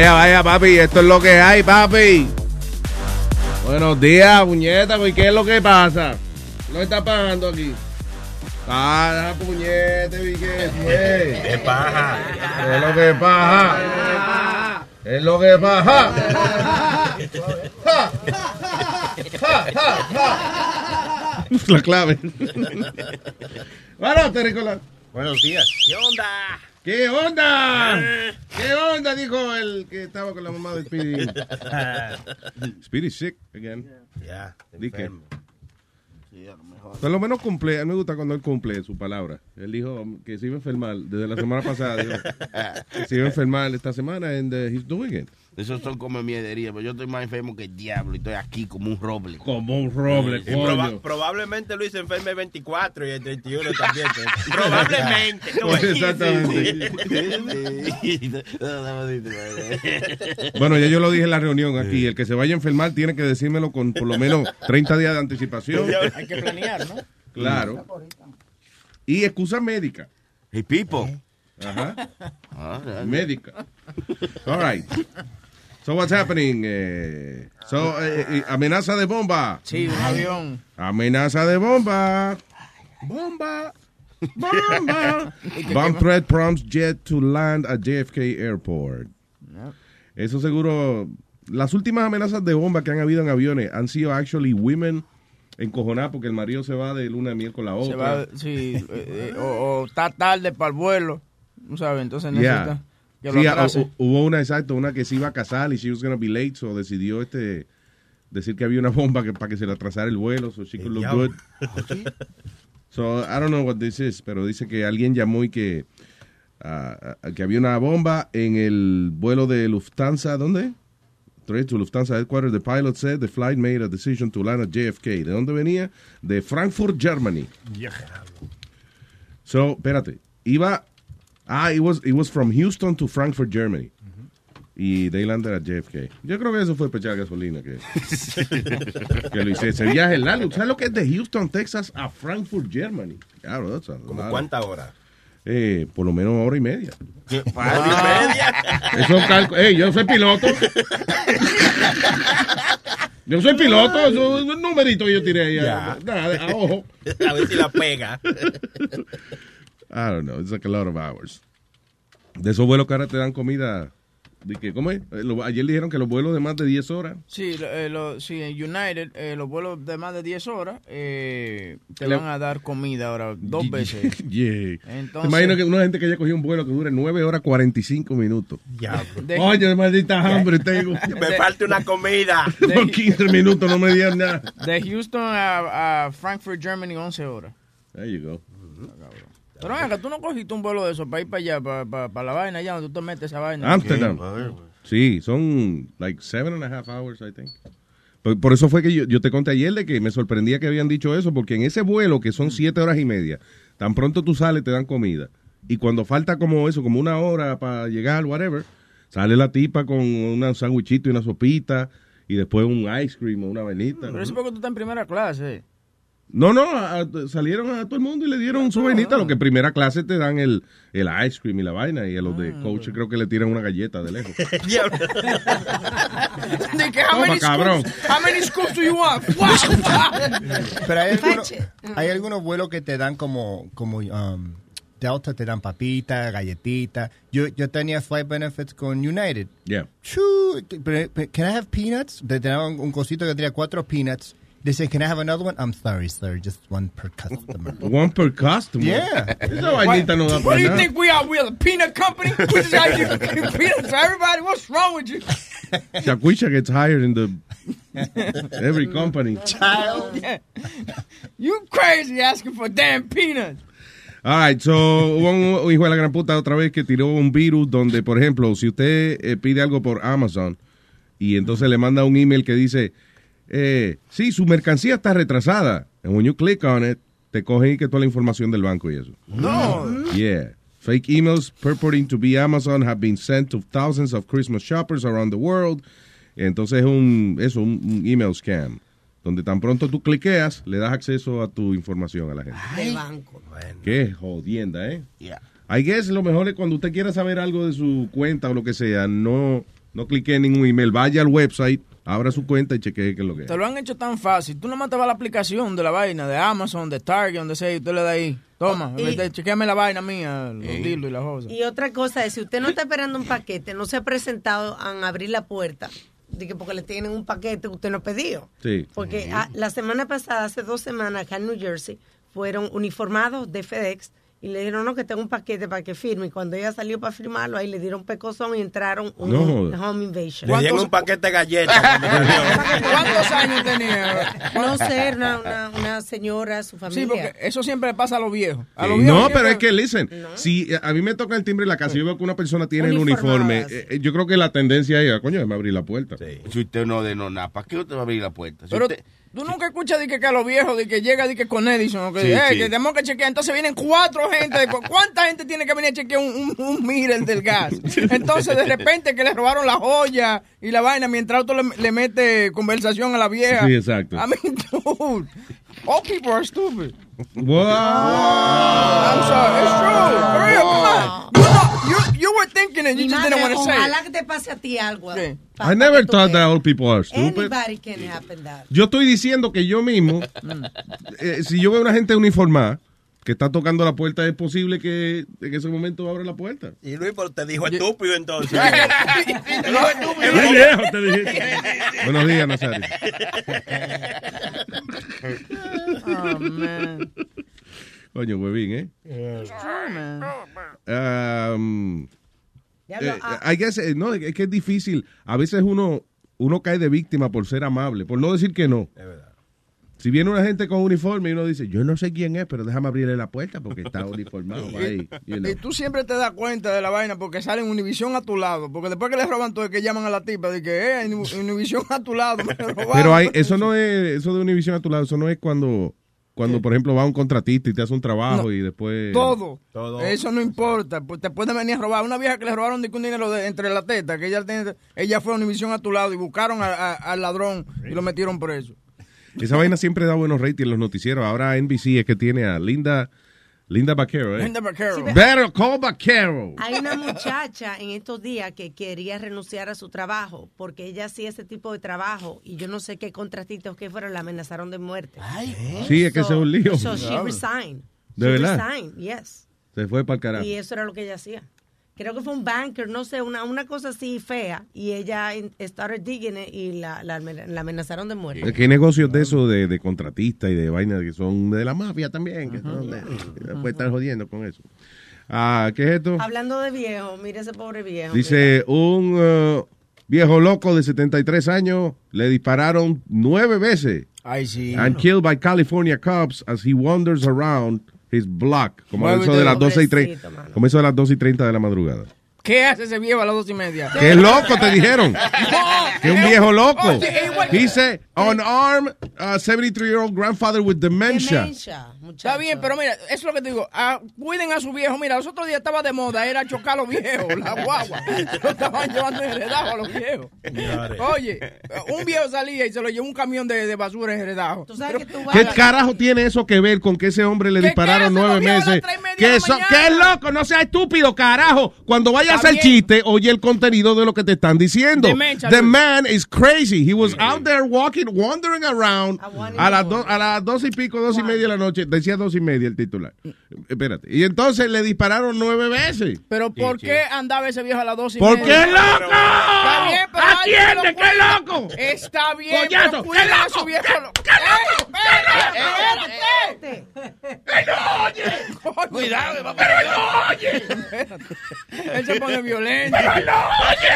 Vaya, vaya, papi, esto es lo que hay, papi. Buenos días, puñeta, ¿y qué es lo que pasa? ¿Qué lo está pasando aquí? Ah, puñete, ¿y qué fue? ¿Qué paja? ¿Qué es lo que pasa? ¿Qué es lo que pasa? Ja, ja, ja, ja. La clave. Bueno, Terricola. Buenos días. ¿Qué onda? ¿Qué onda? ¿Qué onda? Dijo el que estaba con la mamá de Speedy. Speedy sick again. Ya, Di que. enfermo. Por lo menos cumple. A mí me gusta cuando él cumple su palabra. Él dijo que se iba a enfermar desde la semana pasada. dijo que se iba a enfermar esta semana and uh, he's doing it. Esos son como miederías, pero yo estoy más enfermo que el diablo y estoy aquí como un roble. Como un roble, Y proba- probablemente Luis enferme el 24 y el 31 también. probablemente. ¿no? Exactamente. Bueno, Bueno, ya yo lo dije en la reunión aquí. El que se vaya a enfermar tiene que decírmelo con por lo menos 30 días de anticipación. Hay que planear, ¿no? Claro. Y excusa médica. Hey, people. Ajá. Ah. Médica. All right. So what's happening? Eh, so, eh, eh, amenaza de bomba. Sí, un avión. Amenaza de bomba. Bomba. Bomba. Bomb threat prompts jet to land at JFK Airport. Eso seguro. Las últimas amenazas de bomba que han habido en aviones han sido actually women encojonadas porque el marido se va de luna de miel con la Se otra. va, sí, eh, o, o está tarde para el vuelo, ¿no sabes? Entonces Yeah. Que Sí, lo hu- hubo una, exacto, una que se iba a casar y she was gonna be late, so decidió este decir que había una bomba que, para que se le atrasara el vuelo, so she could look good. So, I don't know what this is, pero dice que alguien llamó y que, ah, ah, que había una bomba en el vuelo de Lufthansa, ¿dónde? To Lufthansa headquarters, the pilot said the flight made a decision to land at JFK. ¿De dónde venía? De Frankfurt, Germany. So, espérate, iba, ah, it was, it was from Houston to Frankfurt, Germany. Y they landed at JFK. Yo creo que eso fue pechar gasolina que, que lo hice. Ese viaje largo. ¿Sabes lo que es de Houston, Texas a Frankfurt, Germany? Claro, that's a ¿Como lot. cuántas horas? Eh, por lo menos hora y media. ¿Qué pasa? media? Eso es cálculo. Ey, yo soy piloto. Yo soy piloto. Eso es un numerito que yo tiré ahí. Ya. a- a- a ojo. A ver si la pega. I don't know. It's like a lot of hours. De esos vuelos que ahora te dan comida. ¿De qué? ¿Cómo es? Eh, Ayer dijeron que los vuelos de más de 10 horas. Sí, lo- eh, lo- sí, en United, eh, los vuelos de más de 10 horas, eh, te Le- van a dar comida ahora dos veces. Yeah. Entonces- Imagino que una gente que haya cogido un vuelo que dure 9 horas 45 minutos. Diablo. De- Oye, maldita hambre tengo. Me falta una comida. Por 15 minutos no me dieron nada. De Houston a, a Frankfurt, Germany, 11 horas. There you go. Pero venga, tú no cogiste un vuelo de eso para ir para allá, para, para, para la vaina allá donde tú te metes esa vaina. Amsterdam. Sí, son like seven and a half hours, I think. Por, por eso fue que yo, yo te conté ayer de que me sorprendía que habían dicho eso, porque en ese vuelo, que son siete horas y media, tan pronto tú sales, te dan comida. Y cuando falta como eso, como una hora para llegar, whatever, sale la tipa con un sándwichito y una sopita, y después un ice cream o una vainita. Pero eso es porque tú estás en primera clase. No, no, a- a- salieron a todo el mundo y le dieron su vainita. Lo que en primera clase te dan el, el ice cream y la vaina, y a los de coach creo que le tiran una galleta de lejos. De que, how many cabrón. scoops, how many scoops do you want? Pero hay algunos, hay algunos vuelos que te dan como, como um, Delta, te dan papita, galletita. Yo, yo tenía flight benefits con United. Yeah. Choo, can I have peanuts? Te daban un cosito que tenía cuatro peanuts. They say, can I have another one? I'm sorry, sir, just one per customer. One per customer. Yeah. No da What do you think we are? We are the peanut company? We just got you peanuts for everybody? What's wrong with you? Shaquisha gets hired in the every company. You crazy asking for damn peanuts. All right, so hubo un hijo de la gran puta otra vez que tiró un virus donde, por ejemplo, si usted eh, pide algo por Amazon y entonces le manda un email que dice, eh, sí, su mercancía está retrasada. And when you click on it, te cogen y que toda la información del banco y eso. No. Yeah. Fake emails purporting to be Amazon have been sent to thousands of Christmas shoppers around the world. Entonces es un, eso, un, un email scam. Donde tan pronto tú cliqueas, le das acceso a tu información a la gente. Del banco. Qué jodienda, ¿eh? Yeah. I guess lo mejor es cuando usted quiera saber algo de su cuenta o lo que sea, no, no clique en ningún email, vaya al website, abra su cuenta y chequee qué es lo que es. Te lo han hecho tan fácil. Tú nomás te vas a la aplicación de la vaina, de Amazon, de Target, donde sea, y usted le da ahí. Toma, Y- vete, chequeame la vaina mía, los dildos y las cosas. Y otra cosa es, si usted no está esperando un paquete, no se ha presentado a abrir la puerta, de que porque le tienen un paquete que usted no ha pedido. Sí. Porque ah, la semana pasada, hace dos semanas, acá en New Jersey, fueron uniformados de FedEx y le dijeron, no, que tengo un paquete para que firme. Y cuando ella salió para firmarlo, ahí le dieron pecozón y entraron un No home invasion. Le dieron un paquete de galletas. ¿Cuántos años tenía? No sé, una, una, una señora, su Sí, familia. porque eso siempre le pasa a los viejos. A los Sí. viejos No, pero es que, listen, si eh, a mí me toca el timbre en la casa y yo veo que una persona tiene el uniforme, eh, eh, yo creo que la tendencia es, ah, coño, déjame abrir la puerta. Si usted no de no nada, ¿para qué usted va a abrir la puerta? Si Pero usted- tú nunca escuchas de que, que a los viejos, de que llega de que con Edison, o que, Sí, eh, sí. que tenemos que chequear. Entonces vienen cuatro gente. de- ¿Cuánta gente tiene que venir a chequear un, un, un mirror del gas? Entonces de repente que le robaron la joya y la vaina mientras otro le, le mete conversación a la vieja. Sí, exacto. I mean, dude, all people are stupid. Wow. I'm sorry, it's true. For real, come on. You, know, you, you were thinking it, you just didn't want to say ojalá it. que te pase a ti algo. I never thought that all people are stupid. Anybody can happen that. Yo estoy diciendo que yo mismo, eh, si yo veo una gente uniformada que está tocando la puerta, es posible que en ese momento abra la puerta. Y Luis, pero te dijo estúpido entonces. ¡Qué viejo te dijiste! Buenos días, Nazario. Oh, man. Coño, huevín, ¿eh? True, man. Um, eh, I guess, eh, no, es que es difícil. A veces uno, uno cae de víctima por ser amable, por no decir que no. Es verdad. Si viene una gente con uniforme y uno dice, yo no sé quién es, pero déjame abrirle la puerta porque está uniformado. ahí, you know. Y tú siempre te das cuenta de la vaina porque sale en Univisión a tu lado. Porque después que le roban todo, es que llaman a la tipa de que, eh, Univisión a tu lado. me robaron. Pero hay, eso no es, eso de Univision a tu lado, eso no es cuando, cuando por ejemplo, va un contratista y te hace un trabajo No. y después... Todo. Todo. Eso no importa. Pues te pueden venir a robar. Una vieja que le robaron un dinero de- entre la teta, que ella, tiene- ella fue a Univisión a tu lado y buscaron a- a- al ladrón y lo metieron preso. Esa vaina siempre da buenos ratings en los noticieros. Ahora NBC es que tiene a Linda, Linda Vaquero, ¿eh? Linda Vaquero. Sí, Better call Vaquero. Hay una muchacha en estos días que quería renunciar a su trabajo porque ella hacía ese tipo de trabajo y yo no sé qué contratistas que fueron, la amenazaron de muerte. Sí, es que ese es un lío. So she resigned. ¿De She verdad? resigned, yes. Se fue para el carajo. Y eso era lo que ella hacía. Creo que fue un banker, no sé, una, una cosa así fea. Y ella started digging it y la, la, la amenazaron de muerte. ¿Qué negocios de eso de, de contratistas y de vainas que son de la mafia también? Que son de- que puede estar jodiendo con eso. Ah, ¿qué es esto? Hablando de viejo, mire ese pobre viejo. Dice, un uh, viejo loco de 73 años le dispararon nueve veces Ay, sí. and killed by California cops as he wanders around his block. Como eso de las 12 y 30, Pobrecito, mano. como eso de las 2 y 30 de la madrugada. ¿Qué hace ese viejo a las dos y media? ¡Qué loco te dijeron! Que un viejo loco. Igual- Dice, unarmed uh, 73-year-old grandfather with dementia. Está bien, pero mira, eso es lo que te digo. ah, cuiden a su viejo. Mira, los otros días estaba de moda, era chocar a los viejos, la guagua. Lo estaban llevando heredado a los viejos. Oye, un viejo salía y se lo llevó un camión de, de basura vas ¿Qué carajo tiene eso que ver con que ese hombre le ¿Qué- dispararon nueve meses? ¿Qué, loco? No seas estúpido, carajo. Cuando vaya bien. chiste, oye el contenido de lo que te están diciendo. The Luis. man is crazy. He was out there walking, wandering around A las, do- a las dos y pico, dos y media de la noche. Decía dos y media el titular. Espérate. Y entonces le dispararon nueve veces. Pero ¿por qué andaba ese viejo a las dos y ¿Por media? qué loco? Está bien, pero alguien lo ¡Atiende, qué loco! Está bien, Coñazo, pero cuiden ¡qué loco! ¡Qué loco! ¡Eh, espérate, espérate! Espérate. Coño. cuidado. Pero no, oye. Pone violento. ¡Ay, no, oye!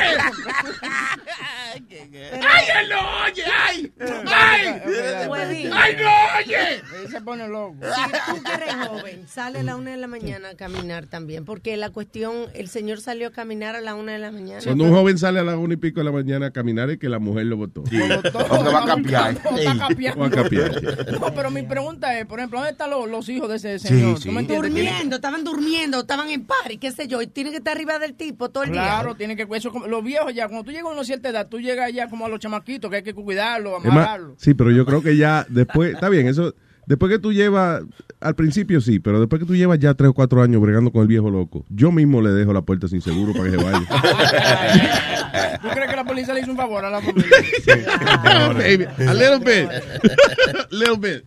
¡Ay, él no oye! ¡Ay! ¡Ay! ¡Ay, no oye! Se pone loco. Si tú que eres joven, sale a la una de la mañana a caminar también, porque la cuestión, el señor salió a caminar a la una de la mañana. Cuando un joven sale a las una y pico de la mañana a caminar es que la mujer lo votó. ¿Dónde va a cambiar? Va a capiar. No, pero mi pregunta es, por ejemplo, ¿dónde están los, los hijos de ese señor? sí. Durmiendo, estaban durmiendo, estaban en party, qué sé yo, y tienen que estar arriba del tipo todo el Claro, día. tiene que eso como- los viejos ya, cuando tú llegas a una cierta edad, tú llegas ya como a los chamaquitos, que hay que cuidarlos, amarrarlos. sí, pero yo creo que ya después, está bien, eso, después que tú llevas, al principio sí, pero después que tú llevas ya tres o cuatro años bregando con el viejo loco, yo mismo le dejo la puerta sin seguro para que se vaya. ¿Tú crees que la policía le hizo un favor a la familia? Baby, a little bit. little bit.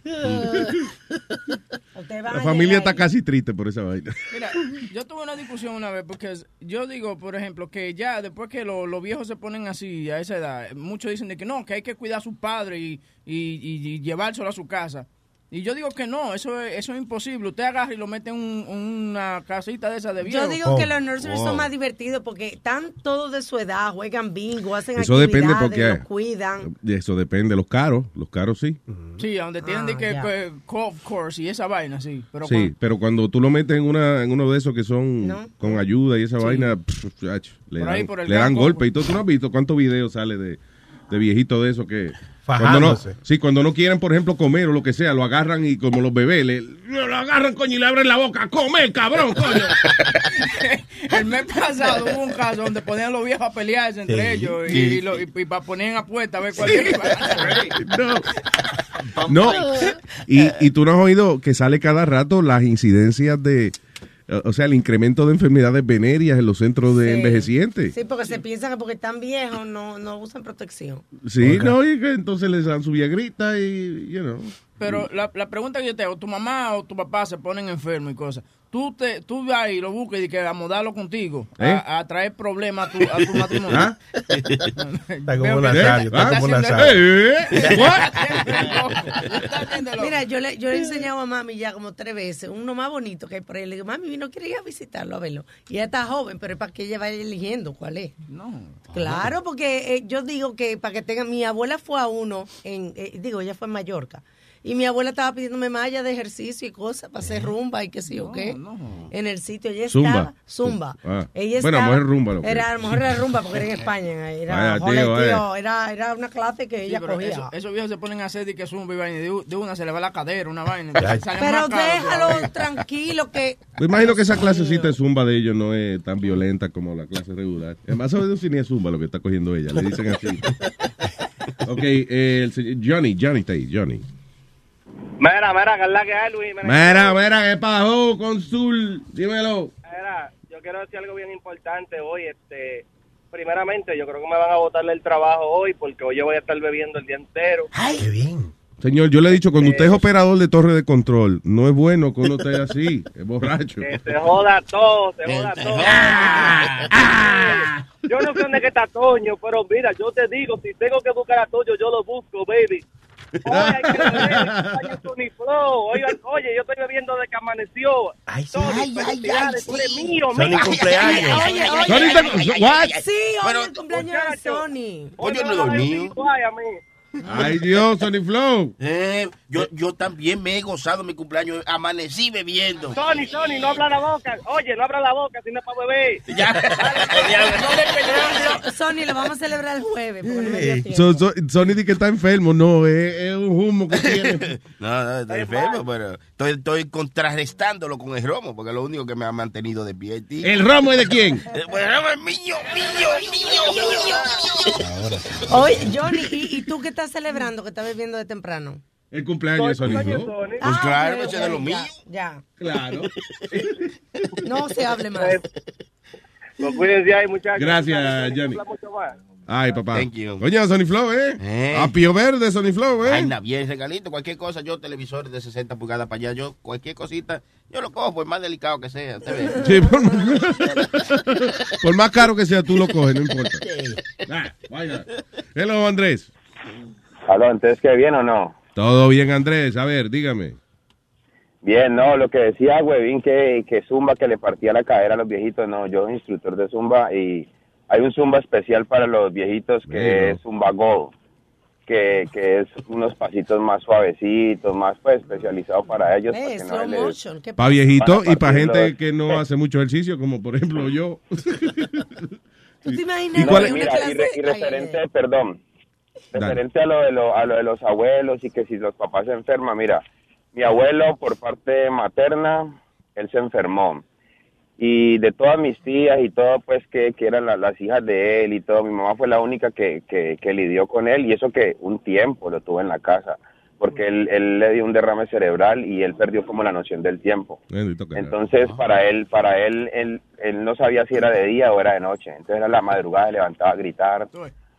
La a familia está casi triste por esa vaina. Mira, yo tuve una discusión una vez porque yo digo, por ejemplo, que ya después que lo- los viejos se ponen así a esa edad, muchos dicen de que no, que hay que cuidar a sus padres y, y, y- y llevárselo a su casa. Y yo digo que no, eso es, eso es imposible. Usted agarra y lo mete en un- una casita de esa de viejo. Yo digo Oh, que los nurseries wow. son más divertidos porque están todos de su edad, juegan bingo, hacen Eso depende actividades, porque los cuidan. de eso depende los caros, los caros sí. Sí, a donde tienen de Ah, que, que golf course y esa vaina, sí. Pero Sí, cuando- pero cuando tú lo metes en una en uno de esos que son No. con ayuda y esa vaina, pff, ach, le Por dan, le dan golpe y todo. ¿Tú no has visto cuántos videos sale de, de viejitos de eso que cuando no, sí, cuando no quieren, por ejemplo, comer o lo que sea, lo agarran y como los bebés, le, lo agarran, coño, y le abren la boca, comer, cabrón, coño. el mes pasado hubo un caso donde ponían los viejos a pelearse entre Sí, ellos y, sí. y, lo- y- y pa- ponían apuestas a ver cuál iba. no. No. Y, y tú no has oído que sale cada rato las incidencias de, o sea, el incremento de enfermedades venéreas en los centros de Sí. envejecientes. Sí, porque se piensan que porque están viejos no, no usan protección. Sí, no, y que entonces les dan su viagrita y, you know. Pero la, la pregunta que yo te hago, tu mamá o tu papá se ponen enfermos y cosas. Tú te, tú vas y lo buscas y que a mudarlo contigo, ¿Eh? a, a traer problemas a tu, a tu matrimonio. ¿Ah? Está como Nazario, está como Nazario. ¿Eh? Mira, yo le, yo le he enseñado a mami ya como tres veces, uno más bonito que hay por ahí. Le digo, mami, no quiere ir a visitarlo, a verlo. Y ella está joven, pero es para que ella vaya eligiendo cuál es. No. Claro, porque eh, yo digo que para que tengan, mi abuela fue a uno, en, eh, digo, ella fue en Mallorca. Y mi abuela estaba pidiéndome malla de ejercicio y cosas para hacer rumba y qué sé yo qué. En el sitio. Ella Zumba. estaba. Zumba. Ah. Ella Bueno, a estaba- mejor rumba lo que Era, es. a lo mejor era rumba porque era en España. Era, Vaya, jole, tío, eh. tío, era, era una clase que Sí, ella cogía. eso- esos viejos se ponen a hacer de que zumba y vaina, y de, de una se le va la cadera, una vaina. Pero más déjalo tranquilo que... Me imagino que esa clasecita de zumba de ellos no es tan violenta como la clase regular. Además, sabe si ni es zumba lo que está cogiendo ella. Le dicen así. ok, eh, el señor- Johnny, Johnny está ahí, Johnny. Mira, mira, que es la que hay, Luis. Mira, Mira, mira, ¿qué pasó, Consul? Dímelo. mira, yo quiero decir algo bien importante hoy. Este, primeramente, yo creo que me van a botarle el trabajo hoy porque hoy yo voy a estar bebiendo el día entero. Qué bien. Señor, yo le he dicho, cuando usted es operador de torre de control, no es bueno que uno esté así, es borracho. Que se joda todo, se joda todo. Yo no sé dónde que está Toño, pero mira, yo te digo, si tengo que buscar a Toño, yo lo busco, baby. Oye, que oye, yo estoy bebiendo de que amaneció. Ay, sí. Tony, Ay, ay, eres sí. mío, Sony cumpleaños. Oye, oye, Sony, sí, hoy es el cumpleaños de. Sony. Me no dormí. Ay, Dios, Sony Flow. Eh, yo, yo también me he gozado mi cumpleaños. Amanecí bebiendo. Tony, Tony, no abra la boca. Oye, no abra la boca, si no es para beber. Ya. So- Sony, lo vamos a celebrar el jueves. Porque no me dio tiempo. So- so- Sony dice que está enfermo. No, es, es un humo que tiene. No, no, estoy enfermo, pero estoy, estoy contrarrestándolo con el romo, porque es lo único que me ha mantenido de pie. tío. ¿El romo es de quién? El romo es mío, mío, mío, mío. Oye, Johnny, ¿y, y tú qué estás celebrando que estás bebiendo de temprano? El cumpleaños de Sony Flow. Pues claro, ok, ese es de lo mío. Ya, Claro. No se hable más. Pues cuídense ahí, muchachos. Gracias, Johnny. Ay, papá. Thank you. Coño, Sony Flow, ¿eh? Eh. Apio verde, Sony Flow, ¿eh? Vaina bien, regalito, cualquier cosa, yo televisores de 60 pulgadas para allá, yo cualquier cosita, yo lo cojo, por más delicado que sea, usted ve. Sí, por, por más caro que sea, tú lo coges, no importa. Ah, vaya. Hello, Andrés. Aló, entonces, ¿qué bien o no? Todo bien, Andrés. A ver, dígame. Bien, no, lo que decía Huevín que, que Zumba que le partía la cadera a los viejitos, no, yo soy instructor de Zumba y hay un Zumba especial para los viejitos que es Zumba Gold, que, que es unos pasitos más suavecitos, más pues especializado para ellos. para Eh, que no slow les- motion. ¿qué Para pasa? viejito Para y para gente que no hace mucho ejercicio, como por ejemplo yo. ¿Tú te imaginas ¿Y cuál Mira, y, clase- re- y Ay, referente, perdón, referente a lo, de lo, a lo de los abuelos y que si los papás se enferman, mira, mi abuelo por parte materna, él se enfermó. Y de todas mis tías y todo, pues que, que eran la- las hijas de él y todo, mi mamá fue la única que, que, que lidió con él y eso que un tiempo lo tuvo en la casa, porque él, él le dio un derrame cerebral y él perdió como la noción del tiempo. Entonces, para él, para él, él, él no sabía si era de día o era de noche. Entonces, era la madrugada, se levantaba a gritar,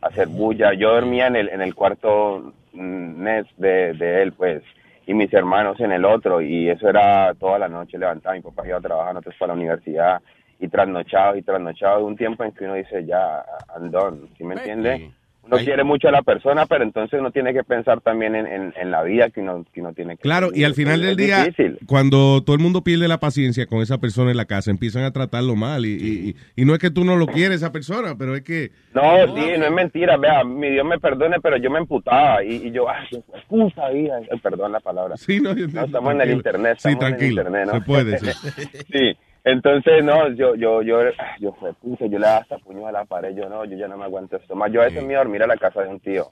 a hacer bulla. Yo dormía en el, en el cuarto mm, nest de, de él, pues, y mis hermanos en el otro, y eso era toda la noche levantado. Mi papá iba a trabajar, nosotros para la universidad, y trasnochado, y trasnochado, un tiempo en que uno dice, ya, done, ¿sí me entiende? Uno quiere mucho a la persona, pero entonces uno tiene que pensar también en, en, en la vida que uno, que uno tiene que Claro, y al final Es del día, difícil. cuando todo el mundo pierde la paciencia con esa persona en la casa, empiezan a tratarlo mal. Y, y- y- no es que tú no lo quieres esa persona, pero es que... No, sí, no es mentira, vea, mi Dios me perdone, pero yo me emputaba y, y yo, ay, puta vida, perdón la palabra. Sí, no, No, estamos en el internet, Sí, estamos en el tranquilo, internet, ¿no? se puede, sí. sí, entonces, no, yo, yo, yo, yo fue puta, yo le daba hasta puño a la pared, yo no, yo ya no me aguanto esto más, yo a veces me iba a dormir a la casa de un tío.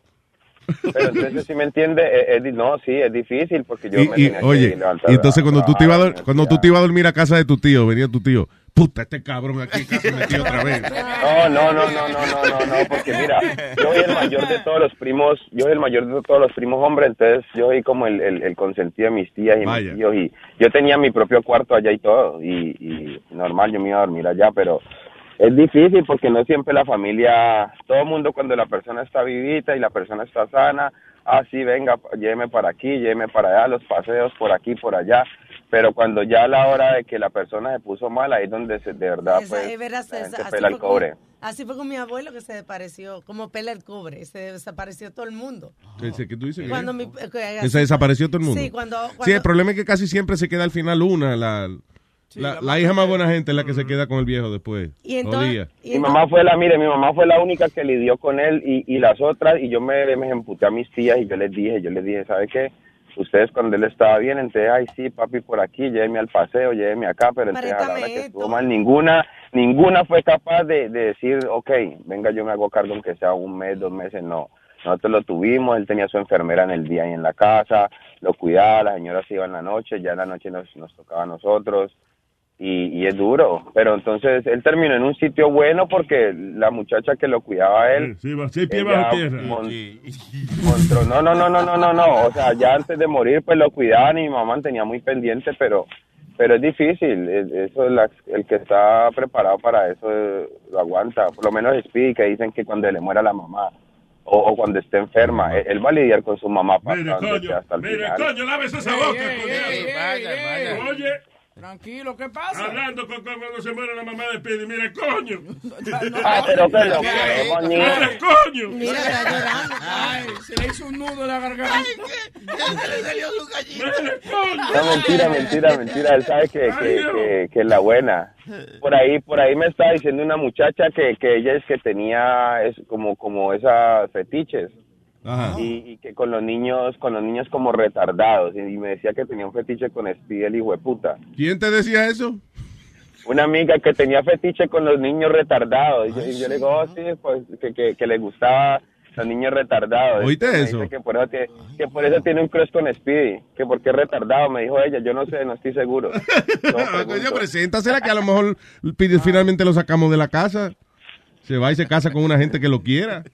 Pero entonces, si me entiende, es- es di- no, sí, es difícil porque yo Y, me y, tenía que oye, levantar y entonces cuando tú, te ibas cuando tú te ibas a dormir a casa de tu tío, venía tu tío, puta, este cabrón aquí casi metido otra vez. No, no, no, no, no, no, no, no, porque mira, yo soy el mayor de todos los primos, yo soy el mayor de todos los primos hombres, entonces yo soy como el, el, el consentido de mis tías y Vaya. mis tíos, y yo tenía mi propio cuarto allá y todo, y, y normal yo me iba a dormir allá, pero es difícil porque no siempre la familia, todo el mundo cuando la persona está vivita y la persona está sana, ah, sí, venga, lléveme para aquí, lléveme para allá, los paseos por aquí, por allá, pero cuando ya a la hora de que la persona se puso mal, ahí es donde se, de verdad Esa- pues, la gente así pela el con- cobre. Así fue con mi abuelo que se desapareció, como pela el cobre, se desapareció todo el mundo. Que tú dices que- Cuando mi- que- que se desapareció todo el mundo. Sí, cuando, Sí, cuando- el problema es que casi siempre se queda al final una, la, la, la hija más buena gente es la que se queda con el viejo después. Y entonces-. Mi mamá fue la, mire, mi mamá fue la única que lidió con él y, y las otras, y yo me, me emputé a mis tías y yo les dije, yo les dije, ¿sabe qué? Ustedes cuando él estaba bien, entonces, ay, sí, papi, por aquí, lléveme al paseo, lléveme acá, pero entonces a la hora que estuvo mal, ninguna, ninguna fue capaz de, de decir, ok, venga, yo me hago cargo aunque sea un mes, dos meses, no. Nosotros lo tuvimos, él tenía su enfermera en el día y en la casa, lo cuidaba, la señora se iba en la noche, ya en la noche nos, nos tocaba a nosotros y, y es duro. Pero entonces él terminó en un sitio bueno porque la muchacha que lo cuidaba a él. Sí, ella bajo tierra. mon- montró- no, no, no, no, no, no, no. O sea, ya antes de morir, pues lo cuidaban y mi mamá tenía muy pendiente, pero pero es difícil. Es- Eso, la- el que está preparado para eso eh, lo aguanta. Por lo menos Speedy, que dicen que cuando le muera la mamá o, o cuando esté enferma, él, él va a lidiar con su mamá para Mire, coño, hasta el mire, final. coño, lávese esa boca, ey. Oye, Tranquilo, ¿qué pasa? hablando con, con- cuando se muere la mamá de Speedy, mire, coño. Ah, pero qué loco, Ay, coño. Mira, está llorando. Ay, se le hizo un nudo en la garganta. Mire, coño. No, mentira, mentira, mentira. Él sabe que, que, que, que es la buena. Por ahí, por ahí me estaba diciendo una muchacha que, que ella es que tenía es como, como esas fetiches. Y, y que con los niños, con los niños como retardados. Y, y me decía que tenía un fetiche con Speedy, el hijo de puta. ¿Quién te decía eso? Una amiga que tenía fetiche con los niños retardados. Y yo, le digo, oh, sí, pues que, que, que le gustaba los niños retardados. ¿Oíste Me eso? Que por eso, tiene, que por eso tiene un crush con Speedy. Que porque es retardado, me dijo ella. Yo no sé, no estoy seguro. Yo preséntasela que a lo mejor finalmente lo sacamos de la casa. Se va y se casa con una gente que lo quiera.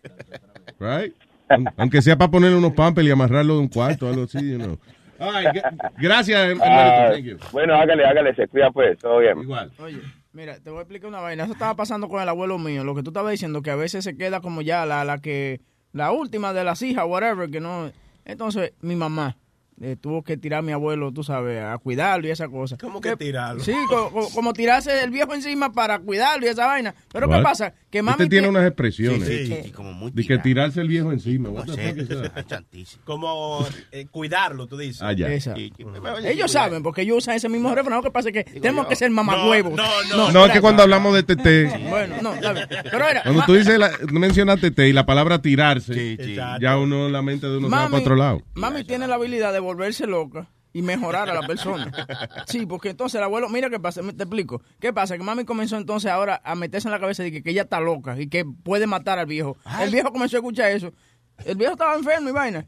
Right? Aun- Aunque sea para ponerle unos pampers y amarrarlo de un cuarto, algo así, you know. Ay, gra- gracias, Thank you. bueno, hágale, hágale, se cuida pues, todo bien. Igual. Oye, mira, te voy a explicar una vaina. Eso estaba pasando con el abuelo mío. Lo que tú estabas diciendo, que a veces se queda como ya la, la que, la última de las hijas, whatever, que no. Entonces, mi mamá, eh, tuvo que tirar a mi abuelo, tú sabes, a cuidarlo y esa cosa. ¿Cómo que tirarlo? Sí, co- co- como, tirarse el viejo encima para cuidarlo y esa vaina. Pero What? ¿qué pasa? Que mami Este tiene tie- unas expresiones. Sí, sí, sí, como muy De que tirarse el viejo encima. Como eh, cuidarlo, tú dices. Ah, ya. Ellos saben, porque ellos usan ese mismo refrán. Lo que pasa es que tenemos que ser mamagüevos. No, no, No, es que cuando hablamos de TT, Bueno, no. Pero era, cuando tú dices, la, mencionas TT y la palabra tirarse, Sí, sí. ya uno, la mente de uno se va para otro lado. mami tiene la habilidad de volverse loca y mejorar a la persona. Sí, porque entonces el abuelo, mira qué pasa, me- te explico. ¿Qué pasa? Que mami comenzó entonces ahora a meterse en la cabeza de que, que ella está loca y que puede matar al viejo. El viejo comenzó a escuchar eso. El viejo estaba enfermo y vaina.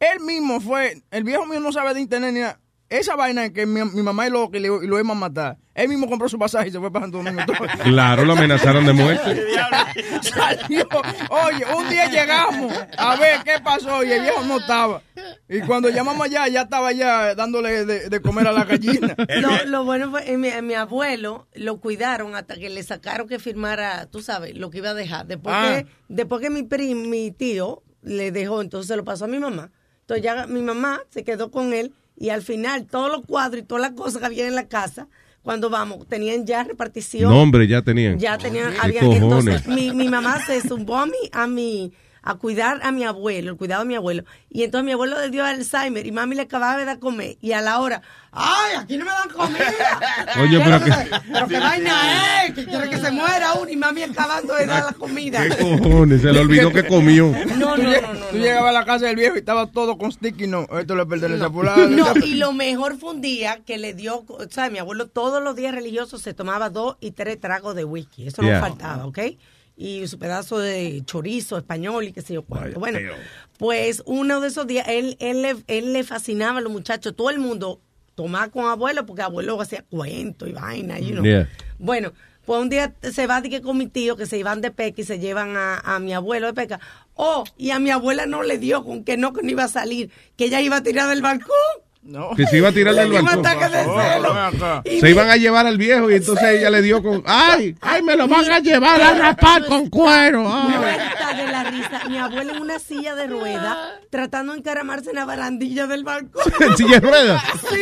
Él mismo fue, el viejo mío no sabe de internet ni nada. Esa vaina en que mi, mi mamá es loca y, le- y lo iban a matar. Él mismo compró su pasaje y se fue para Santo Domingo. Claro, lo amenazaron de muerte. Salió. Oye, un día llegamos a ver qué pasó y el viejo no estaba. Y cuando llamamos allá, ya estaba allá dándole de, de comer a la gallina. Lo, lo bueno fue que mi, mi abuelo lo cuidaron hasta que le sacaron que firmara, tú sabes, lo que iba a dejar. Después, Ah. que, después que mi, prim- mi tío le dejó, entonces se lo pasó a mi mamá. Entonces ya mi mamá se quedó con él y al final todos los cuadros y todas las cosas que había en la casa, cuando vamos, tenían ya repartición. Nombre ya tenían. Ya tenían, ¿Qué había, entonces mi, mi mamá se zumbó a mi, a mi, a cuidar a mi abuelo, el cuidado de mi abuelo. Y entonces mi abuelo le dio Alzheimer y mami le acababa de dar comer. Y a la hora, ¡ay, aquí no me dan comida! Oye, pero que... Pero qué vaina es, que quiere que se muera uno y mami acabando de dar la comida. ¿Qué cojones? Se le olvidó que comió. No, Tú, no, lleg- no, no, tú no. llegabas a la casa del viejo y estaba todo con sticky no. Esto le pertenece a fulano. No, y lo mejor fue un día que le dio, o sea, mi abuelo todos los días religiosos se tomaba dos y tres tragos de whisky. Eso Yeah. no faltaba, ¿ok? Y su pedazo de chorizo español y qué sé yo cuánto. Bueno, pues uno de esos días, él, él, le, él le fascinaba a los muchachos, todo el mundo tomaba con abuelo, porque abuelo hacía cuentos y vaina, you know. Yeah. Bueno, pues un día se va de que con mi tío, que se iban de peca y se llevan a, a mi abuelo de peca. Oh, y a mi abuela no le dio con que no, que no iba a salir, que ella iba a tirar del balcón. No. Que se iba a tirar del balcón. Se iban a llevar al viejo y entonces ella le dio con... ¡Ay! ¡Ay, me lo van a llevar a rapar con cuero! ay. La risa. Mi abuela en una silla de rueda, tratando de encaramarse en la barandilla del balcón. ¿En silla de ruedas? Sí,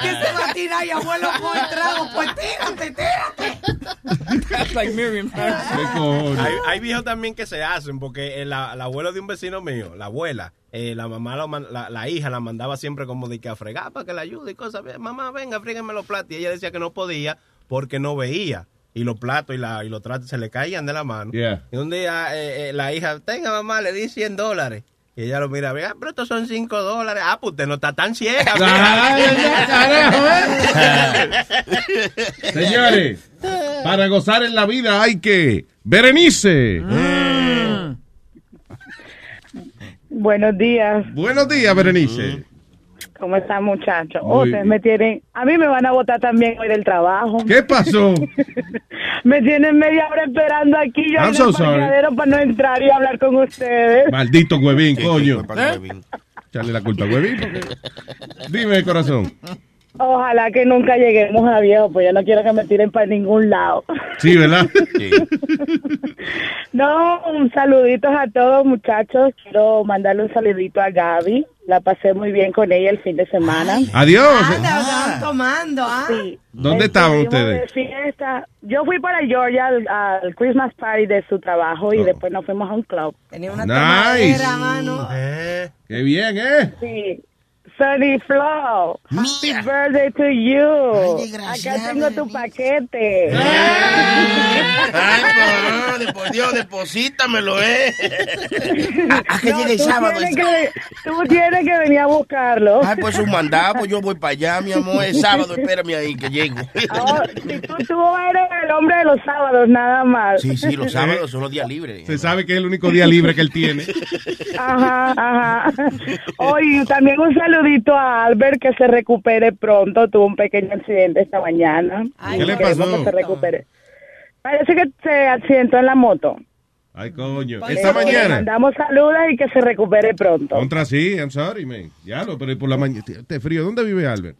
que se va a tirar y abuelo con el trago. Pues tírate, tírate. That's like Miriam. ¿Qué cojones? Hay, hay viejos también que se hacen, porque el, el abuelo de un vecino mío, la abuela, eh, la mamá, la, la hija la mandaba siempre como de que a fregar para que la ayude y cosas. Mamá, venga, frígueme los platos. Y ella decía que no podía porque no veía. Y los platos y, la, y los tratos se le caían de la mano. Yeah. Y un día eh, eh, la hija, tenga mamá, le di 100 dólares. Y ella lo mira, vea, pero estos son 5 dólares. Ah, pues usted no está tan ciega. ¿eh? Señores, para gozar en la vida hay que... Berenice. Buenos días, Buenos días, Berenice. ¿Cómo están muchachos? Oh, ustedes me tienen, a mí me van a votar también hoy del trabajo. ¿Qué pasó? Me tienen media hora esperando aquí yo I'm en so el sorry. para no entrar y hablar con ustedes. Maldito huevín, coño. Echarle la culpa a huevín. porque- Dime, corazón. Ojalá que nunca lleguemos a viejo, pues yo no quiero que me tiren para ningún lado. Sí, ¿verdad? Sí. No, un saluditos a todos muchachos. Quiero mandarle un saludito a Gaby. La pasé muy bien con ella el fin de semana. Adiós. Anda, estaban tomando, ¿ah? Sí. ¿Dónde estaban ustedes? de fiesta. Yo fui para Georgia al, al Christmas party de su trabajo y Oh. después nos fuimos a un club. Tenía una Nice. tomadera, mano. Eh, Qué bien, ¿eh? Sí. Sunny Flow, happy birthday to you. Acá tengo tu paquete. Ay, por, por Dios, deposítamelo, ¿eh? ¿A, a que No, llegue el tú sábado? tienes que- tú tienes que venir a buscarlo. Ay, pues un mandado, pues yo voy para allá, mi amor. El sábado, espérame ahí que llego. Oh, si tú, tú eres el hombre de los sábados, nada más. Sí, sí, los sábados son los días libres. Se sabe que es el único día libre que él tiene. Ajá, ajá. Oye, también un saludito a Albert que se recupere pronto. Tuvo un pequeño accidente esta mañana. Ay, ¿Qué le pasó? que se recupere. Parece que se accidentó en la moto. Ay, coño. Esta sí. Le mañana. mandamos saludos y que se recupere pronto. Contra sí, I'm sorry, man. Ya lo, pero por la mañana. Este frío. ¿Dónde vive Albert?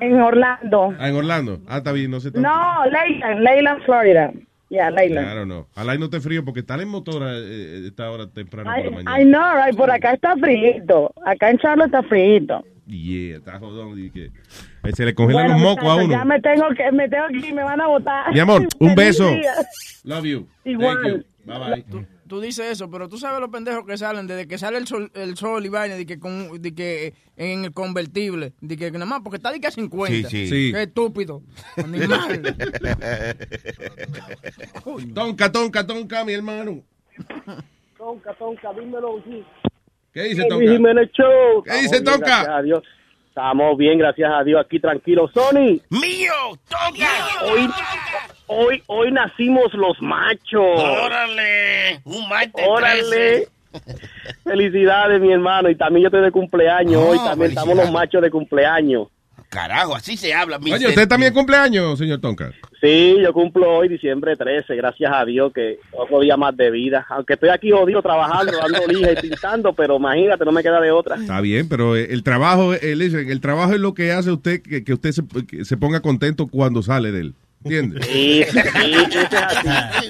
En Orlando. Ah, en Orlando. Ah, está bien, no sé tanto. No, Leyland, Leyland, Florida. Ya, Laila. Claro, no. Alay no te frío porque está en motora eh, esta hora temprano por la mañana. Ay, no, right, por acá está frío. Acá en Charlotte está frío. Yeah, está jodón. y que- eh, se le congelan Bueno, los mocos a uno. Ya me tengo que, me tengo que ir, me van a votar. Mi amor, un beso. Love you. Igual. Thank you. Bye bye. Tú, dices eso, pero tú sabes los pendejos que salen desde que sale el sol, el sol y vaina, de que, con, de que en el convertible, de que nada más, porque está de que a 50. Sí, sí. Sí. Qué estúpido. Animal. Tonca, tonca, tonca, mi hermano. Tonka, Tonka, dímelo, sí. ¿Qué dice? Jiménez Show. ¿Qué dice Estamos bien, Tonka? Gracias a Dios. Estamos bien, gracias a Dios, aquí tranquilos. Sony. ¡Mío! ¡Tonka! Hoy, hoy, hoy nacimos los machos. ¡Órale! ¡Un martes ¡Órale! Felicidades, mi hermano. Y también yo estoy de cumpleaños Oh, hoy. También estamos los machos de cumpleaños. Carajo, así se habla, mi Oye, ¿usted también cumpleaños, señor Tonka? Sí, yo cumplo hoy, diciembre 13, gracias a Dios que otro día más de vida. Aunque estoy aquí jodido trabajando, dando lija y pintando, pero imagínate, no me queda de otra. Está bien, pero eh, el trabajo, eh, listen, el trabajo es lo que hace usted que, que usted se, que se ponga contento cuando sale de él. ¿Entiende? Sí, sí, eso es así.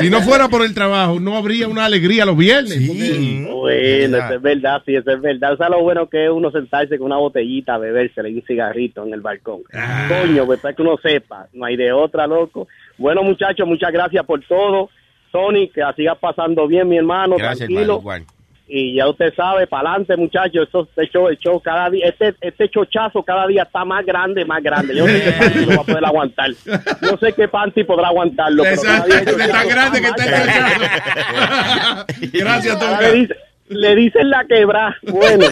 Si no fuera por el trabajo, no habría una alegría los viernes. porque- Bueno, eso es verdad, sí, eso es verdad. ¿Sabes lo bueno que es uno sentarse con una botellita a bebérsela y un cigarrito en el balcón? Coño, pues para que uno sepa, no hay de otra, loco. Bueno, muchachos, muchas gracias por todo. Tony, que la sigas pasando bien, mi hermano, Gracias, tranquilo. hermano, igual. Y ya usted sabe, para adelante, muchachos, esto, este show, el show cada día, este, este chochazo cada día está más grande, más grande. Yo no sé qué panty lo va a poder aguantar. No sé qué panty podrá aguantarlo. pero cada día chochazo grande que más está el grande. chochazo. Gracias, Tonka. Le, dice- le dicen la quebra. Bueno,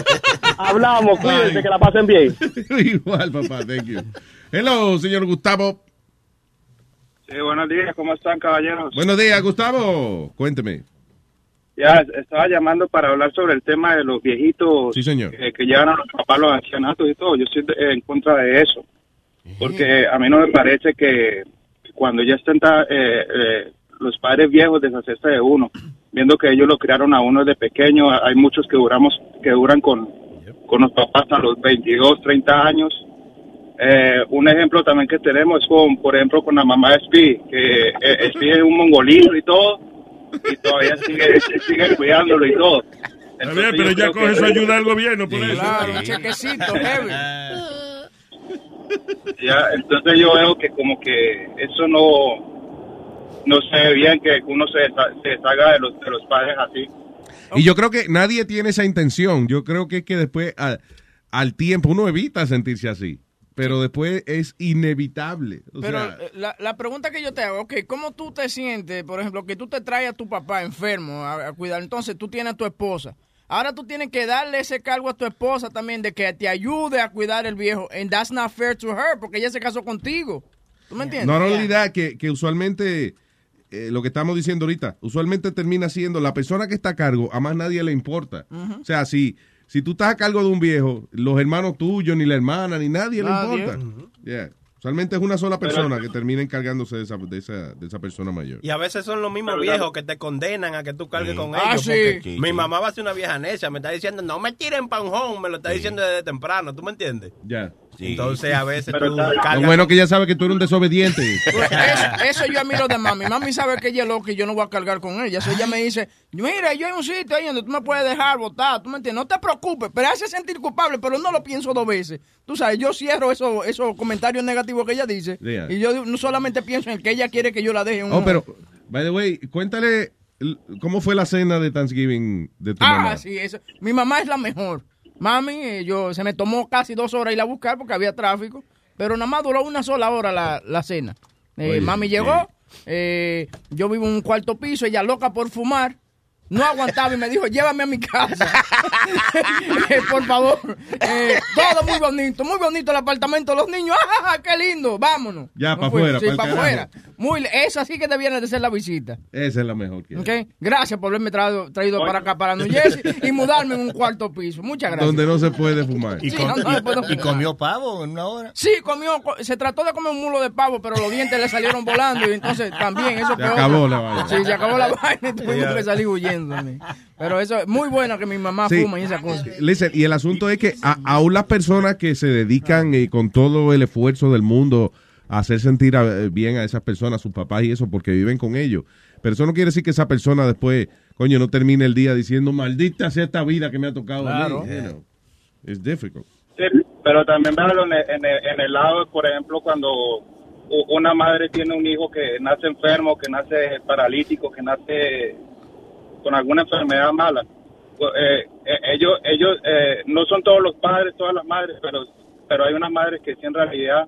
hablamos, cuídense, que la pasen bien. Igual, papá, thank you. Hello, señor Gustavo. Sí, buenos días, ¿cómo están, caballeros? Buenos días, Gustavo. Cuénteme. Ya, estaba llamando para hablar sobre el tema de los viejitos Sí, señor. eh, que llegan a los papás, los ancianatos y todo. Yo estoy de- en contra de eso. Porque a mí no me parece que cuando ya estén ta- eh, eh, los padres viejos deshacerse de uno, viendo que ellos lo criaron a uno desde pequeño, hay muchos que duramos que duran con, con los papás a los 22, 30 años. Eh, un ejemplo también que tenemos es con, por ejemplo, con la mamá de Speedy, que eh, Speedy es un mongolito y todo, y todavía sigue, sigue cuidándolo y todo. Está bien, pero ya coge su ayuda del gobierno por eso. Claro, un chequecito, heavy. Ya, entonces yo veo que como que eso no no se ve bien que uno se, se deshaga de los, de los padres así. Y yo creo que nadie tiene esa intención. Yo creo que es que después, al, al tiempo, uno evita sentirse así. Pero después es inevitable. O Pero sea, eh, la, la pregunta que yo te hago, ok, ¿cómo tú te sientes, por ejemplo, que tú te traes a tu papá enfermo a, a cuidar? Entonces tú tienes a tu esposa. Ahora tú tienes que darle ese cargo a tu esposa también de que te ayude a cuidar el viejo. And that's not fair to her, porque ella se casó contigo. ¿Tú me entiendes? no realidad que, que usualmente, eh, lo que estamos diciendo ahorita, usualmente termina siendo la persona que está a cargo, a más nadie le importa. O sea, si, si tú estás a cargo de un viejo, los hermanos tuyos, ni la hermana, ni nadie, Nadie. le importa. Yeah. Usualmente es una sola Pero- persona que termina encargándose de esa, de esa, de esa persona mayor. Y a veces son los mismos Pero viejos que te condenan a que tú cargues con Ah, ellos. sí. porque Sí, mi mamá va a ser una vieja necia, me está diciendo, no me tiren pa' un home, me lo está diciendo desde temprano, ¿tú me entiendes? Ya. Entonces a veces Pero tú cargas Lo bueno que ella sabe que tú eres un desobediente. Pues eso, eso yo admiro de mami. Mami sabe que ella es loca y yo no voy a cargar con ella. So ella me dice, mira, yo hay un sitio ahí donde tú me puedes dejar votar. ¿Tú me entiendes? No te preocupes, pero hace sentir culpable, pero no lo pienso dos veces. Tú sabes, yo cierro esos esos comentarios negativos que ella dice. Yeah. Y yo no solamente pienso en que ella quiere que yo la deje. en Oh, un- pero, by the way, cuéntale cómo fue la cena de Thanksgiving de tu Ah, mamá. sí, eso. Mi mamá es la mejor. Mami, eh, yo se me tomó casi dos horas ir a buscar porque había tráfico, pero nada más duró una sola hora la, la cena. Eh, Oye, mami llegó, eh, yo vivo en un cuarto piso, ella loca por fumar. No aguantaba y me dijo, llévame a mi casa. Eh, por favor. Eh, todo muy bonito, muy bonito el apartamento de los niños. ¡Ah, qué lindo! Vámonos. Ya, Nos pa' fuimos. afuera, Sí, pa' el pa' carajo. afuera. Muy, esa sí que debiera de ser la visita. Esa es la mejor que hay. ¿ok? Gracias por haberme traído, traído para acá, para New Jersey, y mudarme en un cuarto piso. Muchas gracias. Donde no se puede fumar. Sí, no, no, puedo ¿Y fumar. comió pavo en una hora? Sí, comió, co- se trató de comer un mulo de pavo, pero los dientes le salieron volando y entonces también eso Se fue acabó la vaina. Sí, se acabó la vaina y tuvimos que salir huyendo. Pero eso es muy bueno que mi mamá Sí. fuma y esa cosa. Listen, y el asunto es que a- aún las personas que se dedican eh, con todo el esfuerzo del mundo hacer sentir a- bien a esas personas, a sus papás y eso, porque viven con ellos. Pero eso no quiere decir que esa persona después, coño, no termine el día diciendo, maldita sea esta vida que me ha tocado Claro. a mí. You know. It's difficult. Sí, pero también véalo en el, en, el, en el lado, por ejemplo, cuando una madre tiene un hijo que nace enfermo, que nace paralítico, que nace con alguna enfermedad mala. Eh, eh, ellos ellos eh, no son todos los padres, todas las madres, pero pero hay unas madres que sí en realidad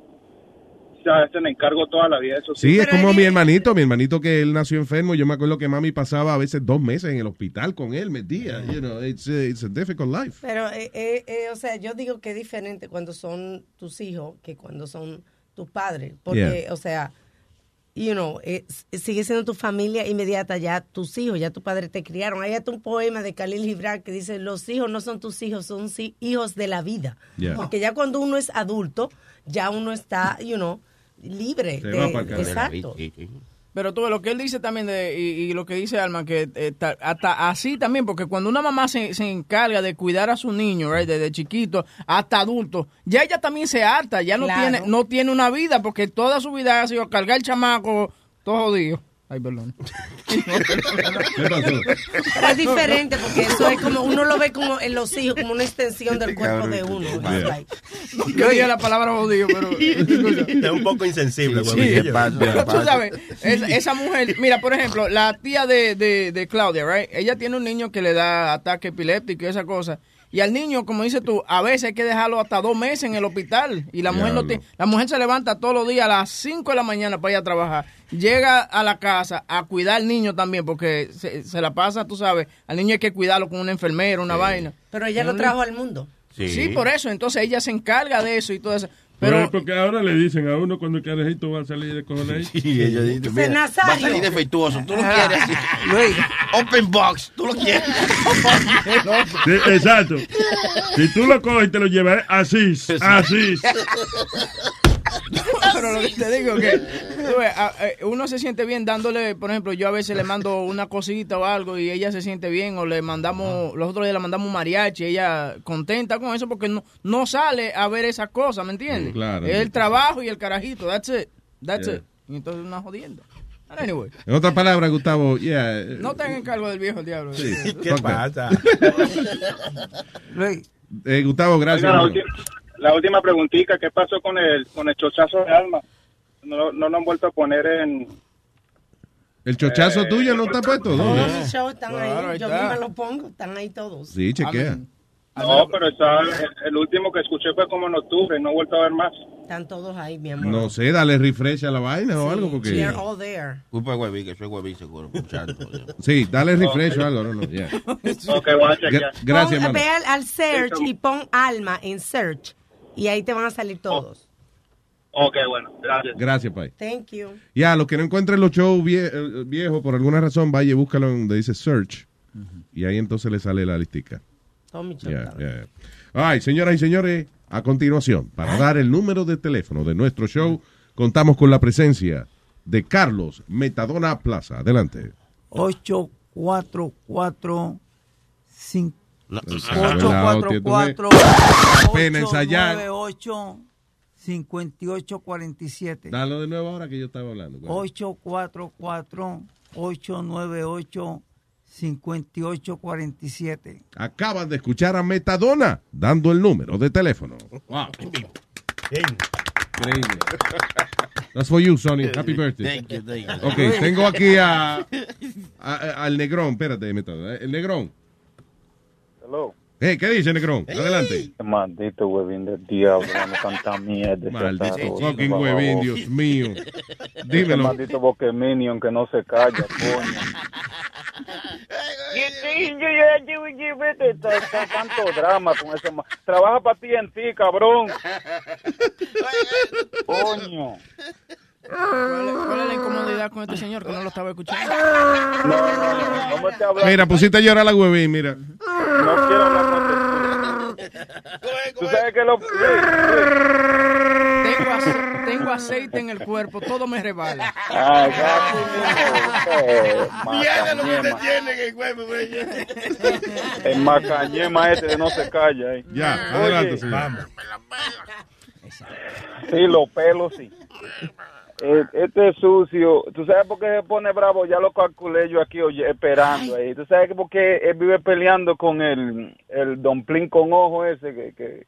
se hacen encargo toda la vida de esos Sí, hijos. es como mi hermanito, mi hermanito que él nació enfermo. Yo me acuerdo que mami pasaba a veces dos meses en el hospital con él, metía. You know, it's, a- it's a difficult life. Pero, eh, eh, eh, o sea, yo digo que es diferente cuando son tus hijos que cuando son tus padres. Porque, Yeah. o sea, you know, eh, s- sigue siendo tu familia inmediata, ya tus hijos, ya tus padres te criaron. Hay hasta un poema de Khalil Gibran que dice, los hijos no son tus hijos, son si- hijos de la vida. Yeah. Porque ya cuando uno es adulto, ya uno está, you know, libre. Se de- va exacto. Pero tú ves lo que él dice también de, y, y lo que dice Alma, que eh, ta- hasta así también, porque cuando una mamá se, se encarga de cuidar a su niño, right, desde chiquito hasta adulto, ya ella también se harta, ya no Claro. tiene no tiene una vida, porque toda su vida ha sido cargar el chamaco todo jodido. Ay, perdón. Pero es diferente porque eso es como, uno lo ve como en los hijos, como una extensión del cuerpo de uno. Like- No quería la palabra jodido, pero... Es un poco insensible, Sí, huevillo. pero tú sabes, es- esa mujer, mira, por ejemplo, la tía de, de, de Claudia, right? Ella tiene un niño que le da ataque epiléptico y esa cosa. Y al niño, como dices tú, a veces hay que dejarlo hasta dos meses en el hospital. Y la mujer no tiene, la mujer se levanta todos los días a las 5 de la mañana para ir a trabajar. Llega a la casa a cuidar al niño también, porque se, se la pasa, tú sabes, al niño hay que cuidarlo con una enfermera, una vaina. Pero ella lo trajo al mundo. Sí. por eso. Entonces ella se encarga de eso y todo eso. Pero, Pero porque ahora le dicen a uno cuando el carajito va a salir de cojones. Sí, ellos dicen, Dice, mira, va a salir defectuoso. Tú lo quieres. Open box. Tú lo quieres. Sí, exacto. Si tú lo coges y te lo llevas así, así. Pero lo que te digo es que eh, uno se siente bien dándole, por ejemplo, yo a veces le mando una cosita o algo y ella se siente bien o le mandamos, los otros días le mandamos un mariachi, ella contenta con eso porque no, no sale a ver esas cosas, ¿me entiendes? Mm, claro. Es el trabajo y el carajito, that's it, that's Yeah. it. Y entonces una Anyway, En otras palabras, Gustavo, yeah. eh, no te hagan cargo del viejo el diablo. Sí. ¿Qué pasa? Eh, Gustavo, gracias. Oiga, la, última preguntita, ¿qué pasó con el con el chochazo de alma? No, no lo han vuelto a poner en... El chochazo Eh, tuyo no está puesto. ¿no? Todos mis shows están Claro, ahí ahí. Yo está. misma los pongo, están ahí todos. Sí, chequea. No, pero está, el, el último que escuché fue como en octubre, no he vuelto a ver más. Están todos ahí, mi amor. No sé, dale refresh a la vaina o algo porque... They're all there. Culpa de que soy Huevín seguro. Sí, dale refresh o algo. No, no, yeah. Ok, voy a chequear. Gra- Gracias, Pon-. Ve al, al search y pon alma en search. Y ahí te van a salir todos. Ok, bueno, gracias. Gracias, Pai. Thank you. Ya, los que no encuentren los shows vie- eh, viejos, por alguna razón, vaya y búscalo donde dice search. Y ahí entonces le sale la listica. Tommy ya. Ay, señoras y señores, a continuación, para dar el número de teléfono de nuestro show, contamos con la presencia de Carlos Metadona Plaza. Adelante. 8, 4, 4, 5, No, 8, ah, la 4, hostia, tú 4, ves. Pena 8, ensayar. 9, 8, 58, 47. Dalo de nuevo ahora que yo estaba hablando. 8, 4, 4, 8, 9, 8, 58, 47. Acaban de escuchar a Metadona dando el número de teléfono. Wow. Increíble. That's for you, Sonny. Happy birthday. Thank you, thank you. Ok, tengo aquí a, a- a- al Negrón. Espérate, Metadona. El Negrón. Hello. Hey, ¿Qué dice, Negrón? Adelante. Maldito huevín del diablo, no tanta mierda. Maldito fucking huevín. Dios mío. Dímelo. maldito boqueminion que no se calla, coño. Tanto drama con ese ma- Trabaja para ti en ti, cabrón. Coño. ¿Cuál es, cuál es la incomodidad con este señor que no lo estaba escuchando? No, no, no, no me estés hablando. Mira, pusiste a llorar a la huevín, mira. No quiero hablar. Tú sabes que lo... Tengo, ace- tengo aceite en el cuerpo, todo me rebala. Ay, gato, eh, Mierda lo que te tiene en el huevo, güey. El macañema este de no se calla. eh. Ya, Oye, adelante, señor. Sí, los pelos sí. Eh, este es sucio. ¿Tú sabes por qué se pone bravo? Ya lo calculé yo aquí oye, esperando ahí. ¿Tú sabes por qué él vive peleando con el, el domplín con ojo ese que, que,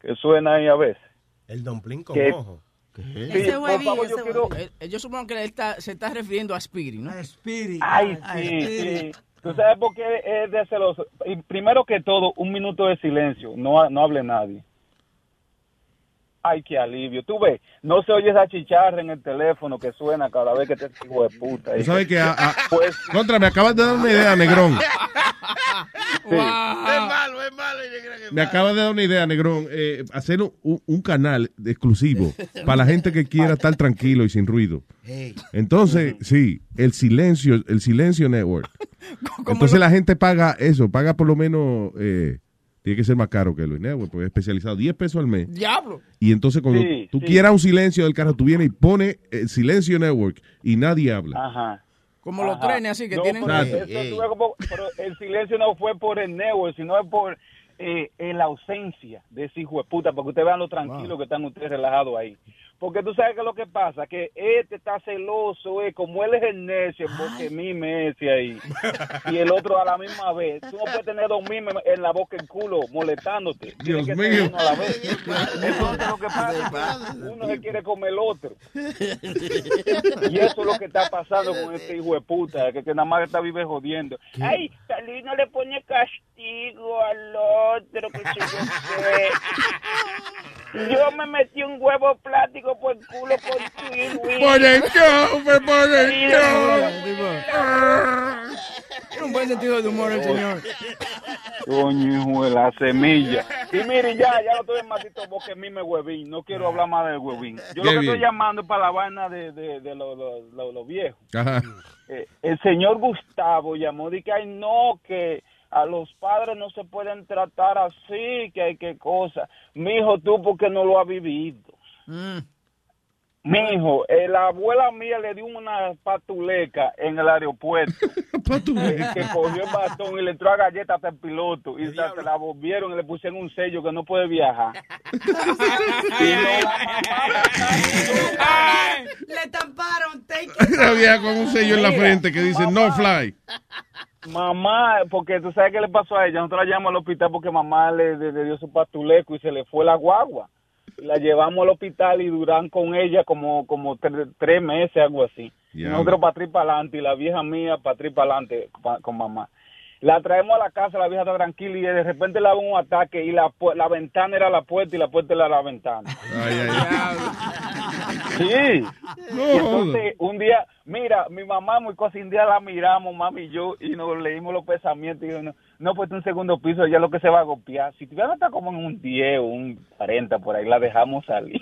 que suena ahí a veces? El domplín con ¿Qué? ojo. Sí, Ese huevín, favor, ese yo quiero... huevín. Eh, Yo supongo que él está, se está refiriendo a Spirit, ¿no? Spirit. Ay, sí, sí. ¿Tú sabes por qué es de celoso? Y primero que todo, un minuto de silencio. No, no hable nadie. Ay, qué alivio. Tú ves, no se oye esa chicharra en el teléfono que suena cada vez que te hijo de puta. Tú sabes que, a- a- Pues, contra, me acabas de dar una idea, Negrón. Es malo, es malo. Me acabas de dar una idea, Negrón. eh, hacer un canal exclusivo para la gente que quiera estar tranquilo y sin ruido. Entonces, sí, el silencio, el silencio network. Entonces la gente paga eso, paga por lo menos, eh, tiene que ser más caro que Luis Network, porque es especializado, 10 pesos al mes. Diablo. Y entonces cuando Sí, tú sí. quieras un silencio del carro, tú vienes y pones el silencio network y nadie habla. Ajá. Como los Ajá. trenes así que No, tienen. pero eso como- pero el silencio no fue por el network, sino es por eh, eh, la ausencia de ese hijo de puta, para que ustedes vean lo tranquilo que están ustedes relajados ahí. Porque tú sabes que lo que pasa, que este está celoso, eh, como él es el necio, porque mime ese ahí, y el otro a la misma vez. Tú no puedes tener dos mimes en la boca y el culo molestándote. Tiene Dios que ser mío. uno a la vez. Eso es lo que pasa. Uno se quiere comer el otro. Y eso es lo que está pasando con este hijo de puta, que, que nada más está vive jodiendo. Ay, Talí no le pone castigo al otro, que se yo me metí un huevo plástico por el culo por ti, Luis. Por el fue por el Tiene un buen sentido de humor el señor. Coño, hijo de la semilla. Y mire, ya, ya no estoy en maldito porque a mí me huevín. No quiero hablar más del huevín. Yo Qué lo que bien. estoy llamando es para la vaina de, de, de los lo, lo- lo viejos. Ajá. Eh, el señor Gustavo llamó y que ay no que a los padres no se pueden tratar así que hay que cosa. Mijo tú porque no lo has vivido mijo eh, la abuela mía le dio una patuleca en el aeropuerto. Eh, que cogió el bastón y le entró a galleta hasta el piloto. Y se, se la volvieron y le pusieron un sello que no puede viajar. Y no, Le estamparon. Take Una vieja con un sello en la frente que dice no fly. Mamá, porque tú sabes qué le pasó a ella. Nosotros la llevamos al hospital porque mamá le, le- le dio su pastuleco y se le fue la guagua. La llevamos al hospital y duran con ella como, como tre- tres meses, algo así. Ya. Nosotros para atrás para adelante y la vieja mía para atrás para adelante pa- con mamá. La traemos a la casa, la vieja está tranquila y de repente le da un ataque y la, pu- la ventana era la puerta y la puerta era la ventana. Ay, ay, Sí. No, Y entonces, un día, mira, mi mamá muy cosa, un día la miramos, mami y yo, y nos leímos los pensamientos y yo, no, no, pues un segundo piso, ella lo que se va a golpear. Si tuviera está como en un 10 o un 40 por ahí, la dejamos salir.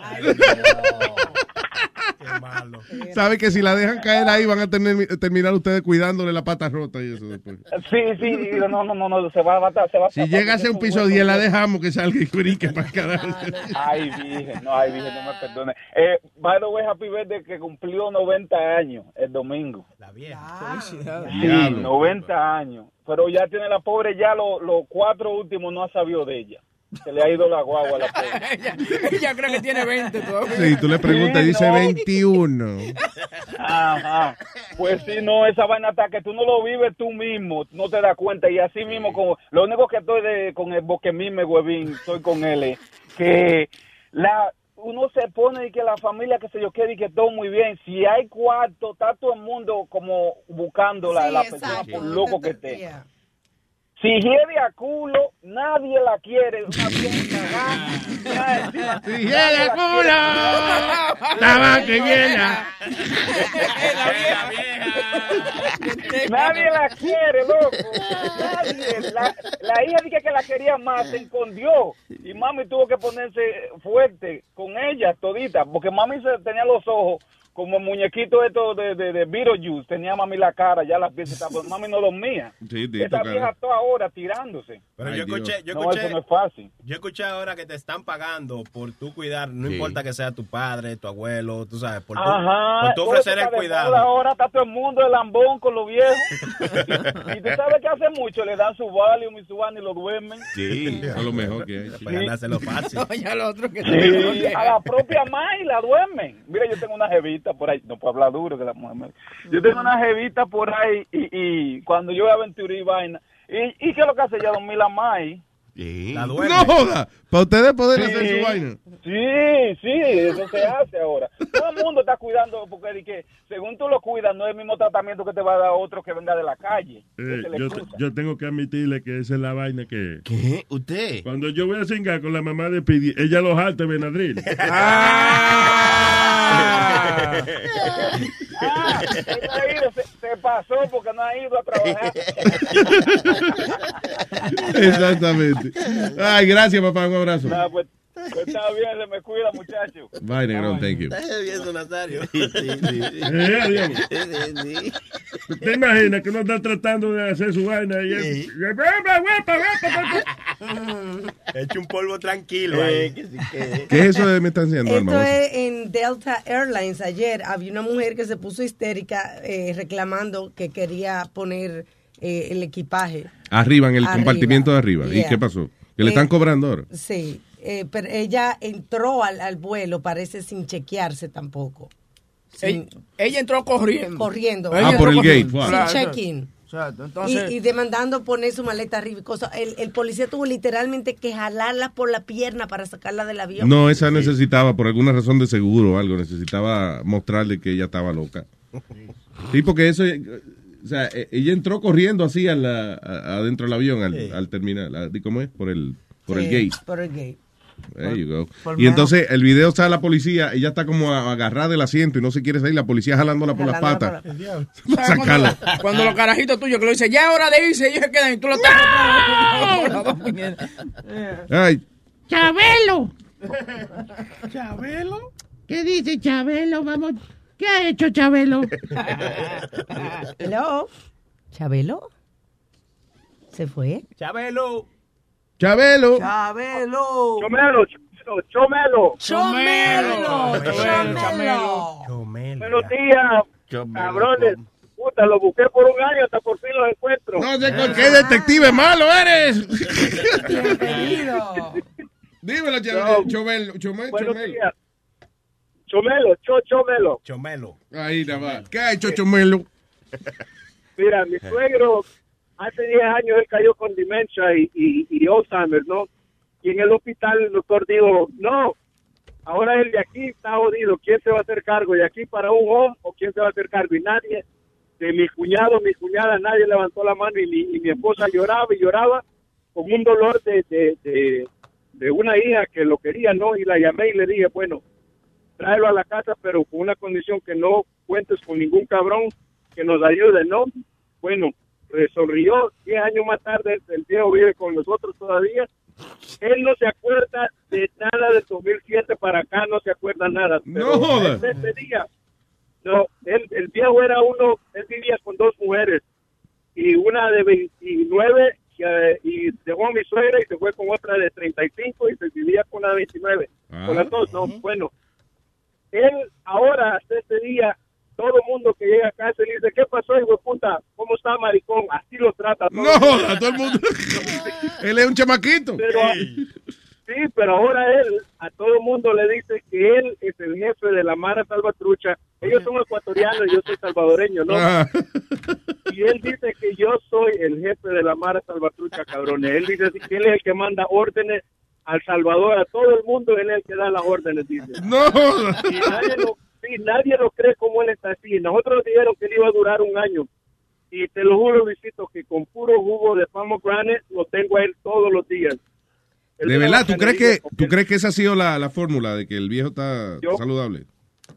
Sabe que si la dejan caer ahí van a tener, terminar ustedes cuidándole la pata rota y eso después. Sí, sí, no, no, no, no, se va a matar, se va a Si llega a ser un piso 10, la dejamos que salga y brinque para el carajo. Ay, virgen, no, ay, virgen, no me perdone. Eh, by the way, Happy Birthday que cumplió 90 años el domingo. La vieja. Sí, Diablo. 90 años. Pero ya tiene la pobre, ya los los cuatro últimos no ha sabido de ella. Se le ha ido la guagua a la pobre. ella, ella cree que tiene 20 todavía. Sí, tú le preguntas y Sí, dice no. 21. Ajá. Pues si no, esa vaina hasta que tú no lo vives tú mismo, no te das cuenta. Y así mismo, como lo único que estoy de, con el boque mime, huevín, estoy con él, es que la uno se pone y que la familia, que se yo quiere y que todo muy bien. Si hay cuarto, está todo el mundo como buscando la, Sí, la persona por loco que esté. Yeah. Si hiede a culo, nadie la quiere. Una cagada. Si hiede a culo, la vaca llena. Nadie la quiere, loco. Nadie. La, la hija dije que la quería más, se escondió. Y mami tuvo que ponerse fuerte con ella, todita, porque mami se tenía los ojos como muñequito esto de, de, de Beetlejuice, tenía mami la cara, ya las piezas estaban, mami no dormía. Sí, Esa toca- vieja toda ahora tirándose. Pero Ay, yo Dios. escuché, yo No, escuché, eso no es fácil. yo escuché ahora que te están pagando por tu cuidar, no Sí. importa que sea tu padre, tu abuelo, tú sabes, por tu, Ajá. por tu ofrecer el de cuidado. Ahora está todo el mundo el lambón con los viejos. y tú sabes que hace mucho le dan su Valium y su van y lo duermen. Sí, es lo mejor que hay. Para ganárselo fácil. Oye, al otro que Sí, a la propia May la duermen. Mira, yo tengo una jevita por ahí, no puedo hablar duro que la mujer me- Yo tengo una jevita por ahí y, y cuando yo voy a aventurar y vaina, ¿y, y qué es lo que hace ella? Dormir la May. La duerme. No joda, para ustedes poder Sí. hacer su vaina. Sí, sí, eso se hace ahora. Todo el mundo está cuidando porque que según tú lo cuidas no es el mismo tratamiento que te va a dar otro que venga de la calle. Eh, que se le yo, yo tengo que admitirle que esa es la vaina que... ¿Qué? ¿Usted? Cuando yo voy a cingar con la mamá de Pidi, ella los alta Benadryl. Ah, ido, se, se pasó porque no ha ido a trabajar. Exactamente. Ay, gracias, papá. Un abrazo. Nada, pues, pues está bien, se me cuida, muchacho. Bye, Negrón. Thank you. eso, Nazario. Eh, Diego. ¿Tú ¿Te imaginas que uno está tratando de hacer su vaina y él... Echa un polvo tranquilo ahí. ¿Qué es eso de me están haciendo, Esto hermano? es en Delta Airlines. Ayer había una mujer que se puso histérica eh, reclamando que quería poner eh, el equipaje. Arriba, en el Arriba. compartimiento de arriba. ¿Y qué pasó? Que le Eh, están cobrando ahora. Sí, eh, pero ella entró al, al vuelo, parece sin chequearse tampoco. Sin- Ella, ella entró corriendo. corriendo. Ah, por el corriendo. gate, wow. Sin check-in. Entonces, Y, y demandando poner su maleta arriba y cosas. El, el policía tuvo literalmente que jalarla por la pierna para sacarla del avión. No, esa necesitaba, por alguna razón de seguro o algo, necesitaba mostrarle que ella estaba loca. Sí, porque eso, eh, o sea, eh, ella entró corriendo así a la- a- adentro del avión, al, al terminal. a- ¿Cómo es? Por el, por el Sí, gate. Por el gate. There you go. por Y entonces el video está la policía, ella está como agarrada del asiento y no se quiere salir, la policía jalándola por las patas. por Para sacarla. cuando, cuando los carajitos tuyos que lo dicen, ya es hora de irse, ellos se quedan y tú lo estás. Ay, Chabelo. ¿Chabelo? ¿Qué dice Chabelo? Vamos. ¿Qué ha hecho Chabelo? Hello. ¿Chabelo? ¿Se fue? Chabelo. Chabelo. Chabelo. Chomelo, chomelo, chomelo. ¡Chomelo! ¡Chomelo! Chomelo. Buenos días, cabrones. Puta, lo busqué por un año, hasta por fin los encuentro. no sé con qué detective malo eres. Bienvenido. Dímelo, No. Chabelo. Chomelo. Chomelo. Chomelo. días. Chomelo, cho, chomelo. Chomelo. Ahí nada más. ¿Qué ha hecho Chomelo? Mira, mi suegro, hace 10 años él cayó con demencia y, y, y Alzheimer, ¿no? Y en el hospital el doctor dijo, no, ahora el de aquí está jodido, ¿quién se va a hacer cargo? ¿De aquí para un home o quién se va a hacer cargo? Y nadie, de mi cuñado, mi cuñada, nadie levantó la mano y mi, y mi esposa lloraba y lloraba con un dolor de, de, de, de una hija que lo quería, ¿no? Y la llamé y le dije, bueno, tráelo a la casa, pero con una condición que no cuentes con ningún cabrón que nos ayude, ¿no? Bueno, eh, sonrió, 10 años más tarde, el viejo vive con nosotros todavía. Él no se acuerda de nada del 2007 para acá, no se acuerda nada. No joda. desde ese día, no, él, el viejo era uno, él vivía con dos mujeres y una de 29 que, y dejó a mi suegra y se fue con otra de 35 y se vivía con la de 29. Ah. Con las dos, no, bueno. Él ahora, hasta este día, todo el mundo que llega a casa le dice, ¿qué pasó, hijo de puta? ¿Cómo está, maricón? Así lo trata. todo No el mundo. joda, todo el mundo. Él es un chamaquito. Pero, sí, pero ahora él, a todo el mundo le dice que él es el jefe de la Mara Salvatrucha. Ellos son ecuatorianos, yo soy salvadoreño, ¿no? Ah. Y él dice que yo soy el jefe de la Mara Salvatrucha, cabrones. Él dice que él es el que manda órdenes al Salvador, a todo el mundo, él es el que da las órdenes, dice. No. Y nadie lo, sí, nadie lo cree como él está así. Nosotros dijeron que él iba a durar un año. Y te lo juro, Luisito, que con puro jugo de pomegranate lo tengo a él todos los días. Él De verdad, ¿tú crees que tú crees que esa ha sido la, la fórmula de que el viejo está Yo- saludable?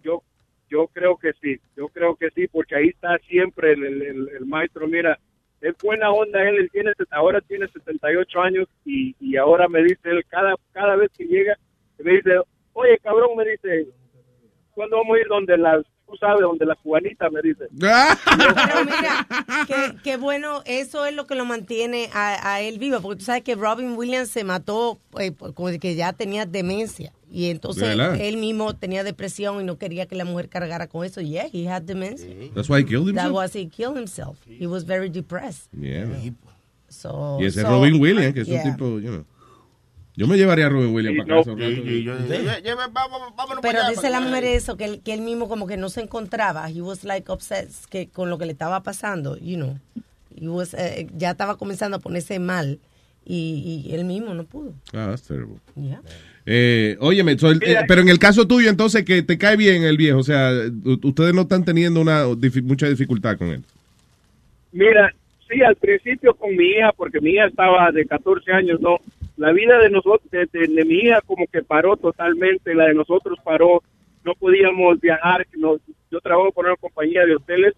yo yo creo que sí, yo creo que sí, porque ahí está siempre el, el, el- el maestro. Mira, es buena onda él, tiene, ahora tiene 78 años y, y ahora me dice él, cada, cada vez que llega, me dice, oye cabrón, me dice, ¿cuándo vamos a ir donde las tú sabes, donde la cubanita me dice. Pero mira, qué, qué bueno, eso es lo que lo mantiene a, a él vivo, porque tú sabes que Robin Williams se mató eh, por- como de que ya tenía demencia. Y entonces él mismo tenía depresión y no quería que la mujer cargara con eso. Yeah, he had dementia. That's why he killed That himself. was he killed himself. He was very depressed. Yeah. So, Y ese so- Robin Williams, que es yeah. un tipo, you know. Yo me llevaría a Robin Williams para casa. Pero dice la mujer eso, que él, que él mismo como que no se encontraba. He was like obsessed que con lo que le estaba pasando, you know. He was, eh, ya estaba comenzando a ponerse mal y, y él mismo no pudo. Ah, that's terrible. Yeah. Eh, óyeme, so el- eh, pero en el caso tuyo, entonces, que te cae bien el viejo, o sea, ustedes no están teniendo una mucha dificultad con él. Mira, sí, al principio con mi hija, porque mi hija estaba de 14 años, ¿no? La vida de nosotros, de, de- de mi hija como que paró totalmente, la de nosotros paró, no podíamos viajar, no- yo trabajo por una compañía de hoteles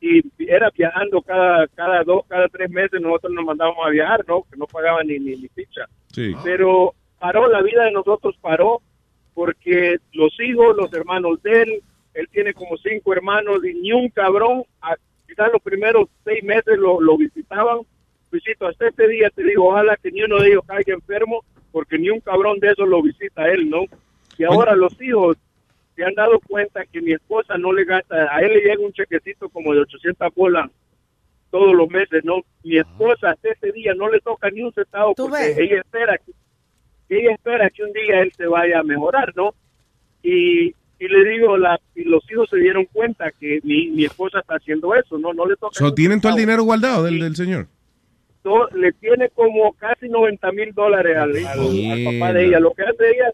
y era viajando cada cada dos, cada tres meses nosotros nos mandábamos a viajar, ¿no? Que no pagaban ni, ni, ni ficha. Sí. Pero paró, la vida de nosotros paró porque los hijos, los hermanos de él, él tiene como cinco hermanos y ni un cabrón, a- quizás los primeros seis meses lo, lo visitaban. Luisito, hasta este día te digo, ojalá que ni uno de ellos caiga enfermo, porque ni un cabrón de esos lo visita a él, ¿no? Y ahora los hijos se han dado cuenta que mi esposa no le gasta, a él le llega un chequecito como de 800 bolas todos los meses, ¿no? Mi esposa hasta ese día no le toca ni un centavo porque ella espera que ella espera que un día él se vaya a mejorar, ¿no? Y, y le digo, la, y los hijos se dieron cuenta que mi, mi esposa está haciendo eso, ¿no? No le toca. So, ¿Tienen todo el dinero guardado del, del señor? Le tiene como casi 90 mil dólares al, al- al papá de ella. Lo que hace ella,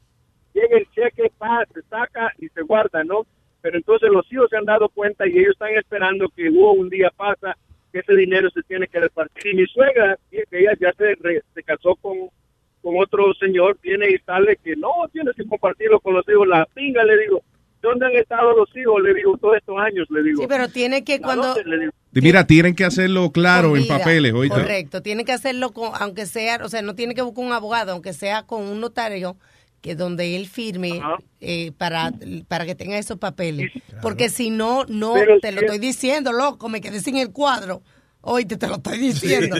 llega el cheque, pa, se saca y se guarda, ¿no? Pero entonces los hijos se han dado cuenta y ellos están esperando que hubo un día pasa que ese dinero se tiene que repartir. Y mi suegra, que ella ya se, re- se casó con, con otro señor, viene y sale que no, tienes que compartirlo con los hijos. La pinga, le digo, ¿dónde han estado los hijos? Le digo, todos estos años, le digo. Sí, pero tiene que ¿A cuando... Mira, tienen que hacerlo claro en papeles, oíste. Correcto, tiene que hacerlo con, aunque sea, o sea, no tiene que buscar un abogado, aunque sea con un notario que donde él firme eh, para, para que tenga esos papeles. Porque si no, no, Pero te lo estoy diciendo, loco, me quedé sin el cuadro. Oíste, te lo estoy diciendo.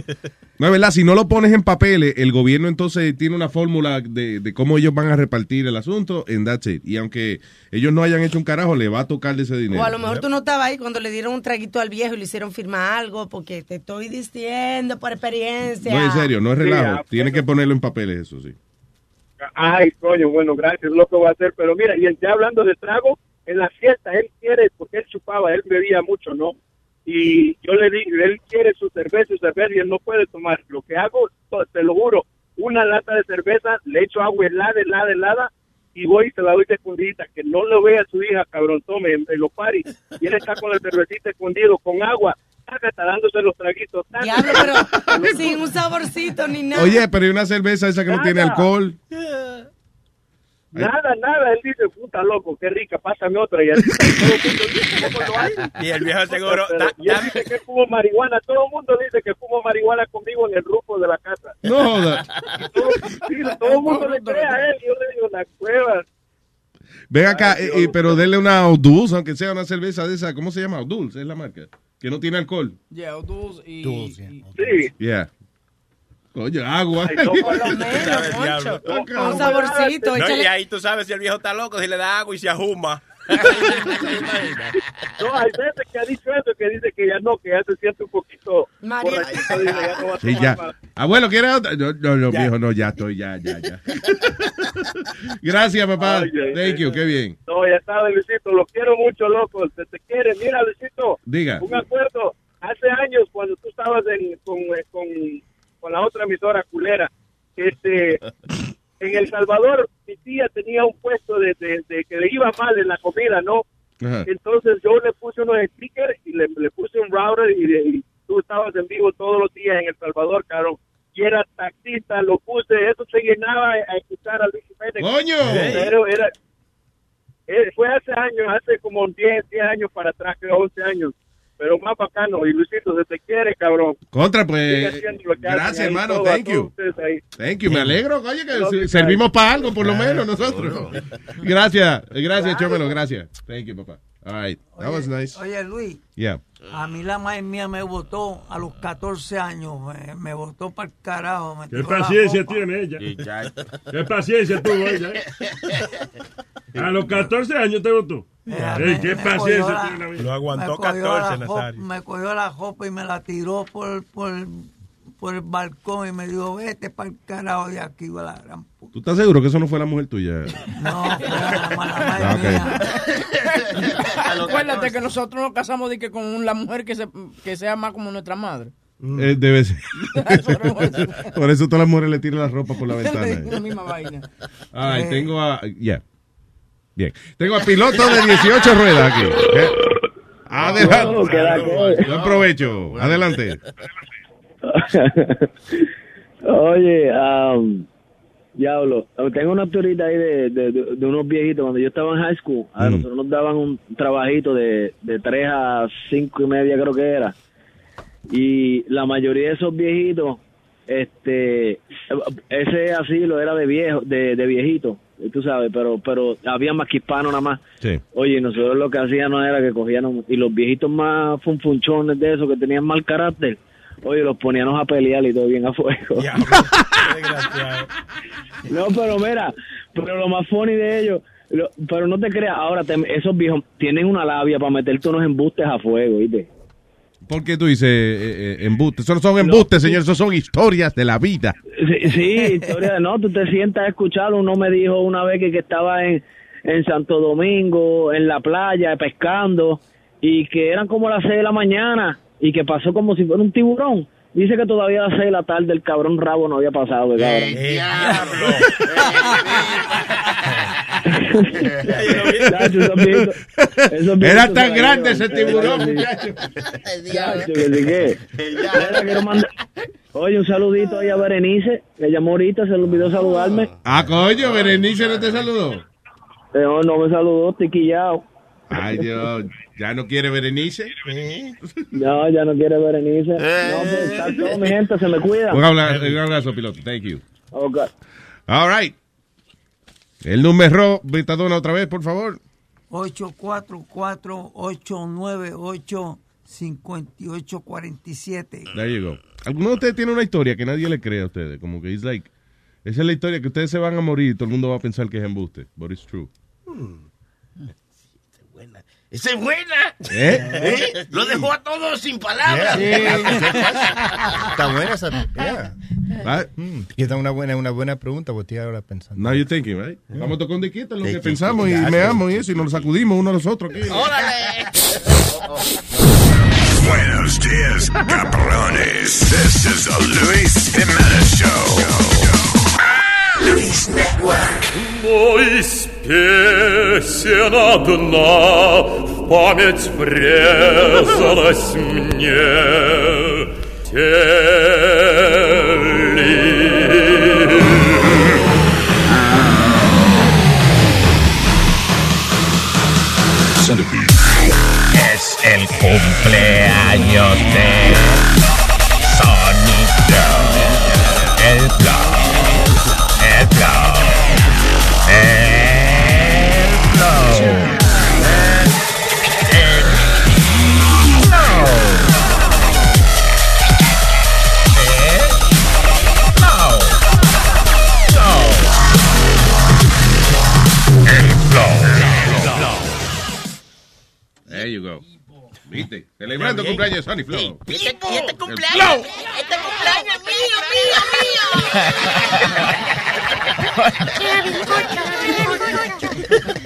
No, es verdad, si no lo pones en papeles, el gobierno entonces tiene una fórmula de, de cómo ellos van a repartir el asunto, en that's it. Y aunque ellos no hayan hecho un carajo, le va a tocar de ese dinero. O a lo mejor tú no estabas ahí cuando le dieron un traguito al viejo y le hicieron firmar algo, porque te estoy diciendo por experiencia. No, en serio, no es relajo. Sí, ah, Tiene que ponerlo en papeles, eso sí. Ay, coño, bueno, gracias, lo que voy a hacer. Pero mira, y ya hablando de trago, en la fiesta, él quiere, porque él chupaba, él bebía mucho, ¿no? Y yo le digo, él quiere su cerveza y cerveza y él no puede tomar. Lo que hago, te lo juro, una lata de cerveza, le echo agua helada, helada, helada, y voy y se la doy de escondidita, que no lo vea su hija, cabrón, tome, en, en los paris. Y él está con la cervecita escondido, con agua, está dándose los traguitos. taca. Diablo, pero sin un saborcito ni nada. Oye, pero hay una cerveza esa que no tiene alcohol. Nada, nada, él dice, puta loco, qué rica, pásame otra. Y, así, todo el mundo dice, ¿cómo lo hace? Y el viejo seguro. Pero- da- y él dice que fumo marihuana, todo el mundo dice que fumo marihuana conmigo en el grupo de la casa. No joda. Todo, sí, todo el mundo le cree a él, yo le digo, la cueva. Ven acá, eh, pero denle una Odulz, aunque sea una cerveza de esa. ¿Cómo se llama? Odulz, es la marca. Que no tiene alcohol. Yeah, O'Doul's y... y- Sí. Yeah. Oye, agua. Ay, no, por lo menos, Moncho. Un saborcito, No, y ahí tú sabes si el viejo está loco, si le da agua y se ajuma. No, hay veces que ha dicho eso, que dice que ya no, que ya se siente un poquito María. dice, ya no va a Sí, ya. más. Abuelo, ¿quieres otra? No, no, no, viejo, no, ya estoy, ya, ya, ya. Gracias, papá. Ay, ay, Thank you, qué bien. No, ya sabes, Luisito, lo quiero mucho, loco, se te quiere. Mira, Luisito, Diga. un acuerdo, hace años cuando tú estabas en, con, eh, con, con la otra emisora culera, este, en El Salvador, mi tía tenía un puesto de, de- de que le iba mal en la comida, ¿no? Ajá. Entonces yo le puse unos stickers y le, le puse un router y, y tú estabas en vivo todos los días en El Salvador, caro. Y era taxista, lo puse, eso se llenaba a escuchar a Luis Jiménez. ¡Coño! Pero era, eh, fue hace años, hace como 10, 10 años para atrás, creo 11 años. Pero más bacano. Y Luisito, se te quiere, cabrón. Contra, pues. Gracias, hermano. Thank you. Thank you. Me alegro, oye, que No, servimos para algo, por lo menos, nosotros. Gracias, gracias, Chomelo, gracias. Thank you, papá. All right. That was nice. Oye, Luis, Yeah. a mí la madre mía me votó a los 14 años. Me, votó para el carajo. Me ¿Qué paciencia tiene ella? ¿Qué paciencia tuvo ella? eh? A los 14 años te votó. Mira, Ey, me- ¿Qué me paciencia la- tiene la vida? Lo aguantó me cogió 14, la jo- Nazario. Me cogió la jopa y me la tiró por, por, por el balcón y me dijo, vete para el carajo de aquí, va la gran puta. ¿Tú estás seguro que eso no fue la mujer tuya? No, fue la mala Ah, madre ok. mía. Acuérdate que nosotros nos casamos de que con la mujer que, se, que sea más como nuestra madre. Eh, debe ser. por eso todas las mujeres le tiran la ropa por la la ventana. misma vaina. Ay, Eh. tengo a. Ya. Bien. Tengo a piloto de 18 ruedas aquí. Eh, Adelante. La Yo aprovecho. Adelante. Oye, am, diablo, tengo una teoría ahí de, de, de- de unos viejitos. Cuando yo estaba en high school, a Mm. nosotros nos daban un trabajito de, de 3 a 5 y media, creo que era. Y la mayoría de esos viejitos, este, ese asilo era de viejo, de, de viejito, tú sabes, pero, pero había más que hispanos nada más. Sí. Oye, nosotros lo que hacíamos era que cogíamos, y los viejitos más funfunchones de esos que tenían mal carácter, oye, los poníamos a pelear y todo bien a fuego. no, pero mira, pero lo más funny de ellos, lo- pero no te creas, ahora te- esos viejos tienen una labia para meterte unos embustes a fuego, ¿viste? ¿Por qué tú dices eh, eh, embustes? Eso no son embustes, señor. Eso son historias de la vida. Sí, sí, historia de no, tú te sientas a. Uno me dijo una vez que, que estaba en, en Santo Domingo, en la playa, pescando, y que eran como las seis de la mañana, y que pasó como si fuera un tiburón. Dice que todavía a las seis de la tarde el cabrón rabo no había pasado. Chacho, esos viejitos- esos Era tan grande ese tiburón, Sí. muchacho. Oye, un saludito ahí a Berenice, que llamó ahorita, se le olvidó saludarme. Ah, coño, Berenice no te saludó. Eh, No, no me saludó, estoy quillado. Ay, Dios. ¿Ya no quiere Berenice? No, ya no quiere Berenice. No, pues está todo, mi gente, se me cuida. Un abrazo, un abrazo, piloto. Thank you. Ok. All right. El número, Vitadona, otra vez, por favor. 844-898-5847. There you go. ¿Alguno de ustedes tiene una historia que nadie le cree a ustedes? Como que es like, esa es la historia que ustedes se van a morir y todo el mundo va a pensar que es embuste. But it's true. Esa es buena. ¿Eh? ¿Eh? Lo dejó a todos sin palabras. Está buena esa. Yeah. Mm, esta es una buena, una buena pregunta, porque estoy ahora pensando. Now you're thinking, right? Vamos a tocar un diquito en lo que pensamos y meamos y eso y nos lo sacudimos uno a los otros aquí. Buenos dias, cabrones. This is the Luis Jimenez Show. Luis Network. Boys песен одна в память врезалась мне. Es el cumpleaños de cumpleaños de Sonny Flow. Y este, y este cumpleaños, Flow. este cumpleaños es mío,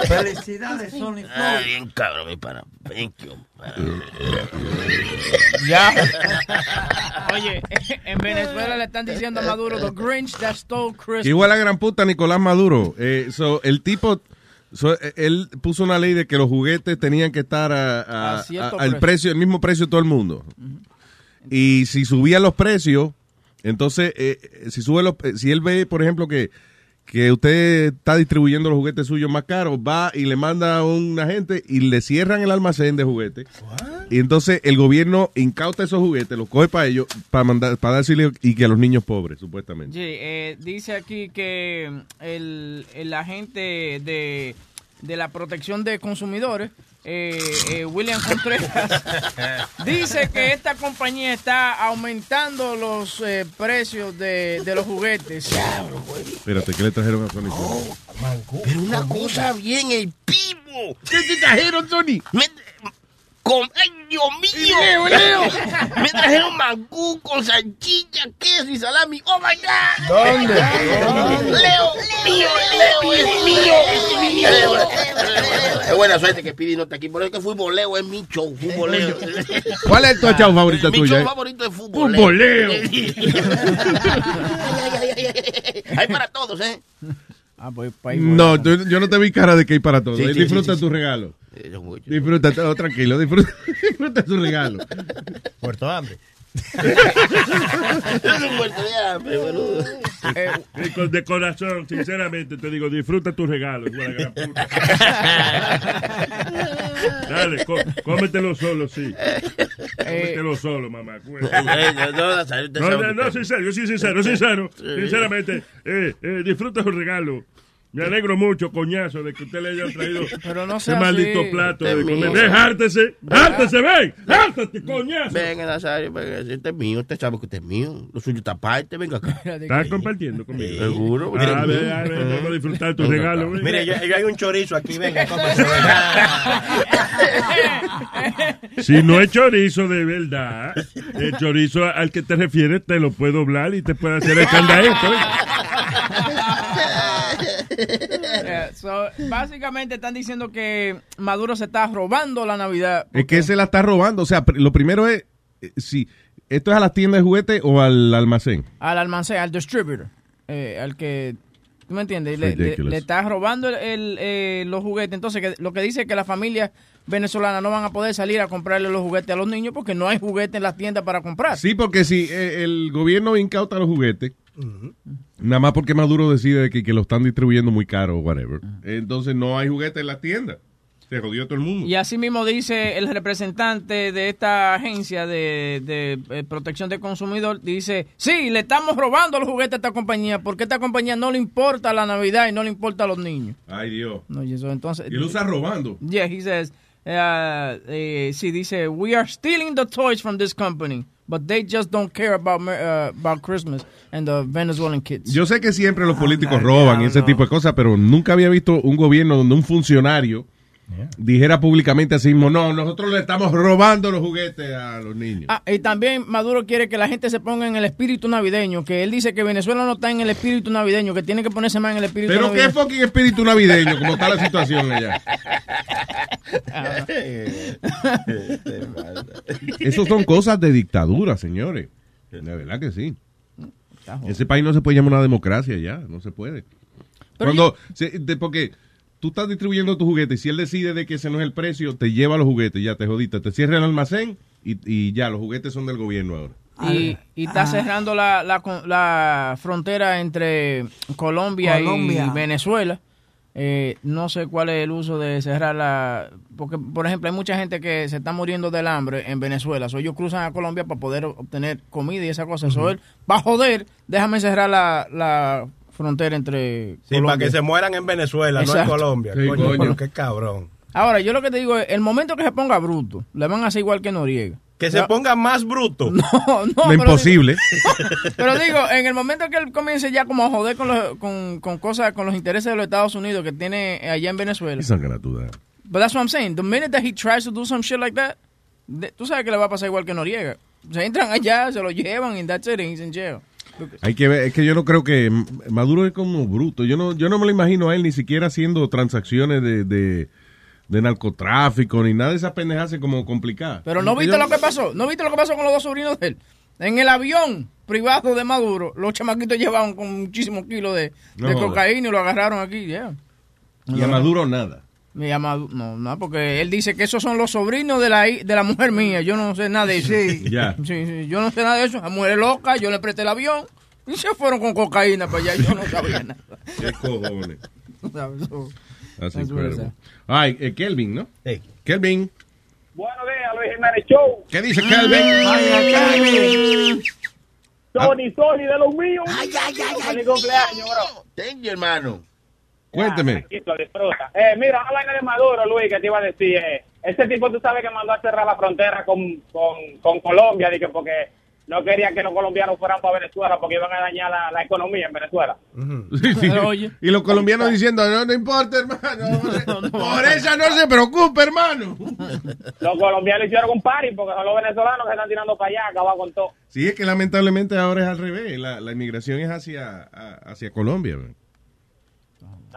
Felicidades, Sony Ah, Flow. bien cabrón, mi pana. Thank you. Ya. Oye, en Venezuela le están diciendo a Maduro, the Grinch that stole Christmas. Igual a gran puta Nicolás Maduro. Eh, so, el tipo, so, eh, él puso una ley de que los juguetes tenían que estar a, al precio. precio, el mismo precio de todo el mundo. Y si subían los precios, entonces, eh, si sube los, eh, si él ve, por ejemplo, que, que usted está distribuyendo los juguetes suyos más caros, va y le manda a un agente y le cierran el almacén de juguetes. Y entonces el gobierno incauta esos juguetes, los coge para ellos, para mandar, para dárselo y que a los niños pobres, supuestamente. Sí, eh, dice aquí que el, el agente de, de la protección de consumidores, eh, eh, William Contreras, dice que esta compañía está aumentando los eh, precios de, de los juguetes. Espérate, ¿qué le trajeron a Sony? Pero una cosa bien, el pivo. ¿Qué te trajeron, Tony? Con, ¡Ay, Dios mío! Leo, Leo. Me trajeron mangú con salchicha, queso y salami. ¡Oh, my God! ¿Dónde? Leo, mío, Leo, es mío. Es mío. Leo, Es buena suerte que Pidi no está aquí. Por eso que fútbol Leo es mi show. Fútbol Leo. ¿Cuál es tu show favorito Mi tuyo? show eh? favorito es fútbol Fútbol Leo. Leo. Hay para todos, ¿eh? Ah, pues, No, tú- yo no te vi cara de que hay para todo. Sí, Eh, sí, disfruta sí, tu sí. regalo. Yo mucho. Disfruta, oh, tranquilo, disfruta, disfruta tu regalo. Muerto de hambre. Es un muerto de hambre, boludo. De corazón, sinceramente, te digo, disfruta tu regalo. hijo de la gran puta. Dale, có- cómetelo solo, sí. Cómetelo solo, mamá. No, no, No, sincero, yo sí sincero, sincero. Sinceramente, eh, eh, disfruta su regalo. Me alegro mucho, coñazo, de que usted le haya traído Pero no ese maldito así. plato de Es mío. comer. Ven, hártese, hártese, ven, hártese, coñazo. Venga, Nazario, venga, este es mío, usted sabe que usted es mío. Lo suyo está aparte, venga acá. ¿Estás compartiendo conmigo? Seguro. A ver, a ver, a ver, vamos a disfrutar tu regalo. Mire, yo, yo hay un chorizo aquí, venga, cómase. Si no es chorizo de verdad, el chorizo al que te refieres te lo puedo doblar y te puede hacer el candaeto. Yeah, so, básicamente están diciendo que Maduro se está robando la Navidad. Es que se la está robando. O sea, lo primero es eh, si esto es a las tiendas de juguete o al almacén. al almacén, al distributor, eh, al que, ¿tú me entiendes? Le, le, Ridiculous. le está robando el, el, eh, los juguetes. Entonces, que, lo que dice es que las familias venezolanas no van a poder salir a comprarle los juguetes a los niños porque no hay juguetes en las tiendas para comprar. Sí, porque si eh, el gobierno incauta los juguetes, nada más porque Maduro decide que, que lo están distribuyendo muy caro o whatever, entonces no hay juguetes en las tiendas. Se jodió todo el mundo. Y así mismo dice el representante de esta agencia de, de, eh, protección del consumidor, dice, sí, le estamos robando los juguetes a esta compañía porque a esta compañía no le importa la Navidad y no le importa a los niños. Ay, Dios. No, y eso entonces... Y él usa robando. Yeah, he says, uh, eh, sí, dice, we are stealing the toys from this company, but they just don't care about, uh, about Christmas and the Venezuelan kids. Yo sé que siempre los políticos roban y ese tipo de cosas, pero nunca había visto un gobierno donde un funcionario dijera públicamente así mismo, no, nosotros le estamos robando los juguetes a los niños. Ah, y también Maduro quiere que la gente se ponga en el espíritu navideño, que él dice que Venezuela no está en el espíritu navideño, que tiene que ponerse más en el espíritu Pero qué navideño. fucking espíritu navideño, como está la situación allá. Eso son cosas de dictadura, señores. De verdad que sí. Ese país no se puede llamar una democracia ya, no se puede. Cuando, se- de- porque tú estás distribuyendo tus juguetes y si él decide de que ese no es el precio, te lleva los juguetes, ya te jodiste, te cierra el almacén y, y ya, los juguetes son del gobierno ahora. Y, y está cerrando la, la, la frontera entre Colombia, Colombia. y Venezuela. Eh, no sé cuál es el uso de cerrar la... Porque, por ejemplo, hay mucha gente que se está muriendo del hambre en Venezuela. So, ellos cruzan a Colombia para poder obtener comida y esa cosa. So, él, va a joder, déjame cerrar la, la frontera entre Sí, para que se mueran en Venezuela, no en. Colombia. Sí, coño, qué cabrón. Ahora, yo lo que te digo es, el momento que se ponga bruto, le van a hacer igual que Noriega. Que se ponga más bruto. No, no. Pero imposible. Pero digo, en el momento que él comience ya como a joder con, los, con, con cosas, con los intereses de los Estados Unidos que tiene allá en Venezuela. Do that. But that's what I'm saying. The minute that he tries to do some shit like that, de- tú sabes que le va a pasar igual que Noriega. Se entran allá, se lo llevan y that's it, and he's in jail. Hay que ver, es que yo no creo que Maduro es como bruto. Yo no, yo no me lo imagino a él ni siquiera haciendo transacciones de, de, de narcotráfico ni nada de esas pendejas como complicadas. Pero no viste yo- lo que pasó, no viste lo que pasó con los dos sobrinos de él. En el avión privado de Maduro, los chamaquitos llevaban con muchísimos kilos de, No de jodas. cocaína y lo agarraron aquí, yeah. Y a Maduro nada. Me llama, no, no, porque él dice que esos son los sobrinos de la, de la mujer mía. Yo no sé nada de eso. Ya. Sí, sí, yo no sé nada de eso. La mujer es loca, yo le presté el avión Y se fueron con cocaína para allá, yo no sabía nada. ¿Qué cojones? That's incredible. Ay, eh, Kelvin, ¿no? Kelvin. Buenos días, Luis Jiménez Show. ¿Qué dice Kelvin? Tony, Tony, de los míos. Ay, ay, ay. Feliz cumpleaños, bro. Thank you, hermano. Cuénteme. Disfruta. Eh, mira, una vaina de Maduro, Luis, que te iba a decir. Eh, ese tipo, tú sabes que mandó a cerrar la frontera con, con, con Colombia, dije, porque no quería que los colombianos fueran para Venezuela porque iban a dañar la, la economía en Venezuela. Sí, sí. Y los colombianos diciendo, no, no importa, hermano. Por esa no se preocupe, hermano. Los colombianos hicieron un party porque son los venezolanos que están tirando para allá, acabar con todo. Sí, es que lamentablemente ahora es al revés. La, la inmigración es hacia, a- hacia Colombia. man.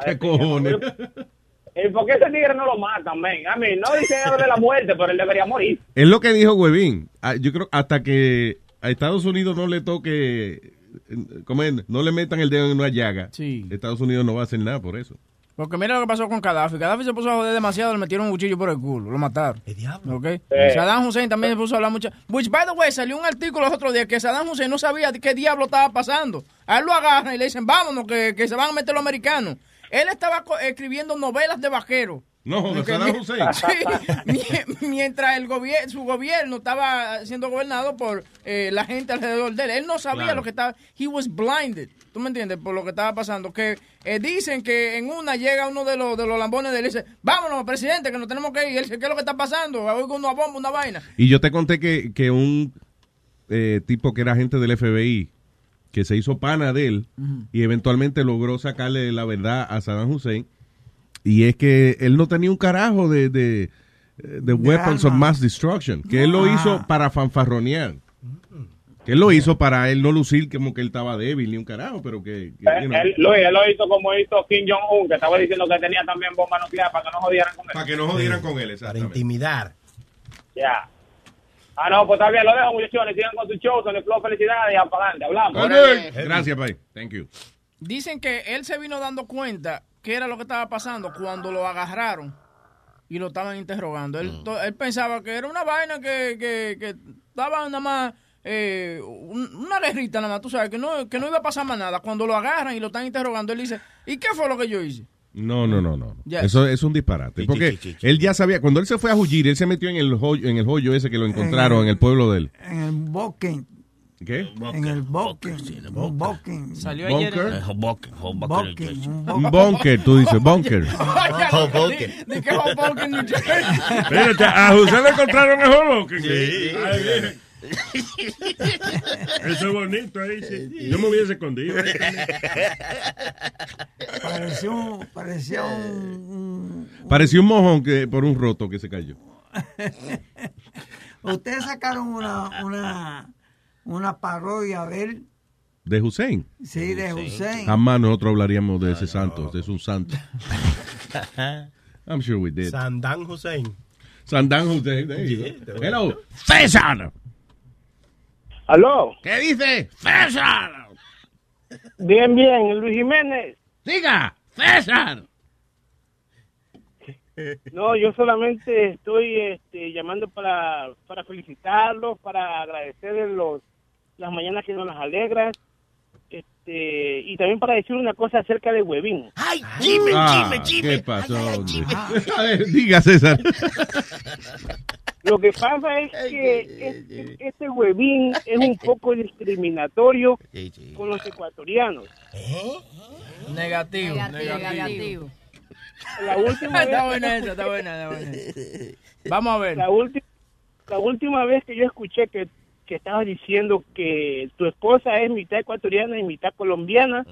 ¿Qué cojones? ¿Y por qué ese tigre no lo matan, men? A mí, no dicen algo de la muerte, pero él debería morir. Es lo que dijo Huevín. Ah, Yo creo hasta que a Estados Unidos no le toque, eh, ¿cómo es? no le metan el dedo en una llaga, Sí. Estados Unidos no va a hacer nada por eso. Porque mira lo que pasó con Gaddafi. Gaddafi se puso a joder demasiado, le metieron un cuchillo por el culo, lo mataron. ¿Qué diablo? ¿Ok? Saddam Hussein también se puso a hablar mucho. Which, by the way, salió un artículo los otros días que Saddam Hussein no sabía qué diablo estaba pasando. A él lo agarran y le dicen, vámonos, que, que se van a meter los americanos. Él estaba escribiendo novelas de vaqueros. No, Ok, Saddam Hussein. Sí, mientras el gobier- su gobierno estaba siendo gobernado por eh, la gente alrededor de él. Él no sabía Claro. lo que estaba. He was blinded. ¿Tú me entiendes? Por lo que estaba pasando. Que eh, dicen que en una llega uno de los, de los lambones de él y dice: Vámonos, presidente, que nos tenemos que ir. Y él dice: ¿Qué es lo que está pasando? Oigo una bomba, una vaina. Y yo te conté que, que un eh, tipo que era agente del FBI, que se hizo pana de él, y eventualmente logró sacarle la verdad a Saddam Hussein, y es que él no tenía un carajo de, de, de weapons of mass destruction, que él lo hizo para fanfarronear. Que él lo hizo para él no lucir como que él estaba débil ni un carajo, pero que... que, you know, él, Luis, él lo hizo como hizo Kim Jong-un, que estaba diciendo que tenía también bomba nuclear para que no jodieran con él. para que no jodieran con él, exactamente. Para intimidar. Ya. Ah, no, pues está bien, lo dejo, muchachones. Sigan con su show, Tony Flow, felicidades y. Hablamos. Gracias, Pai. Thank you. Dicen que él se vino dando cuenta qué era lo que estaba pasando cuando lo agarraron y lo estaban interrogando. Él, él pensaba que era una vaina que, que, que estaba nada más, eh, un- una guerrita nada más, tú sabes, que no, que no iba a pasar más nada. Cuando lo agarran y lo están interrogando, él dice, ¿y qué fue lo que yo hice? No, no, no, no. Eso es un disparate. Porque él ya sabía, cuando él se fue a huir, él se metió en el hoyo, en el hoyo ese que lo encontraron en el pueblo de él. En el Boken. ¿Qué? En el Boken. Un Boken. Salió ayer en- Bunker. Un Un bunker, tú dices, bunker. Di que Hoboken, New Jersey. Espérate, a José le encontraron el Hoboken. Sí. Eso es bonito ahí, sí. Yo me hubiese escondido. también. Parecía un... Pareció un mojón que, por un roto que se cayó. Ustedes sacaron una, una, una parodia de él. ¿De Hussein? Sí, de Hussein. Jamás nosotros hablaríamos de ese santo. Es un santo. I'm sure we did. Sandán Hussein. Sandán Hussein. Hello. César. ¿Aló? ¿Qué dice? César. Bien, bien, Luis Jiménez. Diga, César. No, yo solamente estoy este, llamando para, para felicitarlos, para agradecerles los, las mañanas que nos las alegras. Este, y también para decir una cosa acerca de Huevín. ¡Ay, Ah, ¿Qué pasó? hombre? A ver, Diga, César. Lo que pasa es que este, este Huevín es un poco discriminatorio con los ecuatorianos. Negativo, Negativo, negativo. La última está vez- buena esa, está buena, está buena. Vamos a ver. La, la última vez que yo escuché que, que estabas diciendo que tu esposa es mitad ecuatoriana y mitad colombiana,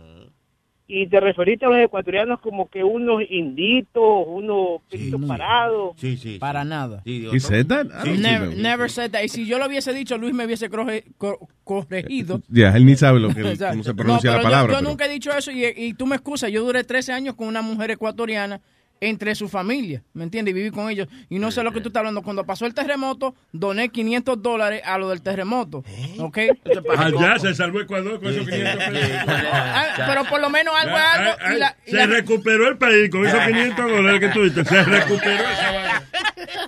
y te referiste a los ecuatorianos como que unos inditos, unos pelitos parados. Sí, sí. Para nada. He said that? Never, never said that. Y si yo lo hubiese dicho, Luis me hubiese corre- co- corregido. Ya, él ni sabe lo que, O sea, cómo se no, pronuncia pero la palabra. Yo, yo pero- nunca he dicho eso y, y tú me excusas. Yo duré 13 años con una mujer ecuatoriana entre su familia, ¿me entiendes? Y viví con ellos. Y no sé lo que tú estás hablando. Cuando pasó el terremoto, doné 500 dólares a lo del terremoto. ¿Ok? Allá se salvó Ecuador con esos 500 pesos. Ah, pero por lo menos algo es algo. Ay, y la- y se la- recuperó el país con esos 500 dólares que tú diste. Se recuperó esa vaina.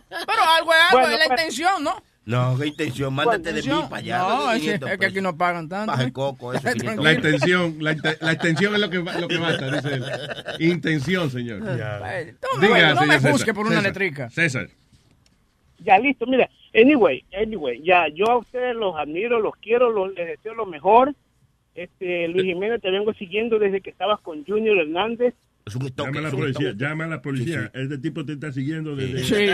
pero algo es algo, Bueno, es la pues- intención, ¿no? No, qué intención, mándate de mí Intención. para allá. No, es, 500 es que aquí no pagan tanto. Baja el coco, eso, 500 La extensión, la, la extensión es lo que, va- lo que basta, dice él. Intención, señor. Eh, No, Diga, no me señor juzgue César. por una César. letrica. César. Ya, listo, mira. Anyway, anyway, ya, yo a ustedes los admiro, los quiero, los, les deseo lo mejor. Este, Luis Jiménez, te vengo siguiendo desde que estabas con Junior Hernández. Llama a la policía, llama a la policía. Este tipo te está siguiendo desde... Sí.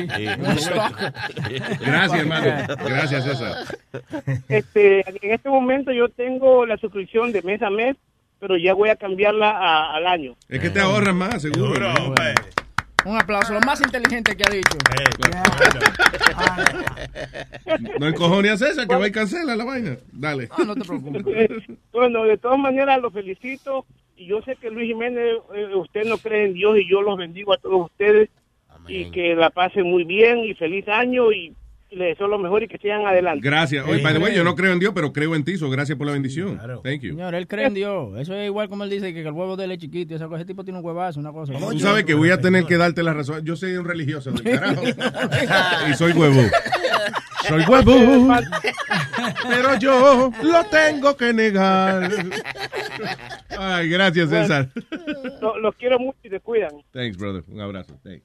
Gracias, hermano. Gracias, César. Este, en este momento yo tengo la suscripción de mes a mes, pero ya voy a cambiarla a- al año. Es que te ahorras más, seguro. ¿no? Un aplauso, lo más inteligente que ha dicho. No encojones a César, que va y cancela la vaina. Dale. No, no te preocupes. Bueno, de todas maneras los felicito y yo sé que Luis Jiménez, eh, usted no cree en Dios y yo los bendigo a todos ustedes y que la pasen muy bien y feliz año y, les deseo lo mejor y que sigan adelante. Gracias. Oye, by the way, yo no creo en Dios, pero creo en ti, so gracias por la bendición. Thank you. Señor, él cree en Dios. Eso es igual como él dice que el huevo de él es chiquito. y esa cosa. Ese tipo tiene un huevazo, una cosa. Tú sabes que voy a tener que darte la razón. Yo soy un religioso del carajo. y soy huevo. Soy huevo. Pero yo lo tengo que negar. Ay, gracias, Bueno, César. lo- los quiero mucho y se cuidan. Thanks, brother. Un abrazo. Thanks.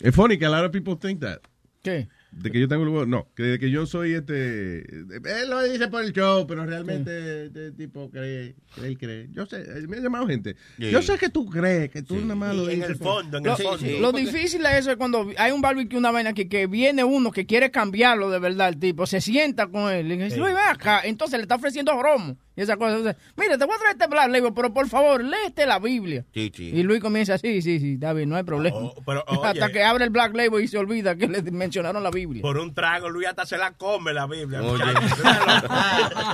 Es funny que a lot of people think that. ¿Qué? De que yo tengo el huevo. No, que de que yo soy este. Él lo dice por el show, pero realmente este tipo cree, cree, él cree. Yo sé, eh, me ha llamado gente. Yo sé que tú crees, que tú nada más lo Y en dices. el fondo, en Lo, el fondo. lo difícil es eso es cuando hay un barbecue, una vaina que, que viene uno que quiere cambiarlo de verdad, el tipo, se sienta con él y dice, Sí. "Luis, acá, entonces le está ofreciendo romo y esa cosa. Entonces, Mira, te voy a traer este Black Label, pero por favor, léete la Biblia. Sí, sí. Y Luis comienza así, sí, sí, está bien, no hay problema. pero, oye. Hasta que abre el Black Label y se olvida que le mencionaron la Biblia. Por un trago, Luis hasta se la come la Biblia.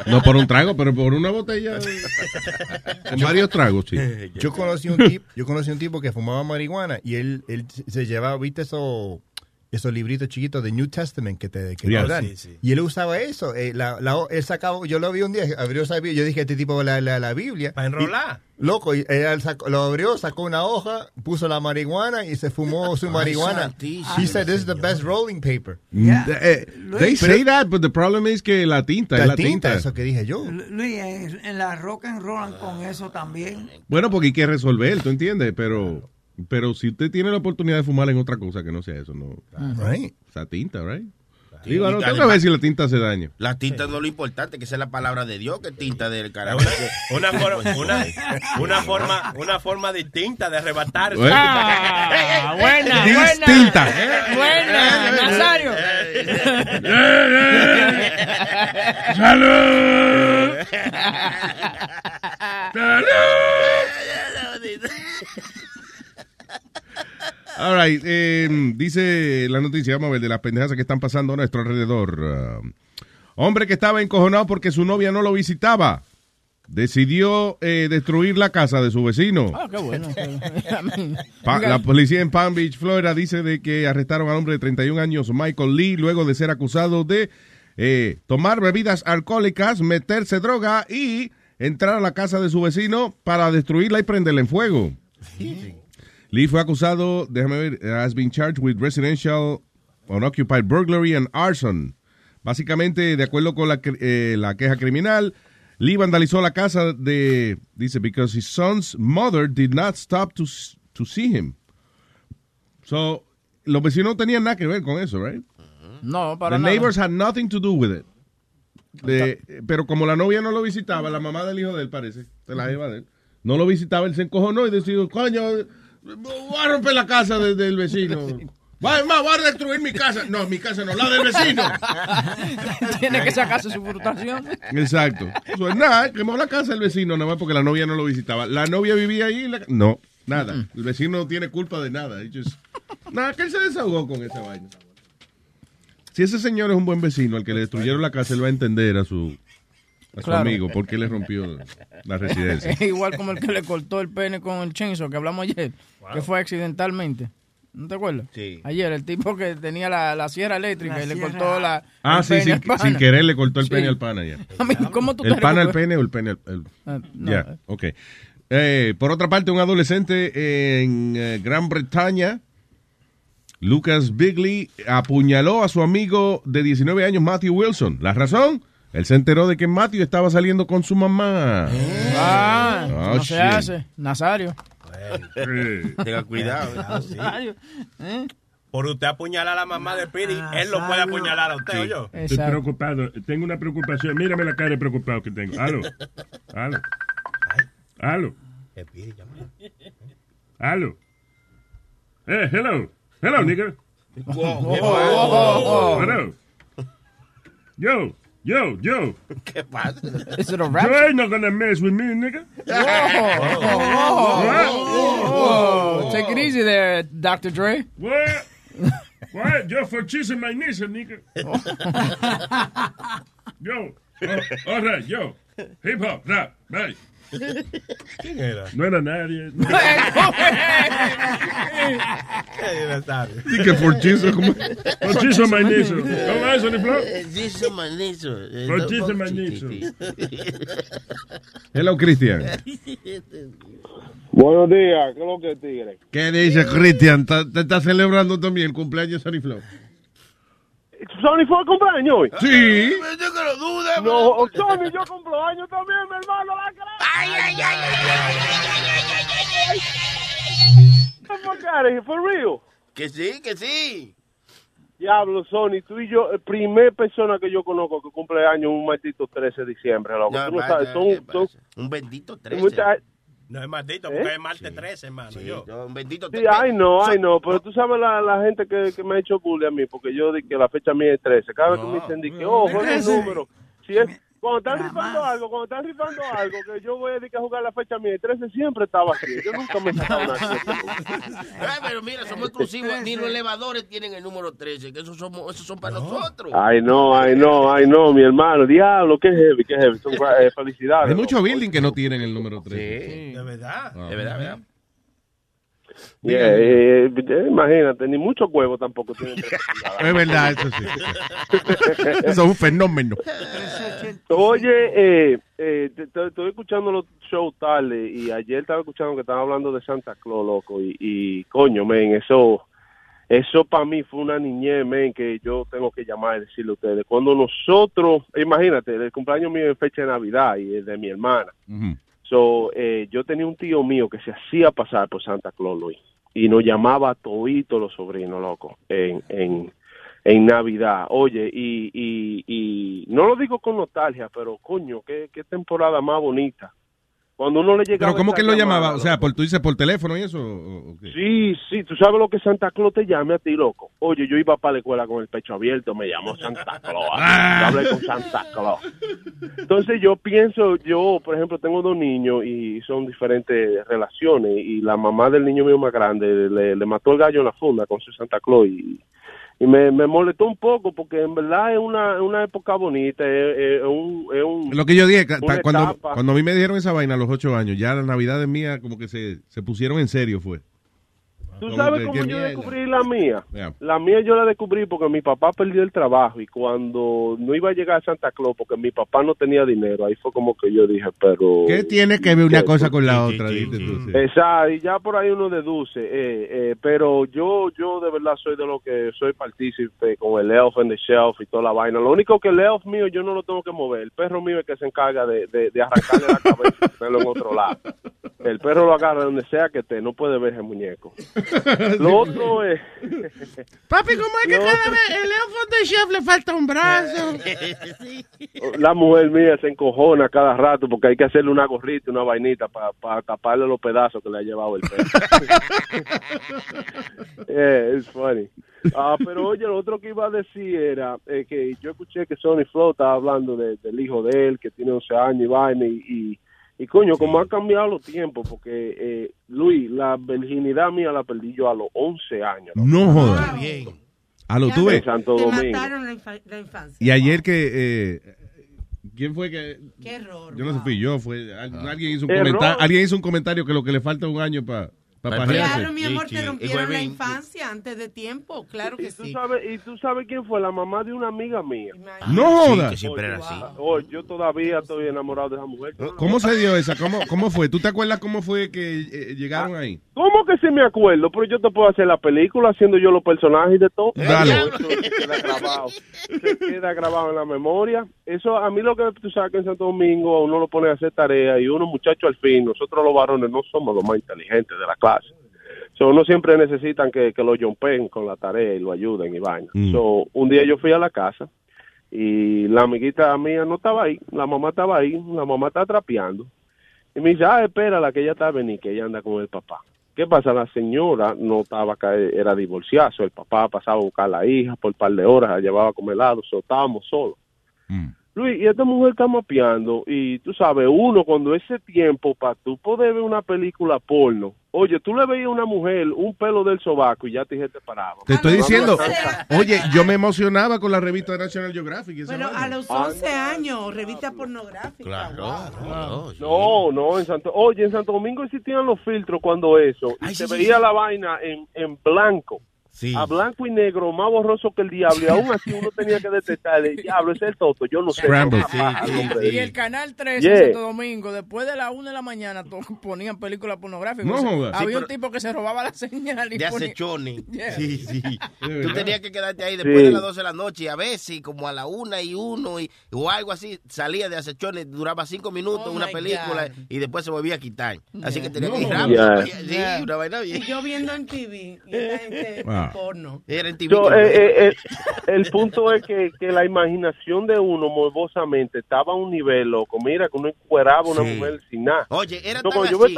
No por un trago, pero por una botella. Con varios tragos, sí. Yo conocí un tipo, yo conocí un tipo que fumaba marihuana y él, él se llevaba, viste esos esos libritos chiquitos de New Testament que te que Yeah. te dan. Sí, sí. Y él usaba eso. eh, la, la- él sacaba, yo lo vi un día, abrió esa Biblia, yo dije, este tipo la, la, la Biblia. Para enrolar. Y- loco, y él sacó- lo abrió, sacó una hoja, puso la marihuana y se fumó su Ay, marihuana. santísimo, He said, this is the best rolling paper. Eh, they say that, but the problem is que la tinta es La la tinta, tinta. eso que dije yo. Luis, en, en la rock and roll con eso también. Bueno, porque hay que resolver, ¿tú entiendes? Pero, pero si usted tiene la oportunidad de fumar en otra cosa que no sea eso, no. Right. Esa tinta, right? Sí, Digo, y no, tengo que además- ver si la tinta hace daño. La tinta no es lo importante, que sea la palabra de Dios, que tinta del carajo. Una, for- una, una forma, una forma distinta de arrebatar. Ah, buena, Distinta. buena. Buena, Nazario. ¡Salud! All right, eh, dice la noticia, vamos a ver, de las pendejas que están pasando a nuestro alrededor. Ah, hombre que estaba encojonado porque su novia no lo visitaba. Decidió eh, destruir la casa de su vecino. Ah, qué bueno. Pa- la policía en Palm Beach, Florida, dice de que arrestaron al hombre de 31 años, Michael Lee, luego de ser acusado de eh, tomar bebidas alcohólicas, meterse droga y entrar a la casa de su vecino para destruirla y prenderla en fuego. Lee fue acusado, déjame ver, has been charged with residential unoccupied burglary and arson. Básicamente, de acuerdo con la, eh, la queja criminal, Lee vandalizó la casa de, dice, because his son's mother did not stop to, to see him. So, los vecinos no tenían nada que ver con eso, right? No, para The nada. neighbors had nothing to do with it. De- pero como la novia no lo visitaba, la mamá del hijo de él parece, de la jeva de él, no lo visitaba, él se encojonó y decidió, coño, voy a romper la casa de- del vecino. Va, voy a destruir mi casa. No, mi casa no, la del vecino. Tiene que sacarse su frustración. Exacto. So, nada, quemó la casa del vecino, nada más porque la novia no lo visitaba. La novia vivía ahí. y la- No, nada. El vecino no tiene culpa de nada. Just- Nada, que él se desahogó con esa vaina. Si ese señor es un buen vecino, al que le destruyeron la casa, él va a entender a su, a su amigo por qué le rompió la residencia. Es igual como el que le cortó el pene con el chainsaw que hablamos ayer, que fue accidentalmente. ¿No te acuerdas? Sí. Ayer, el tipo que tenía la, la sierra eléctrica La y le sierra. cortó la. Ah, sí, sin, sin querer le cortó el Sí. pene al pana ya. A mí, ¿Cómo tú ¿El te pana al pene o el pene al... el- Ah, no, Ya, eh. ok. Eh, por otra parte, un adolescente en eh, Gran Bretaña Lucas Bigley apuñaló a su amigo de 19 años, Matthew Wilson. ¿La razón? Él se enteró de que Matthew estaba saliendo con su mamá. Ah, Oh, no se hace. Nazario. Tenga cuidado. Nazario. ¿eh? Por usted apuñalar a la mamá de Piri, él lo puede apuñalar a usted o yo. Estoy preocupado. Tengo una preocupación. Mírame la cara de preocupado que tengo. Aló. Aló. Aló. Aló. Eh, hello. Hello, nigga. Wow. Hello. Yo. Yo, yo. ¿Qué pasa? Is it a You rap? ain't not gonna mess with me, nigga. Whoa, whoa, whoa, whoa. Take it easy there, Dr. Dre. What? What? Yo for chasing my niece, nigga. yo. Oh, all right, yo. Hip hop, rap, bye. ¿Quién era? No era nadie. Sí, que forchizo, como... Forchizo manizo. ¿Cómo es, Sonny Flow? Forchizo manizo. Forchizo manizo. Hello, Cristian. Buenos días, ¿qué es lo que tigre? ¿Qué dice Cristian? ¿Te te está celebrando también el cumpleaños de Sonny Flow? ¿Sony fue el cumpleaños hoy? Sí. Yo que lo duda. No, Sony, yo cumplo años también, mi hermano. La cara. Ay, ay, ay, ay, the fuck out of here, for real. Que sí, que sí. Diablo, Sony, tú y yo, el primer persona que yo conozco que cumple años un maldito 13 de diciembre, loco. No, tú no sabes, son, ¿qué son Un bendito 13. No es maldito, ¿Eh? porque es martes 13, hermano. Sí, yo. no, un bendito Sí, 13. ay no, ay no, pero tú sabes la, la gente que, que me ha hecho bullying a mí, porque yo di que la fecha mía es 13. Cada vez que me dicen, di que, oh, juega el número. Si es, cuando están rifando algo, cuando están rifando algo, que yo voy a dedicar a jugar la fecha mía, el 13 siempre estaba así. Yo nunca me he sacado una Ay, pero mira, somos exclusivos. Ni los elevadores tienen el número 13, que esos, somos, esos son para nosotros. Ay no, ay no, ay no, mi hermano, diablo, qué heavy, qué heavy. Son, eh, felicidades. Hay muchos buildings que no tienen el número 3. De verdad. Ah. De verdad, verdad. Yeah, eh, eh, imagínate, ni muchos huevos tampoco tienen 13 Es verdad, eso sí. Eso es un fenómeno. Oye, eh, eh, estoy escuchando los shows tarde y ayer estaba escuchando que estaban hablando de Santa Claus, loco, y, y coño, men, eso, eso para mí fue una niñez, men, que yo tengo que llamar y decirle a ustedes. Cuando nosotros, imagínate, el cumpleaños mío es fecha de Navidad y es de mi hermana. So, eh, yo tenía un tío mío que se hacía pasar por Santa Claus, Luis, y nos llamaba a todito los sobrinos, loco, en, en, en Navidad. Oye, y, y, y no lo digo con nostalgia, pero coño, qué, qué temporada más bonita. Cuando uno le llegaba... Pero ¿cómo que él lo llamaba? O sea, por, ¿tú dices por teléfono y eso? o- o qué? Sí, sí, tú sabes lo que Santa Claus te llame a ti, loco. Oye, yo iba para la escuela con el pecho abierto, me llamó Santa Claus. Ah. Yo hablé con Santa Claus. Entonces yo pienso, yo, por ejemplo, tengo dos niños y son diferentes relaciones y la mamá del niño mío más grande le, le mató el gallo en la funda con su Santa Claus y, y me, me molestó un poco porque en verdad es una, una época bonita, es, es un... Es un Lo que yo dije, cuando, cuando a mí me dijeron esa vaina a los ocho años, ya las navidades mías como que se, se pusieron en serio, fue. ¿Tú sabes cómo yo descubrí la mía? La mía yo la descubrí porque mi papá perdió el trabajo y cuando no iba a llegar a Santa Claus porque mi papá no tenía dinero, ahí fue como que yo dije, pero... ¿Qué tiene que ver una ¿Qué? cosa con la otra? sí. Exacto, y ya por ahí uno deduce, eh, eh, pero yo yo de verdad soy de lo que soy partícipe con el Elf en the Shelf y toda la vaina. Lo único que el Elf mío yo no lo tengo que mover, el perro mío es que se encarga de, de, de arrancarle la cabeza y ponerlo en otro lado. El perro lo agarra donde sea que esté, no puede ver ese muñeco. Lo otro es... Papi, ¿cómo es que Lo cada otro- vez el Elfo de Chef le falta un brazo? La mujer mía se encojona cada rato porque hay que hacerle una gorrita, una vainita para taparle los pedazos que le ha llevado el perro. yeah, it's funny. Ah, pero oye, lo otro que iba a decir era eh, que yo escuché que Sony Flow estaba hablando de- del hijo de él, que tiene 11 años y vaina, y, y, y coño, como han cambiado los tiempos, porque eh, Luis, la virginidad mía la perdí yo a los 11 años. No jodas. A lo tuve. En Santo Te Domingo. mataron la, infa- la infancia. Y ayer que... eh, ¿Quién fue que...? Qué error. Yo no sé, fui yo. Fue, al- alguien, hizo un comentario, alguien hizo un comentario que lo que le falta un año para Para Claro, mi amor, te rompieron la infancia antes de tiempo, claro que ¿Y tú, sí. sabes, ¿Y tú sabes quién fue? La mamá de una amiga mía. No Sí, que siempre era así. Oh, yo todavía estoy enamorado de esa mujer. ¿Cómo se dio esa? ¿Cómo, ¿Cómo fue? ¿Tú te acuerdas cómo fue que eh, llegaron ahí? ¿Cómo que sí me acuerdo? Pero yo te puedo hacer la película haciendo yo los personajes y de todo. Dale. Eso se queda grabado. Se queda grabado en la memoria. Eso, a mí lo que tú sabes que en Santo Domingo uno lo pone a hacer tarea y uno, muchacho, al fin, nosotros los varones no somos los más inteligentes de la clase. So, uno siempre necesitan que, que lo jumpen con la tarea y lo ayuden y vaina. Mm. So, un día yo fui a la casa y la amiguita mía no estaba ahí, la mamá estaba ahí, la mamá está trapeando. Y me dice, ah, espérala, que ella está a venir, que ella anda con el papá. ¿Qué pasa? La señora no estaba acá, era divorciada, so, el papá pasaba a buscar a la hija por un par de horas, la llevaba a comer helado, so, estábamos solos. Luis, y esta mujer está mapeando, y tú sabes, uno cuando ese tiempo para tú poder ver una película porno, oye, tú le veías a una mujer un pelo del sobaco y ya te dije te paraba. Te estoy diciendo, oye, yo me emocionaba con la revista de National Geographic. vaina. a los 11 años, revista pornográfica. wow. No, no, en Santo, oye, en Santo Domingo existían los filtros cuando eso, y se sí, veía sí. la vaina en, en blanco. A blanco y negro, más borroso que el diablo, y aún así uno tenía que detectar, el diablo, ese es el toto, yo no sé. Sí, sí, hombre de Y el canal 3 Yeah. en Santo Domingo, después de las 1 de la mañana, ponían películas pornográficas. No O sea, jodas. Había un tipo que se robaba la señal y De ponía- acechones. Yeah. Sí, sí. Tú tenías que quedarte ahí después Sí. de las 12 de la noche y a veces como a la una y uno y, o algo así salía de acechones, duraba cinco minutos Oh, una película God. y después se volvía a quitar. Así que tenía No. que ir rápido. Yeah. Sí, Yeah. una vaina Y bien. yo viendo en TV, y gente Porno. Era. So, eh, eh, eh, el punto es que, que la imaginación de uno morbosamente estaba a un nivel, loco. Mira, que uno encueraba a una Sí. mujer sin nada. Oye, era tan yo así.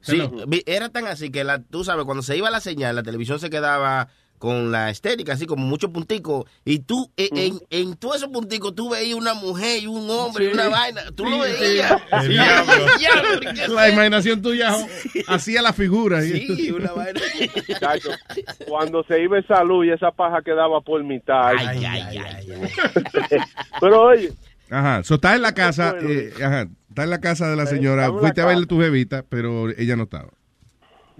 Sí, era tan así que la, tú sabes, cuando se iba la señal, la televisión se quedaba con la estética, así como muchos punticos, y tú, eh, en, en todos esos punticos, tú veías una mujer y un hombre y una vaina, tú lo veías. El Sí, diablo. diablo, ¿qué es La imaginación tuya hacía la figura. Sí, una vaina. Chacho, cuando se iba esa luz y esa paja quedaba por mitad. Ay, ay, ay, ay. Pero oye, Ajá, so estás en la casa, eh, ajá, estás en la casa de la señora, en fuiste a verle tu jevita, pero ella no estaba.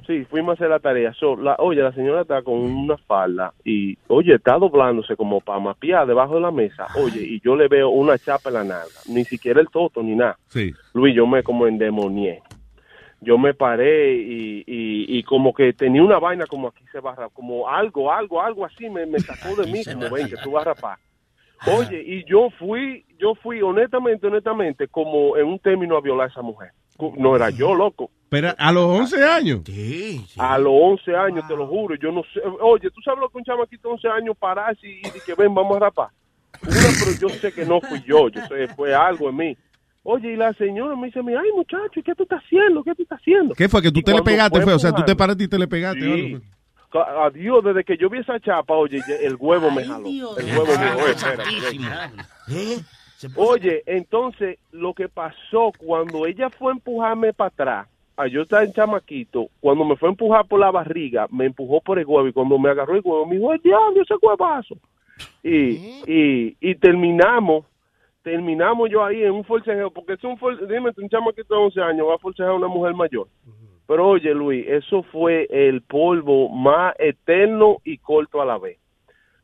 Sí, fuimos a hacer la tarea. So, la, oye, la señora está con una falda y, oye, está doblándose como para mapear debajo de la mesa. Oye, y yo le veo una chapa en la nalga. Ni siquiera el toto ni nada. Sí. Luis, yo me como endemonié. Yo me paré y, y, y como que tenía una vaina como aquí se va a rapar, como algo, algo, algo así me, me sacó de mí, como ven que tú vas a rapar. Oye, y yo fui, yo fui honestamente, honestamente, como en un término a violar a esa mujer. No era yo, loco. Pero a los 11 años. Sí, sí. A los 11 años, te lo juro, yo no sé. Oye, ¿tú sabes lo que un chamaquito de 11 años pararse y, y que ven, vamos a rapar? Una, pero yo sé que no fui yo, yo sé, fue algo en mí. Oye, y la señora me dice, ay muchacho, ¿y qué tú estás haciendo? ¿Qué tú estás haciendo? ¿Qué fue? ¿Que tú Y te le pegaste? fue? O sea, tú te paraste y te le pegaste. Sí. Adiós, desde que yo vi esa chapa, oye, el huevo me jaló. Dios. El huevo me jaló. ¿Eh? Oye, entonces, lo que pasó cuando ella fue a empujarme para atrás, yo estaba en chamaquito, cuando me fue a empujar por la barriga, me empujó por el huevo y cuando me agarró el huevo, me dijo, ¡el diablo, ese huevazo! Y, y, y terminamos, terminamos yo ahí en un forcejeo, porque es un for- dime, un chamaquito de 11 años va a forcejear a una mujer mayor. Pero oye, Luis, eso fue el polvo más eterno y corto a la vez.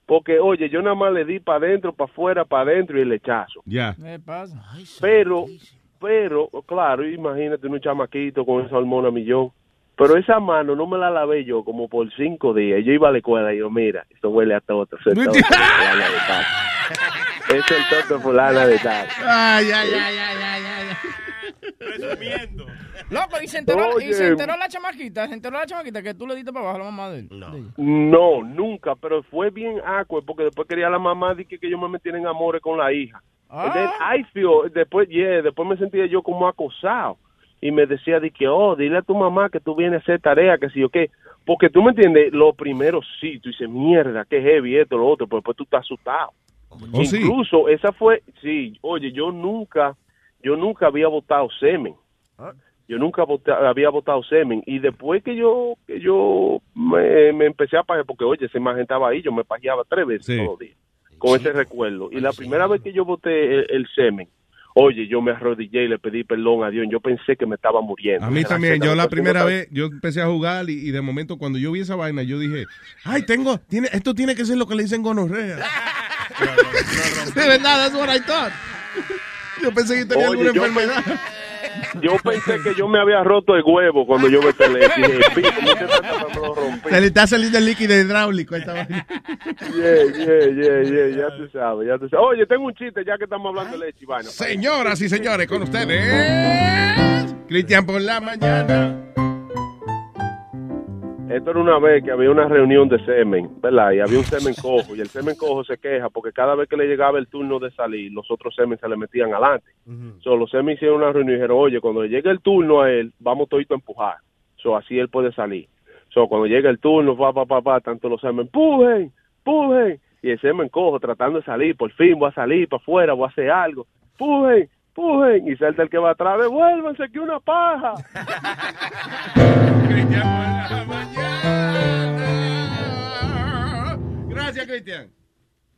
Porque, oye, yo nada más le di para adentro, para afuera, para adentro y el lechazo. Ya. Ay, Pero, santísimo. Pero, claro, imagínate un chamaquito con esa hormona millón. Pero esa mano no me la lavé yo como por cinco días. Yo iba a la escuela y yo, mira, esto huele a toto. Es toto de fulana de tal. Es el toto de fulana de tal. Ay, ay, ay, ay, ay, ay. Presumiendo. Loco, y se enteró, y se enteró la chamaquita, se enteró la chamaquita que tú le diste para abajo a la mamá de él. No. No, nunca, pero fue bien awkward porque después quería la mamá de que, que yo me metiera en amores con la hija. And then Ah, I feel- después, yeah, después me sentía yo como acosado. Y me decía de que, oh, dile a tu mamá que tú vienes a hacer tarea, que sí o qué. Porque tú me entiendes, lo primero sí, tú dices, mierda, qué heavy esto, lo otro, pero después tú estás asustado. Oh, sí. Incluso esa fue, sí, oye, yo nunca, yo nunca había votado semen. Yo nunca vota- había votado semen. Y después que yo, que yo me, me empecé a pajear, porque oye, esa imagen estaba ahí, yo me pajeaba tres veces Sí. todos los días con Sí. ese recuerdo. Y Ay, la sí. primera vez que yo voté el, el semen, Oye, yo me arrodillé y le pedí perdón a Dios. Yo pensé que me estaba muriendo. A mí también, yo la primera vez, yo empecé a jugar y, y de momento cuando yo vi esa vaina, yo dije, ay, tengo, tiene, esto tiene que ser lo que le dicen gonorrea. de verdad, that's what I thought. Yo pensé que tenía Oye, alguna enfermedad. Yo pensé que yo me había roto el huevo cuando yo me peleé. Dije. Se le está saliendo el líquido hidráulico a esta vaina. Yeah, yeah, yeah, yeah, ya tú sabes, ya tú sabes. Oye, tengo un chiste ya que estamos hablando de leche y vaina. Señoras y señores, con ustedes, Cristian por la mañana. Esto era una vez que había una reunión de semen, ¿verdad? Y había un semen cojo, y el semen cojo se queja porque cada vez que le llegaba el turno de salir, los otros semen se le metían adelante. So, los semen hicieron una reunión y dijeron, oye, cuando le llegue el turno a él, vamos todito a empujar. So, así él puede salir. So, cuando llega el turno, pa, pa, pa, pa, tanto los semen, empujen, empujen. Y el semen cojo tratando de salir, por fin voy a salir para afuera, voy a hacer algo. Empujen, empujen. Y salta el que va atrás, devuélvanse que una paja. Gracias, Cristian.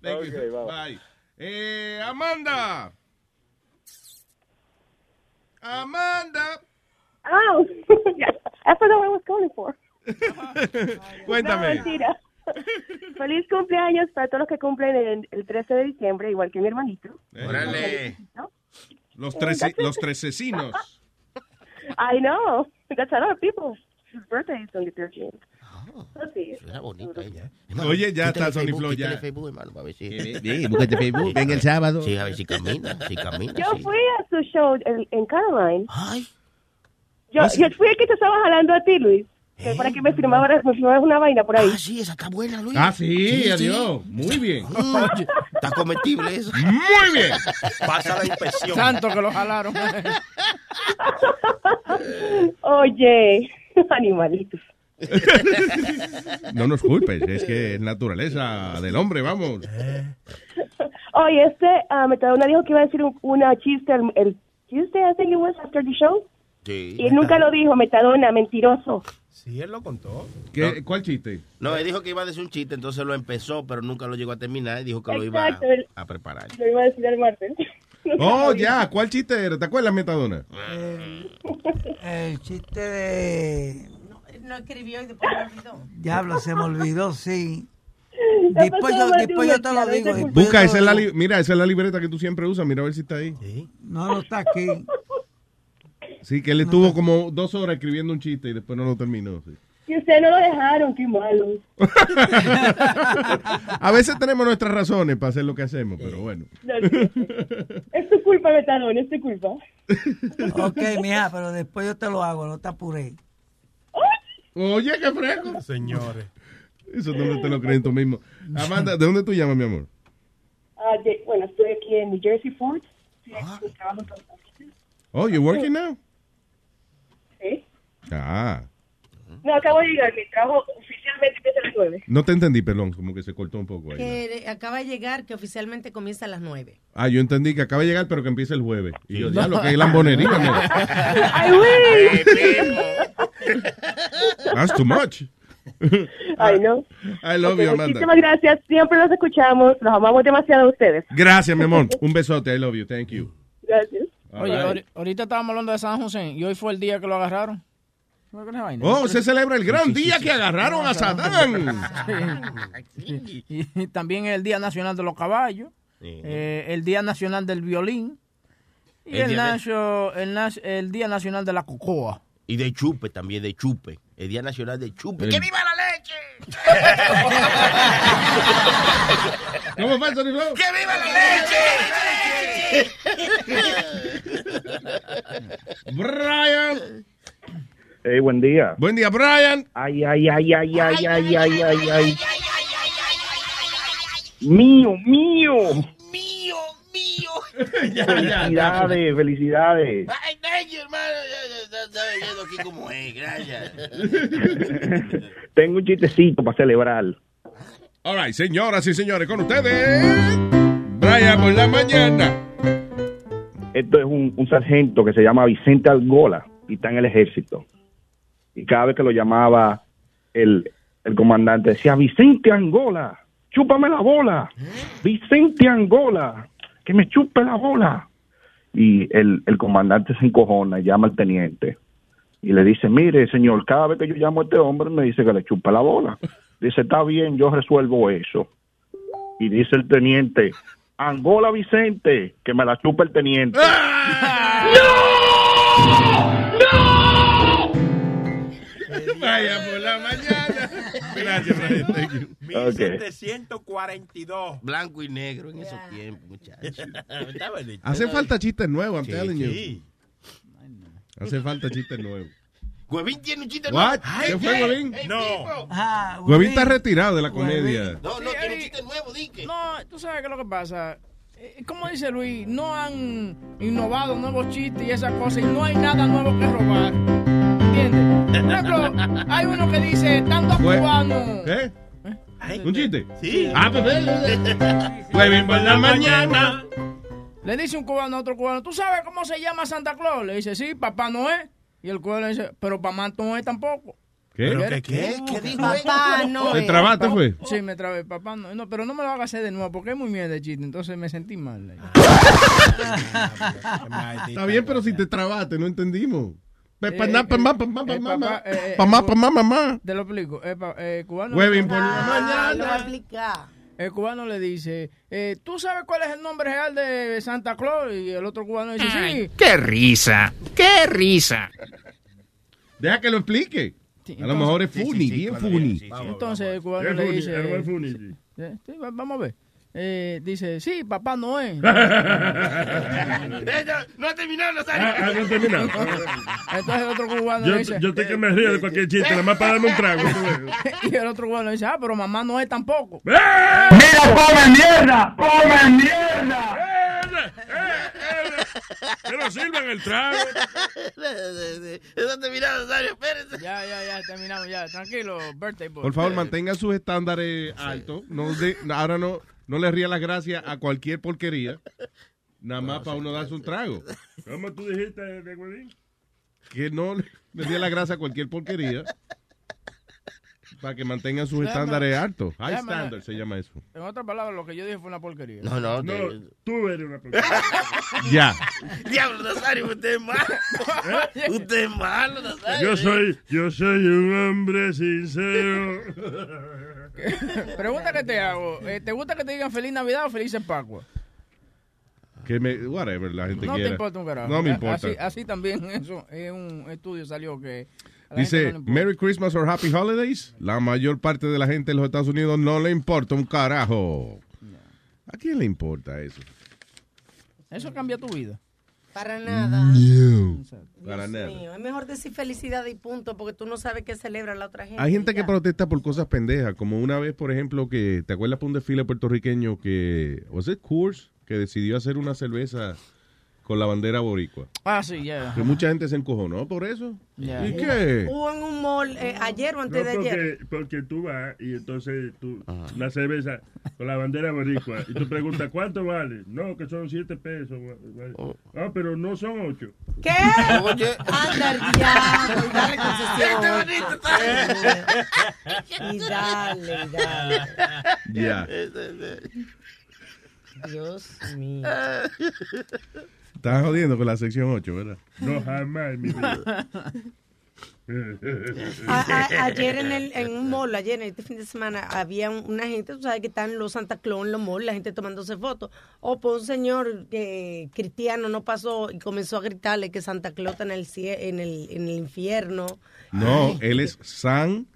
Thank you. Bye. Eh, Amanda. Amanda. Oh, I forgot what I was calling for. Cuéntame. No, mentira. Feliz cumpleaños para todos los que cumplen el, el 13 de diciembre, igual que mi hermanito. Órale. Los tres, los trecesinos. I know. That's a lot of people. His birthday is on the 13th. Era bonita ella. Oye, ya está Sony Flow ya. Facebook, hermano, para ver si... Sí, búscate Facebook. Ven el sábado. Sí, a ver si camina, si camina. Yo sí. fui a su show en, en Caroline. Ay. Yo, Ah, sí. yo fui el que te estaba jalando a ti, Luis. que Para que me me firmaras una vaina por ahí. Ah, sí, esa está buena, Luis. Ah, sí, adiós. Muy bien. Está comestible eso. Muy bien. Pasa la inspección. Santo que lo jalaron. Oye, animalitos. No nos culpes, es que es naturaleza del hombre, vamos. Oye, este ah, Metadona dijo que iba a decir un, una chiste, el, el Tuesday, I think it was, after the show. Sí. Y él nunca lo dijo, Metadona, mentiroso. Sí, él lo contó. ¿Qué, ¿Cuál chiste? No, él dijo que iba a decir un chiste, entonces lo empezó, pero nunca lo llegó a terminar y dijo que lo iba a, a preparar. Lo iba a decir el martes. Oh, ya, ¿cuál chiste era? ¿Te acuerdas, Metadona? El chiste de... No escribió y después lo olvidó. Diablo, se me olvidó, sí. Después yo, después te lo digo. Busca, esa es la li- mira, esa es la libreta que tú siempre usas, mira a ver si está ahí. No, no está aquí. Sí, que él estuvo como dos horas escribiendo un chiste y después no lo terminó. sí. Y ustedes no lo dejaron, qué malo. A veces tenemos nuestras razones para hacer lo que hacemos, pero bueno. No, no. Es tu culpa, Metadona, es tu culpa. Ok, mija, pero después yo te lo hago, no te apures. Oye, qué fresco. Señores. Eso no te lo crees tú mismo. Amanda, ¿de dónde tú llamas, mi amor? Ah, de- bueno, estoy aquí en New Jersey Ford. Sí, aquí trabajo en Los Ángeles. Oh, you working now? Sí. Ah, No, acabo de llegar. Mi trabajo oficialmente empieza a las nueve. no te entendí, perdón, como que se cortó un poco ahí. Que acaba de llegar, que oficialmente comienza a las 9. Ah, yo entendí que acaba de llegar, pero que empieza el jueves. Y yo, ya, lo que es lambonería. ¡Ay, güey! That's too much. Ay, no. I love you, Amanda. Muchísimas gracias. Siempre los escuchamos. Los amamos demasiado a ustedes. Gracias, mi amor. Un besote. I love you. Thank you. Gracias. Oye, right. ahorita estábamos hablando de San José y hoy fue el día que lo agarraron. Oh, se celebra el gran Sí, sí, día sí, que agarraron a Sadán. Sí. Y, y también el Día Nacional de los Caballos, eh, el Día Nacional del Violín y El el, día de- nacio- el, el Día Nacional de la Cocoa. Y de chupe también, de chupe. El Día Nacional de Chupe. ¡Que viva la leche! ¿Cómo fue, Sony Flow? ¡Que viva Brian. Hey, buen día. Buen día, Brian. Ay, ay, ay, ay, ay, ay, ay, ay, ay. Mío, mío. Mío, mío. Felicidades, felicidades. Ay, thank you, hermano. Ya, ya, ya, Está viendo aquí como es, gracias. Tengo un chistecito para celebrar. All right, señoras y señores, con ustedes, Brian por la mañana. Esto es un, un sargento que se llama Vicente Algola y está en el ejército. Y cada vez que lo llamaba el, el comandante decía, Vicente Angola, chúpame la bola. Vicente Angola, que me chupe la bola. y el, el comandante se encojona, llama al teniente y le dice, mire, señor, cada vez que yo llamo a este hombre me dice que le chupa la bola. Dice, está bien, yo resuelvo eso. Y dice el teniente, Angola Vicente, que me la chupa el teniente. Vaya por la mañana. Gracias, Brian. Thank you. 1742. Blanco y negro en esos tiempos, muchachos. Hace falta chistes nuevos, I'm Sí, telling you. sí. Hace falta chistes nuevos. Huevín tiene un chiste What? nuevo. ¿Qué fue, Huevín? No. Huevín está retirado de la comedia. No, no, Sí, tiene un chiste nuevo, dique. No, tú sabes qué es lo que pasa. Eh, Como dice Luis, no han innovado nuevos chistes y esas cosas y no hay nada nuevo que robar. ¿Entiendes? Ejemplo, hay uno que dice, tanto cubano. ¿Qué? ¿Un chiste? Sí. Ah, pues Huevín por la mañana. Le dice un cubano a otro cubano, ¿tú sabes cómo se llama Santa Claus? Le dice, sí, Papá Noé. Y el cubano le dice, pero Papá Noé tampoco. ¿Qué? ¿Pero qué, qué? ¿Qué dijo? Papá Noé. ¿Te trabaste, fue? Sí, me trabé, papá Noé. No, pero no me lo hagas hacer de nuevo porque es muy miedo de chiste, entonces me sentí mal. Está bien, pero si te trabaste, no entendimos. Te lo explico. Eh, eh, cubano, Ah. El cubano le dice, eh, ¿tú sabes cuál es el nombre real de Santa Claus? Y el otro cubano dice, sí. ¡Qué risa! ¡Qué risa! Deja que lo explique. A lo mejor es Sí, sí, funny, sí, bien funny. viene, sí, sí. Entonces el cubano Es le funny, dice... vamos a ver. Eh, dice, sí, papá Noé. No ha terminado, Nazario. Ah, ah, no ha terminado. Entonces el otro cubano Yo, dice... yo estoy que me río de cualquier chiste, nada más para darme un trago. y el otro cubano dice, ah, pero mamá Noé tampoco. ¡Mira, come mierda! ¡Come mierda! Que nos sirvan el trago. No ha terminado, Nazario, espérense. Ya, ya, ya, terminamos ya. Tranquilo, birthday boy. Por favor, mantenga sus estándares altos. No ahora no, no le ría las gracias a cualquier porquería. Nada más para uno darse un trago. ¿Cómo tú dijiste, de? Que no le ría las gracias a cualquier porquería. Para que mantengan sus estándares altos. High standard se llama eso. En otras palabras, lo que yo dije fue una porquería. No, no, No, te- tú eres una persona. Ya. Diablo, Nazario, usted es malo. Usted es malo, Nazario. Yo soy, yo soy un hombre sincero. Pregunta que te hago. eh, ¿Te gusta que te digan feliz Navidad o feliz Pascua? Que me, whatever, la gente No te importa un carajo. No me Eh, importa. Así, así también, eso, en un estudio salió que... Dice, no. Merry Christmas or Happy Holidays. La mayor parte de la gente en los Estados Unidos no le importa un carajo. ¿A quién le importa eso? Eso cambia tu vida. Para nada. No. Para nada. mío, es mejor decir felicidad y punto, porque tú no sabes qué celebra la otra gente. Hay gente que protesta por cosas pendejas, como una vez, por ejemplo, que te acuerdas por un desfile puertorriqueño que, ¿was it Coors? Que decidió hacer una cerveza con la bandera boricua. Ah, sí, ya. Que mucha gente se encojonó por eso. ¿Y qué? Hubo en un mall eh, ayer o No, antes de ayer. porque, tú vas y entonces tú, la cerveza con la bandera boricua y tú preguntas, ¿cuánto vale? No, que son siete pesos. Ah, pero no son ocho. ¿Qué? Anda el diablo, dale concesión. Y dale, y dale. Ya. Dios mío. Estás jodiendo con la sección 8, ¿verdad? No, jamás en mi vida. A- a- ayer en, el, en un mall, ayer, este fin de semana, había un- una gente, tú sabes que están los Santa Claus en los malls, la gente tomándose fotos. O pues un señor que cristiano no pasó y comenzó a gritarle que Santa Claus está en el, cie- en el, en el infierno. No, él es Santa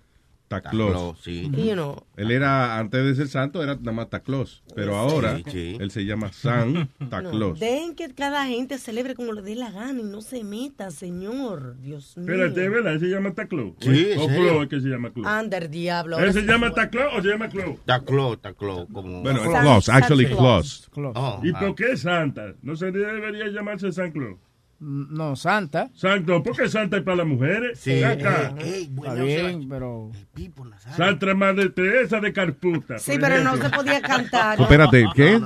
Claus, sí. You know, Él era, antes de ser santo, era nada más Claus. Pero ahora, sí. él se llama Santa no, Claus. dejen que cada gente celebre como le dé la gana y no se meta, señor. Dios mío. Espérate, ¿es verdad? ¿Él se llama Taclo? Sí, ¿O ¿en Flo serio? es que se llama Clo? Ander, diablo. ¿Él se llama fue. Taclo o se llama Clo? Está close. Como... Bueno, San- Claus, actually. Oh, ¿Y ah. por qué Santa? ¿No se debería llamarse San Claus? No, Santa. Santo, ¿por qué Santa es para las mujeres? Sí. Acá. Ey, ey, Está bien, pero... Santa Madre Teresa de Carputa. Sí, pero no se podía cantar. Espérate, ¿qué?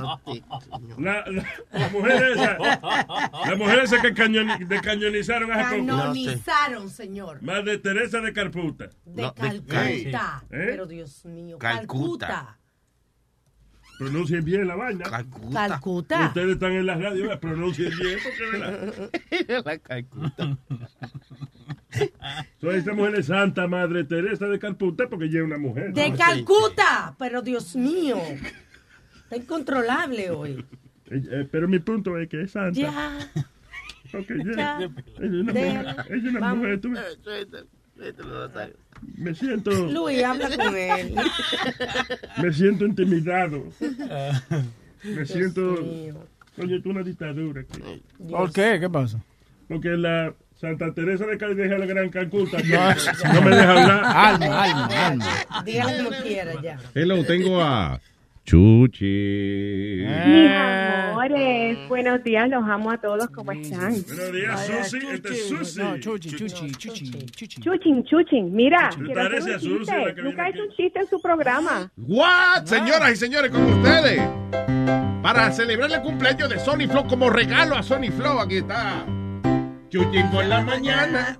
La, la, la mujer esa, la mujer esa que cañoni- decañonizaron hace poco. Canonizaron, señor. Madre Teresa de Carputa. De No, de- Calcuta. ¿Eh? Pero Dios mío, Calcuta. Calcuta. Pronuncien bien la vaina. Calcuta. Ustedes están en la radio, eh, pronuncien bien porque ¿verdad? la Calcuta. So, esta mujer es Santa Madre Teresa de Calcuta porque ella es una mujer. De Calcuta. Pero Dios mío. Está incontrolable hoy. Eh, eh, pero mi punto es que es Santa. Ya. Ok, ya. Ya. Ella es una mujer. Es una Vamos. mujer. tú- Me siento. Luis, habla con él. Me siento intimidado. Me siento. Oye, tú una dictadura. aquí. ¿Por qué? ¿Qué pasa? Porque la Santa Teresa de Cali deja la gran Calcuta. No, no me deja hablar. Alma, alma, alma. Dígale como quiera ya. Hello, tengo a Chuchi. Mis amores, buenos días, los amo a todos, ¿cómo están? Buenos días, Susi. Este es Susi. No, chuchi, chuchi, chuchi, chuchi. Chuchin, chuchin, mira, Chuchi. quiero hacer un chiste. Nunca he hecho un chiste en su programa. What? Señoras y señores, con ustedes. Para celebrar el cumpleaños de Sony Flow como regalo a Sony Flow, aquí está. Chuchín por la mañana.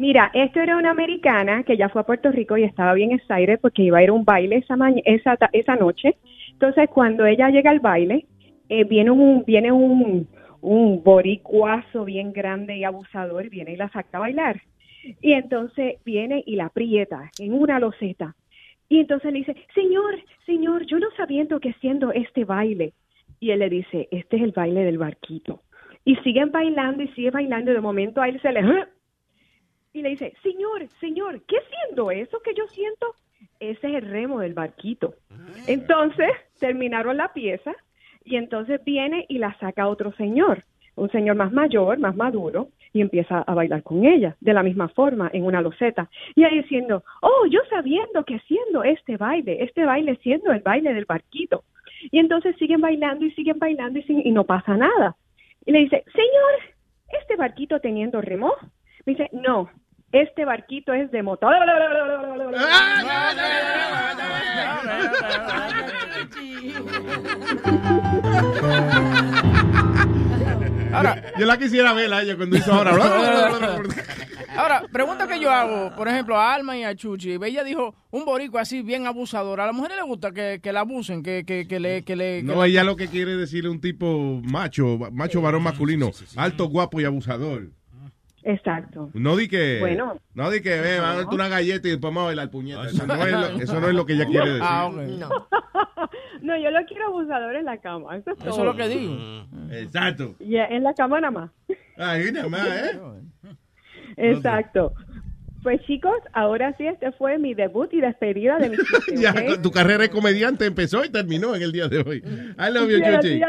Mira, esto era una americana que ya fue a Puerto Rico y estaba bien excited porque iba a ir a un baile esa, esa, esa noche. Entonces, cuando ella llega al baile, eh, viene un viene un, un boricuazo bien grande y abusador, viene y la saca a bailar. Y entonces viene y la aprieta en una loseta. Y entonces le dice, señor, señor, yo no sabiendo que haciendo este baile. Y él le dice, este es el baile del barquito. Y siguen bailando y sigue bailando y de momento a él se le... "Ah", y le dice, señor, señor, ¿qué siendo eso que yo siento? Ese es el remo del barquito. Entonces terminaron la pieza y entonces viene y la saca otro señor, un señor más mayor, más maduro, y empieza a bailar con ella, de la misma forma, en una loseta. Y ahí diciendo, oh, yo sabiendo que siendo este baile, este baile siendo el baile del barquito. Y entonces siguen bailando y siguen bailando y, siguen- y no pasa nada. Y le dice, señor, ¿este barquito teniendo remo? Me dice, no, este barquito es de motor. Ahora, Yo la quisiera ver a ella cuando hizo ahora. Ahora, pregunta que yo hago, por ejemplo, a Alma y a Chuchi. Ella dijo un borico así bien abusador. A las mujeres les gusta que, que la abusen, que, que, que le... Que le que No, la- ella lo que quiere decir es un tipo macho, macho varón masculino, alto, guapo y abusador. Exacto. No di que, Bueno. no di que, ve, vamos a darte una galleta y después vamos a bailar puñeta. Eso no es lo, eso no es lo que ella quiere decir. Ah, ok. No, yo lo quiero abusador en la cama. Eso es, Eso es todo. lo que digo. Exacto. Y en la cama nada más. Ahí nada más, ¿eh? Exacto. Pues chicos, ahora sí, este fue mi debut y despedida de mi Ya, tu carrera de comediante empezó y terminó en el día de hoy. I love you, Chuchi.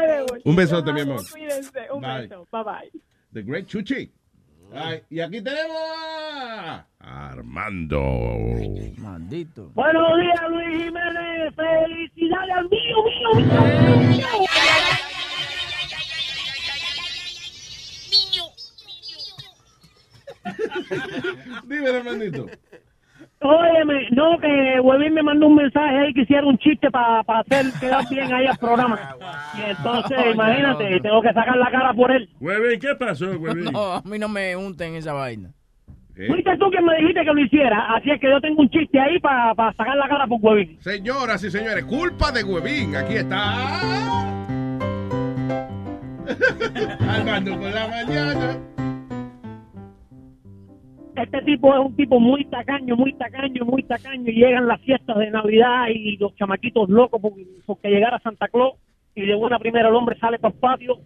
Un besote, mi amo, amor. Cuídense. Un Bye. beso. Bye bye. The Great Chuchi. Ay, y aquí tenemos a Armando. Maldito. Buenos días, Luis Jiménez. Felicidades al mío, mío, mío, mío. Dime, Armandito. Óyeme, no, que Webin me mandó un mensaje ahí que hiciera un chiste para hacer quedar bien ahí al programa. Y entonces, imagínate, tengo que sacar la cara por él. Huevín, ¿qué pasó, Huevín? No, a mí no me unten esa vaina. Fuiste tú quien me dijiste que lo hiciera, así es que yo tengo un chiste ahí para sacar la cara por Webin. Señoras y señores, culpa de Huevín. Aquí está. Armando por la mañana. Este tipo es un tipo muy tacaño, muy tacaño, muy tacaño. Y llegan las fiestas de Navidad y los chamaquitos locos porque, porque llegara Santa Claus. Y de buena primera el hombre sale para el patio,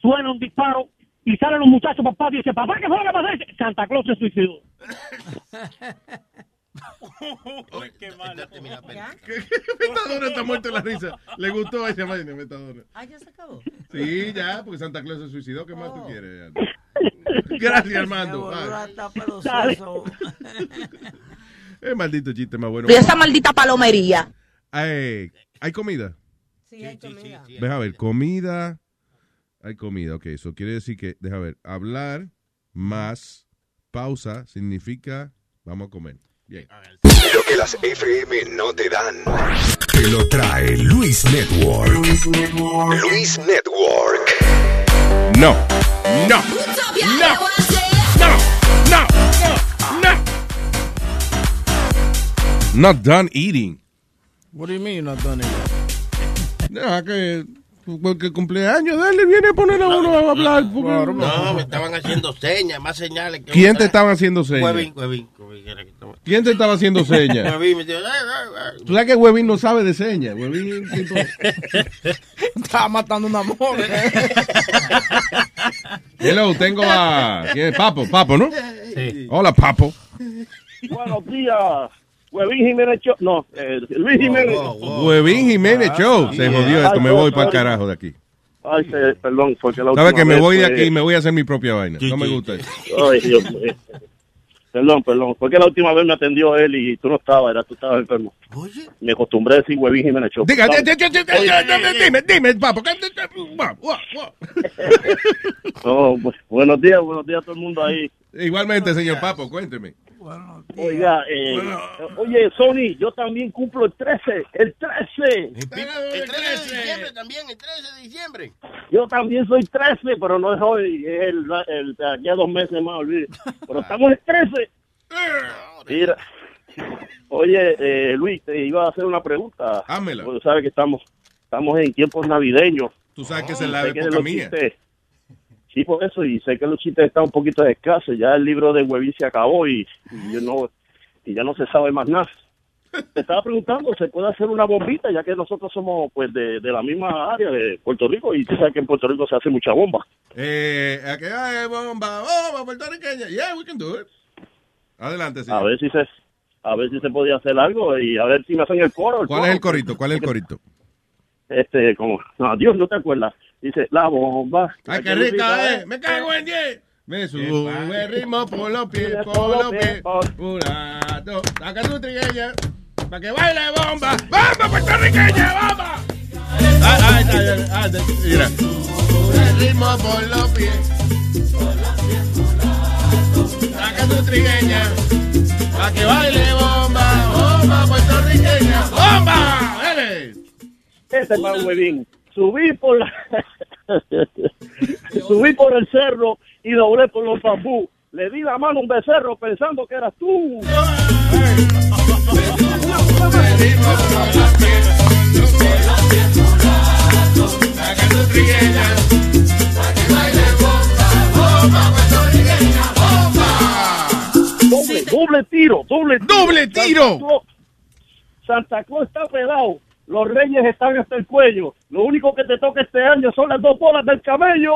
suena un disparo y salen los muchachos para el patio y dice, papá, ¿qué fue lo que pasó? Santa Claus se suicidó. qué malo. Metadona está muerto en la risa. Le gustó esa vaina, Metadona. Ah, ya se acabó. Sí, ya, porque Santa Claus se suicidó. ¿Qué más tú quieres? Gracias, Armando. Es maldito chiste más bueno. Y esa maldita palomería. Eh, ¿Hay comida? Sí, hay comida. Deja ver, comida. Hay comida, ok. Eso quiere decir que, deja ver, hablar más pausa significa vamos a comer. Bien. Lo que las FM no te dan. Te lo trae Luis Network. Luis Network. No. No. No. No. No. No. Not done eating. What do you mean you're not done it? No, que porque el cumpleaños de él le viene a poner a uno a hablar. porque- No, me estaban haciendo señas, más señales. Que ¿Quién te estaban haciendo señas? Huevín, huevín, ¿Quién te estaba haciendo señas? Huevín me dijo. Tú sabes que Huevín no sabe de señas. Huevín tipo- Estaba matando una mosca. Hello, tengo a... ¿Quién es? Papo, Papo, ¿no? Sí. Hola, Papo. Buenos días, Huevín Jiménez Cho- No, eh, Luis Jiménez. Huevín Jiménez Show. Se jodió esto, Ay, me voy para el carajo de aquí. Ay, perdón, porque la ¿Sabes última que me vez voy de aquí y me voy a hacer mi propia vaina? No me gusta eso. Ay, Dios mío. Perdón, perdón. Fue que la última vez me atendió él y tú no estabas, era tú estabas enfermo. Me acostumbré a decir Huevín Jiménez Show. Diga, Vamos. di- di- di- di- di- dime, dime, Papo. ¿qué- Guau, guau, guau. Oh, buenos días, buenos días a todo el mundo ahí. Igualmente, señor Papo, cuénteme. Oiga, eh, oye, Sony, yo también cumplo el 13, el 13. El 13 de diciembre también, el 13 de diciembre. Yo también soy 13, pero no es hoy, es el, el, de aquí a dos meses más, olvide. Pero estamos en 13. Mira, oye, eh, Luis, te iba a hacer una pregunta. Hámela. Porque sabes que estamos, estamos en tiempos navideños. Tú sabes que esa es Y la época mía. chistes- Sí, por eso, y sé que los chistes están un poquito escasos. Ya el libro de Huevín se acabó y, y yo no, y ya no se sabe más nada. Te estaba preguntando, ¿se puede hacer una bombita? Ya que nosotros somos pues de, de la misma área de Puerto Rico y tú sabes que en Puerto Rico se hace mucha bomba. Eh, aquí hay bomba, bomba puertorriqueña. Yeah, we can do it. Adelante, A señor. ver si se a ver si se podía hacer algo y a ver si me hacen el coro. ¿Cuál es el corito? ¿Cuál es el corito? Este, como, no, Dios, no te acuerdas. Dice, la bomba. Ay, qué rica, eh. Me cago en 10. Me sube el ritmo por los pies, por los pies. Dos, saca tu trigueña. Para que baile bomba. ¡Bomba puertorriqueña, bomba! Ah, ah, ah, mira. El ritmo por los pies. Saca tu trigueña. Para que baile bomba, bomba puertorriqueña, bomba. Dale. Este es para Huevín. Subí por la... Subí por el cerro y doblé por los bambú. Le di la mano a un becerro pensando que eras tú. Doble, doble tiro, doble tiro. ¡Doble tiro! Santa Claus, Santa Claus está pelado. Los reyes están hasta el cuello. Lo único que te toca este año son las dos bolas del camello.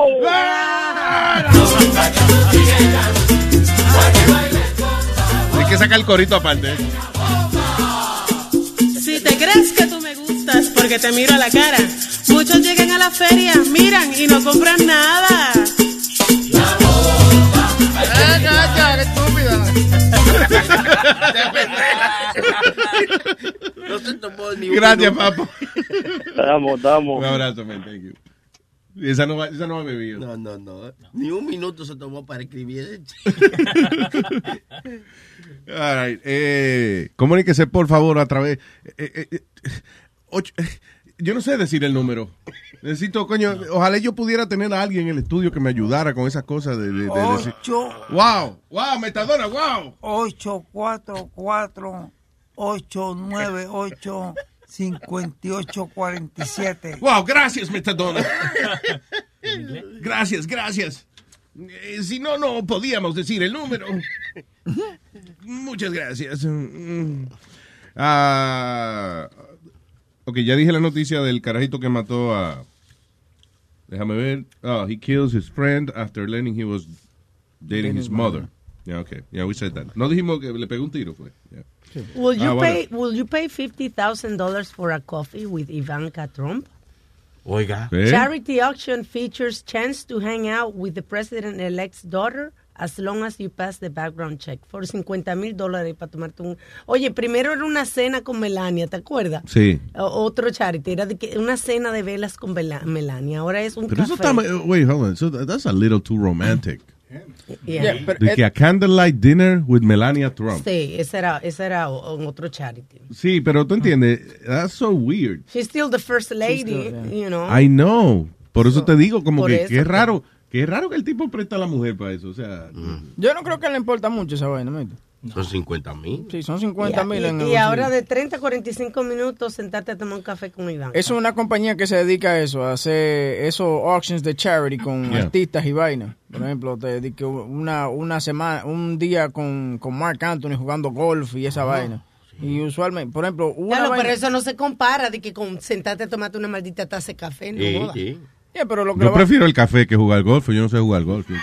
Hay que sacar el corito aparte. Si te crees que tú me gustas porque te miro a la cara, muchos llegan a la feria, miran y no compran nada. No un Gracias, papo. Damos, damos. Un abrazo, man. Thank you. Esa no va, esa no va bebido. No, no, no. Ni un minuto se tomó para escribir ese All right. Eh, comuníquese, por favor, a través. eh, eh, eh, ocho- eh, yo no sé decir el número. Necesito, coño, ojalá yo pudiera tener a alguien en el estudio que me ayudara con esas cosas de, de- de decir. Ocho. ¡Wow! ¡Wow, Metadona! ¡Wow! 844 898 5847 ¡Wow! Gracias, Metadona. gracias, gracias. Eh, si no, no podíamos decir el número. Muchas gracias. Ah, ok, ya dije la noticia del carajito que mató a. Déjame ver. Oh, he kills his friend after learning he was dating his mother. Yeah, okay. Yeah, we said that. No dijimos que le pegó un tiro, fue. Yeah. Will you Ah, bueno. pay Will you pay fifty thousand dollars for a coffee with Ivanka Trump? Oiga. Charity auction features chance to hang out with the president-elect's daughter as long as you pass the background check. Por 50 mil dólares para tomarte un... Oye, primero era una cena con Melania, ¿te acuerdas? Sí. O- Otro charity, era de que una cena de velas con Bela- Melania. Ahora es un Pero eso está. Wait, hold on. So that's a little too romantic. Yeah. De que a candlelight dinner with Melania Trump. Sí, ese era, ese era o- otro charity. Sí, pero tú entiendes, that's so weird. She's still the first lady, you know. I know. Por eso te digo, como que, eso, que es raro, que es raro que el tipo presta a la mujer para eso. O sea, Yo no creo que le importa mucho esa vaina, ¿me Son 50 mil. Sí, son 50 mil Y, en y el ahora de 30 a 45 minutos sentarte a tomar un café con Iván. Eso es una compañía que se dedica a eso, a hacer esos auctions de charity con Yeah. artistas y vainas. Por ejemplo, te dedique una, una semana, un día con, con Mark Anthony jugando golf y esa vaina. Y usualmente, por ejemplo, una Claro, vaina- pero eso no se compara de que con sentarte a tomarte una maldita taza de café. No Sí, joda. sí. Yeah, pero lo que Yo lo va- prefiero el café que jugar golf. Yo no sé jugar golf.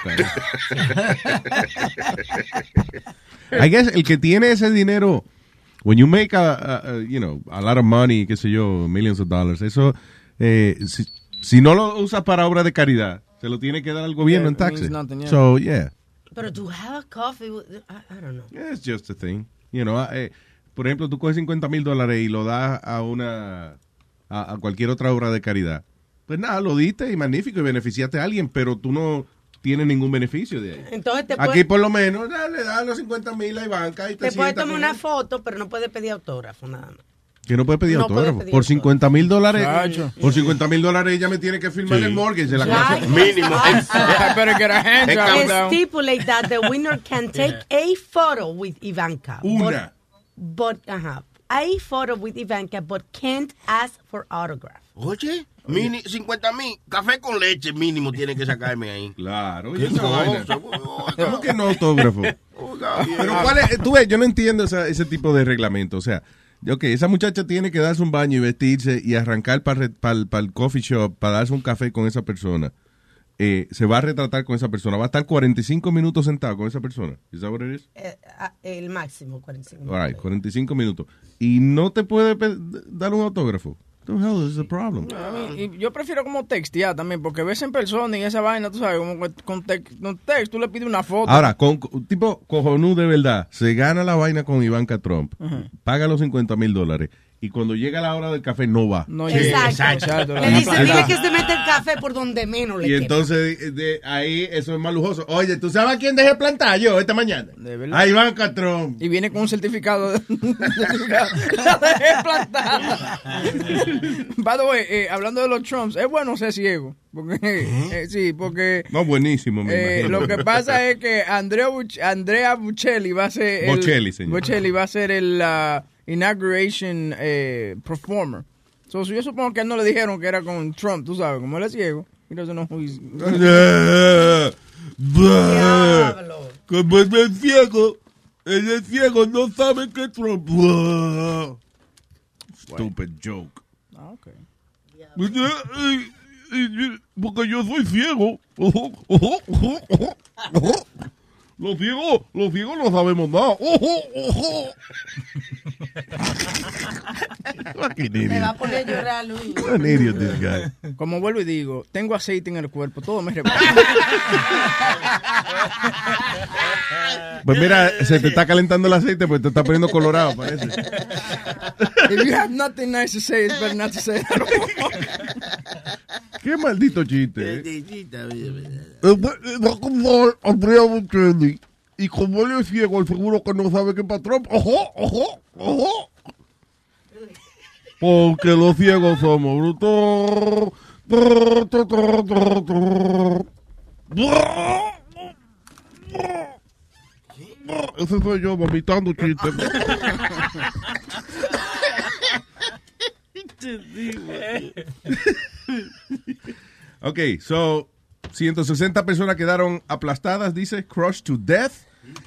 I guess el que tiene ese dinero, when you make a, a- a, you know, a lot of money, qué sé yo, millions of dollars, eso, eh, si, si no lo usas para obra de caridad, se lo tiene que dar al gobierno Yeah, en taxes. yeah. So, yeah, Pero to have a coffee, with- I, I don't know. it's just a thing. You know, eh, por ejemplo, tú coges 50 mil dólares y lo das a una, a, a cualquier otra obra de caridad. Pues nada, lo diste y magnífico y beneficiaste a alguien, pero tú no tienes ningún beneficio de ahí. Entonces te Aquí puedes, por lo menos le dan los 50 mil a Ivanka y te, te puedes sientas tomar una él. foto, pero no puedes pedir autógrafo nada más. Que no puede pedir No puede autógrafo. pedir por autógrafo. 50 mil dólares. Chacho. Por 50 mil dólares ella me tiene que firmar Sí. el mortgage de la casa. Mínimo. I better get a hand Es job down. Stipulate that the winner can take a photo with Ivanka. Una. But, but uh-huh, a photo with Ivanka, but can't ask for autograph. Oye, mini, 50 mil. Café con leche mínimo tiene que sacarme ahí. Claro, y ¿Qué? ¿Cómo que no autógrafo? Pero cuál es, tú ves, yo no entiendo esa- ese tipo de reglamento. O sea, ok, esa muchacha tiene que darse un baño y vestirse y arrancar para el coffee shop para darse un café con esa persona. Eh, se va a retratar con esa persona. Va a estar 45 minutos sentado con esa persona. ¿Es? Eh, ah, el máximo, 45 All right, 45 minutos. Y no te puede dar un autógrafo. The hell is the problem? A mí- y yo prefiero como textear también, porque ves en persona y esa vaina, tú sabes, como con, tex- con text, tú le pides una foto. Ahora, con, tipo cojonú de verdad, se gana la vaina con Ivanka Trump, Ajá. paga los 50 mil dólares y cuando llega la hora del café no va. No, Exacto. exacto. Le dice, dile que se mete el café por donde menos le Y entonces de, de ahí eso es más lujoso. Oye, ¿tú sabes a quién dejé plantar yo esta mañana? De verdad. A Ivanka Trump. Y viene con un certificado de, la dejé plantada. By the way, eh, hablando de los Trumps, es bueno ser ciego. Porque, eh, sí, porque No, buenísimo, me eh, lo que pasa es que Andrea, Buch- Andrea Bocelli va a ser el, Bocelli, señor. Bocelli va a ser el uh, inauguration eh, performer. So, yo supongo que a él no le dijeron que era con Trump, tú sabes, como él es ciego. He doesn't know who he's- Como él es ciego, él es ciego, no sabe que es Trump. Stupid joke. Ah, ok. Porque yo soy ciego. Los ciegos, los ciegos no sabemos nada. Fucking Me va a poner a llorar, Luis. What an idiot this guy. Como vuelvo y digo, tengo aceite en el cuerpo, todo me repara. Pues mira, se te está calentando el aceite porque te está poniendo colorado, parece. If you have nothing nice to say, it's better not to say it at all. Qué maldito chiste. eh. Y como él es ciego, el seguro que no sabe es patrón. ¡Ojo, ojo, ojo! Porque los ciegos somos brutos. Ese soy yo vomitando chistes. Ok, so 160 personas quedaron aplastadas, dice, crushed to death,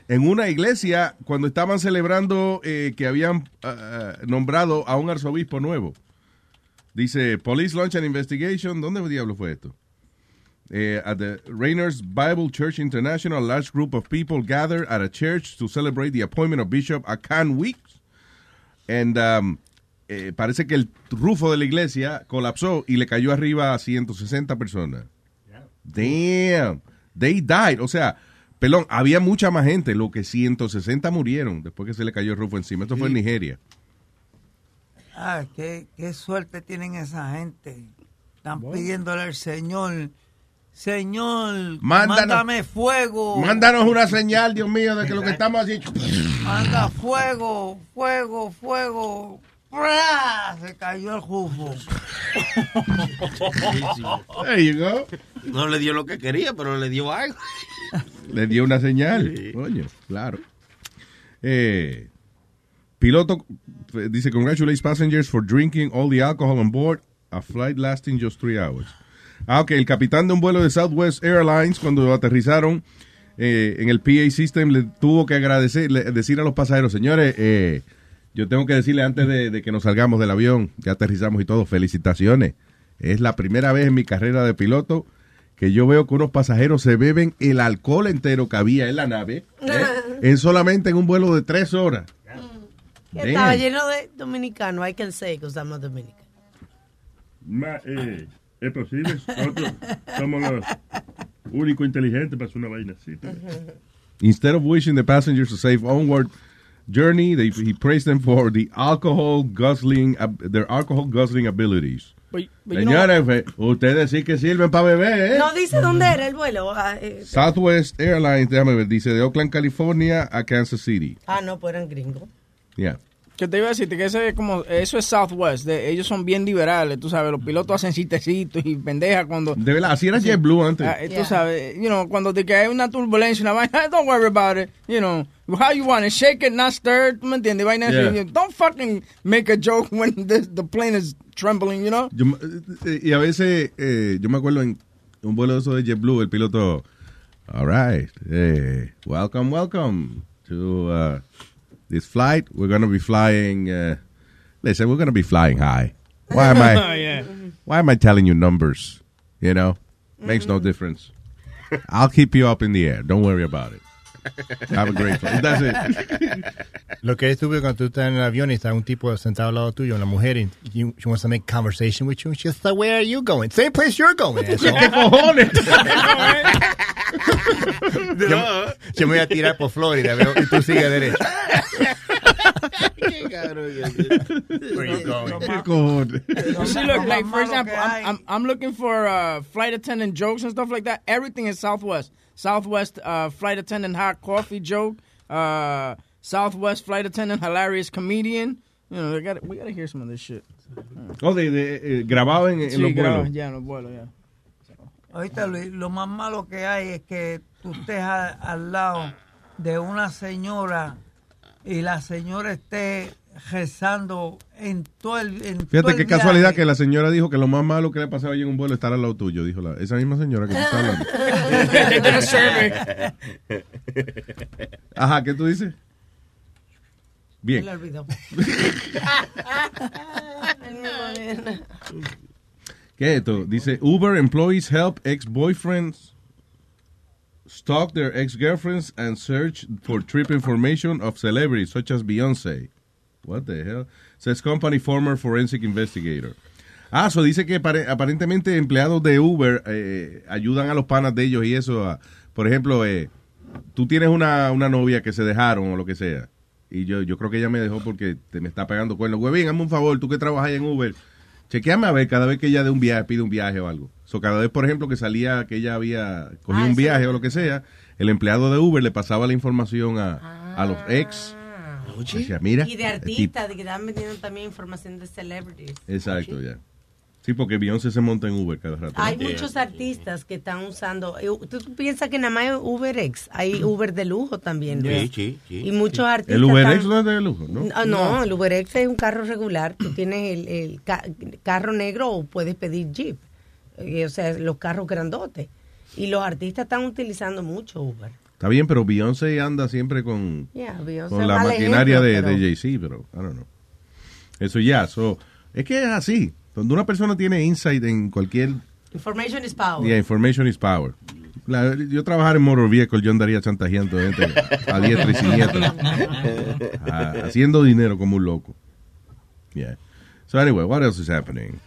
en una iglesia cuando estaban celebrando eh, que habían ah, nombrado a un arzobispo nuevo. Dice, police launch an investigation. ¿Dónde diablo fue esto? Eh, at the Rainers Bible Church International, a large group of people gathered at a church to celebrate the appointment of Bishop Akan Weeks. And um, eh, parece que el rufo de la iglesia colapsó y le cayó arriba a 160 personas. Damn. They died. O sea, pelón, había mucha más gente. Lo que 160 murieron después que se le cayó el rufo encima. Esto fue en. Nigeria. Ah, qué, qué suerte tienen esa gente. Están Bueno. pidiéndole al Señor, Señor, Mándanos- mándame fuego. Mándanos una señal, Dios mío, de que lo que estamos haciendo. Manda fuego, fuego, fuego. ¡Pra! Se cayó el jufo. There you go. No le dio lo que quería, pero le dio algo. Le dio una señal. Coño, claro. Eh, piloto eh, dice, congratulates passengers for drinking all the alcohol on board a flight lasting just three hours. Ah, ok, el capitán de un vuelo de Southwest Airlines, cuando aterrizaron eh, en el PA System, le tuvo que agradecer, le- decir a los pasajeros, señores, eh, yo tengo que decirle antes de, de que nos salgamos del avión, ya aterrizamos y todo, felicitaciones. Es la primera vez en mi carrera de piloto que yo veo que unos pasajeros se beben el alcohol entero que había en la nave, ¿eh? en solamente en un vuelo de tres horas. Que Estaba lleno de dominicanos. I can say because I'm a Dominican. Ma- eh, es posible. Nosotros somos los únicos inteligentes para hacer una vaina así. Instead of wishing the passengers a safe onward journey, they, he praised them for the alcohol guzzling, ab- their alcohol guzzling abilities. But- but you know Señores, ustedes sí que sirven para beber, ¿eh? No dice dónde era el vuelo. Ah, eh, Southwest Airlines, déjame ver, dice de Oakland, California a Kansas City. ah, no, pues eran gringos. Yeah. Que te iba a decir que ese es como, eso es Southwest, de- ellos son bien liberales, tú sabes, los pilotos hacen chistecitos y pendejas cuando... De verdad, así era JetBlue antes. Ah, eh, Tú sabes, you know, cuando te cae una turbulencia, una vaina, don't worry about it, you know, how you want it, shake it, not stir, ¿tú me entiendes? Vaina así, Yeah. know, don't fucking make a joke when the, the plane is trembling, you know? Yo, y a veces, eh, yo me acuerdo en un vuelo de eso de JetBlue, el piloto, all right, eh, welcome, welcome to uh, this flight. We're going to be flying, uh, listen, we're going to be flying high. Why am I, Yeah. why am I telling you numbers? You know, makes no difference. I'll keep you up in the air. Don't worry about it. Have a great flight. That's it. Lo que es estúpido cuando tú estás en el avión y está un tipo sentado al lado tuyo, una mujer, y you- she wants to make conversation with you. and She's like, where are you going? Same place you're going. asshole. ¿Qué cojones? yo, yo me voy a tirar por Florida veo, y tú sigues derecho. Where you going? ¿Qué cojones? You see, look, like, for example, I'm, I'm, I'm looking for uh, flight attendant jokes and stuff like that. Everything is Southwest. Southwest uh, flight attendant hot coffee joke. Uh, Southwest flight attendant hilarious comedian. You know, they got we got to hear some of this shit. Oh, de, de, eh, grabado en, en Sí, los vuelos. Ya, en los vuelos, ya. Ahorita Luis, lo más malo que hay es que tú estés al lado de una señora y la señora esté rezando en todo el en todo Fíjate el qué viaje. casualidad que la señora dijo que lo más malo que le pasaba allí en un vuelo es estar al lado tuyo, dijo la, esa misma señora que te está hablando. Ajá, ¿qué tú dices? Bien. Se le olvidó. ¿Qué es esto? Dice, Uber employees help ex-boyfriends stalk their ex-girlfriends and search for trip information of celebrities such as Beyoncé. What the hell? Says company former forensic investigator. Ah, eso dice que apare- aparentemente empleados de Uber eh, ayudan a los panas de ellos y eso. a- por ejemplo, eh, tú tienes una, una novia que se dejaron o lo que sea. Y yo, yo creo que ella me dejó porque te me está pegando cuernos. Huevín, hazme un favor, tú que trabajas en Uber. Chequeame a ver cada vez que ella de un viaje, pide un viaje o algo. So, cada vez, por ejemplo, que salía, que ella había cogido Ah, un viaje lo- o lo que sea, el empleado de Uber le pasaba la información a, a los ex. Decía, mira. Y de artistas, de que están vendiendo también información de celebrities. Exacto, ya. Sí, porque Beyoncé se monta en Uber cada rato. Hay ¿no? muchos artistas que están usando. eh, ¿Tú piensas que nada más hay UberX? Hay Uber de lujo también. Sí, sí, sí. Y muchos artistas. El UberX están- no es de lujo, ¿no? Ah, no, el UberX es un carro regular. Tú tienes el, el ca- carro negro o puedes pedir Jeep. Eh, o sea, los carros grandotes. Y los artistas están utilizando mucho Uber. Está bien, pero Beyoncé anda siempre con, Yeah, con la maquinaria ejemplo, de, pero- de Jay-Z, pero I don't know. Eso ya, so, es que es así. Cuando una persona tiene insight en cualquier... Information is power. Yeah, information is power. La- yo trabajar en motor vehicle, yo andaría chantajeando gente a diestra y siniestra. Ah, haciendo dinero como un loco. Yeah. So anyway, what else is happening?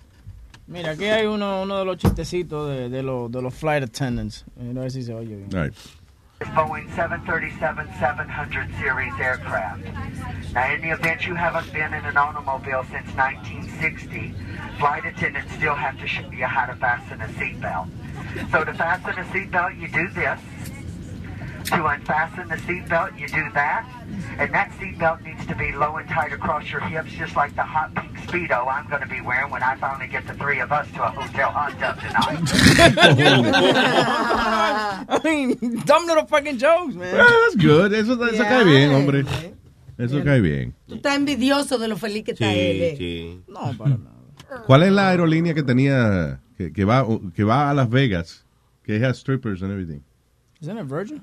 Mira, aquí hay uno, uno de los chistecitos de, de, los, de los flight attendants. Eh, A ver si se oye bien. All right. Boeing 737-700 series aircraft. Now, in the event you haven't been in an automobile since 1960, flight attendants still have to show you how to fasten a seatbelt. So to fasten a seatbelt, you do this. To unfasten the seatbelt, you do that. And that seatbelt needs to be low and tight across your hips, just like the hot pink Speedo I'm going to be wearing when I finally get the three of us to a hotel hot tub tonight. I mean, dumb little fucking jokes, man. Ah, that's good. Eso, eso cae bien, hombre. Eso cae bien. Tú estás envidioso de lo feliz que está él. eh. No, para nada. ¿Cuál es la aerolínea que tenía, que, que va, que va a Las Vegas, que has strippers and everything? Isn't it Virgin?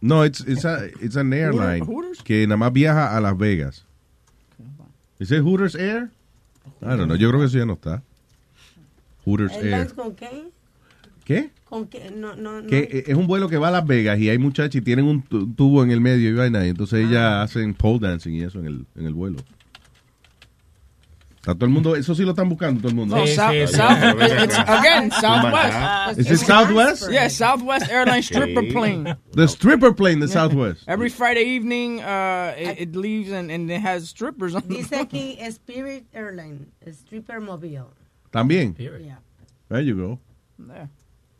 No, it's, it's, a, it's an airline Hooters? que nada más viaja a Las Vegas. ¿Es it Hooters Air? I don't know, yo creo que eso ya no está. Hooters Air. ¿Airlines con qué? ¿Qué? ¿Con qué? No, no, no. Que eh, es un vuelo que va a Las Vegas y hay muchachas y tienen un tu- tubo en el medio y vaina y entonces Ah. ellas hacen pole dancing y eso en el, en el vuelo. Está todo el mundo, eso sí lo están buscando todo el mundo. No, South, South, it's, again, Southwest. Is it Southwest? Yeah, Southwest Airlines stripper plane. The stripper plane, the Yeah. Southwest. Every Friday evening, uh, it, it leaves and, and it has strippers on the Dice aquí Spirit Airline, Stripper Mobile. También. Yeah. There you go. Yeah.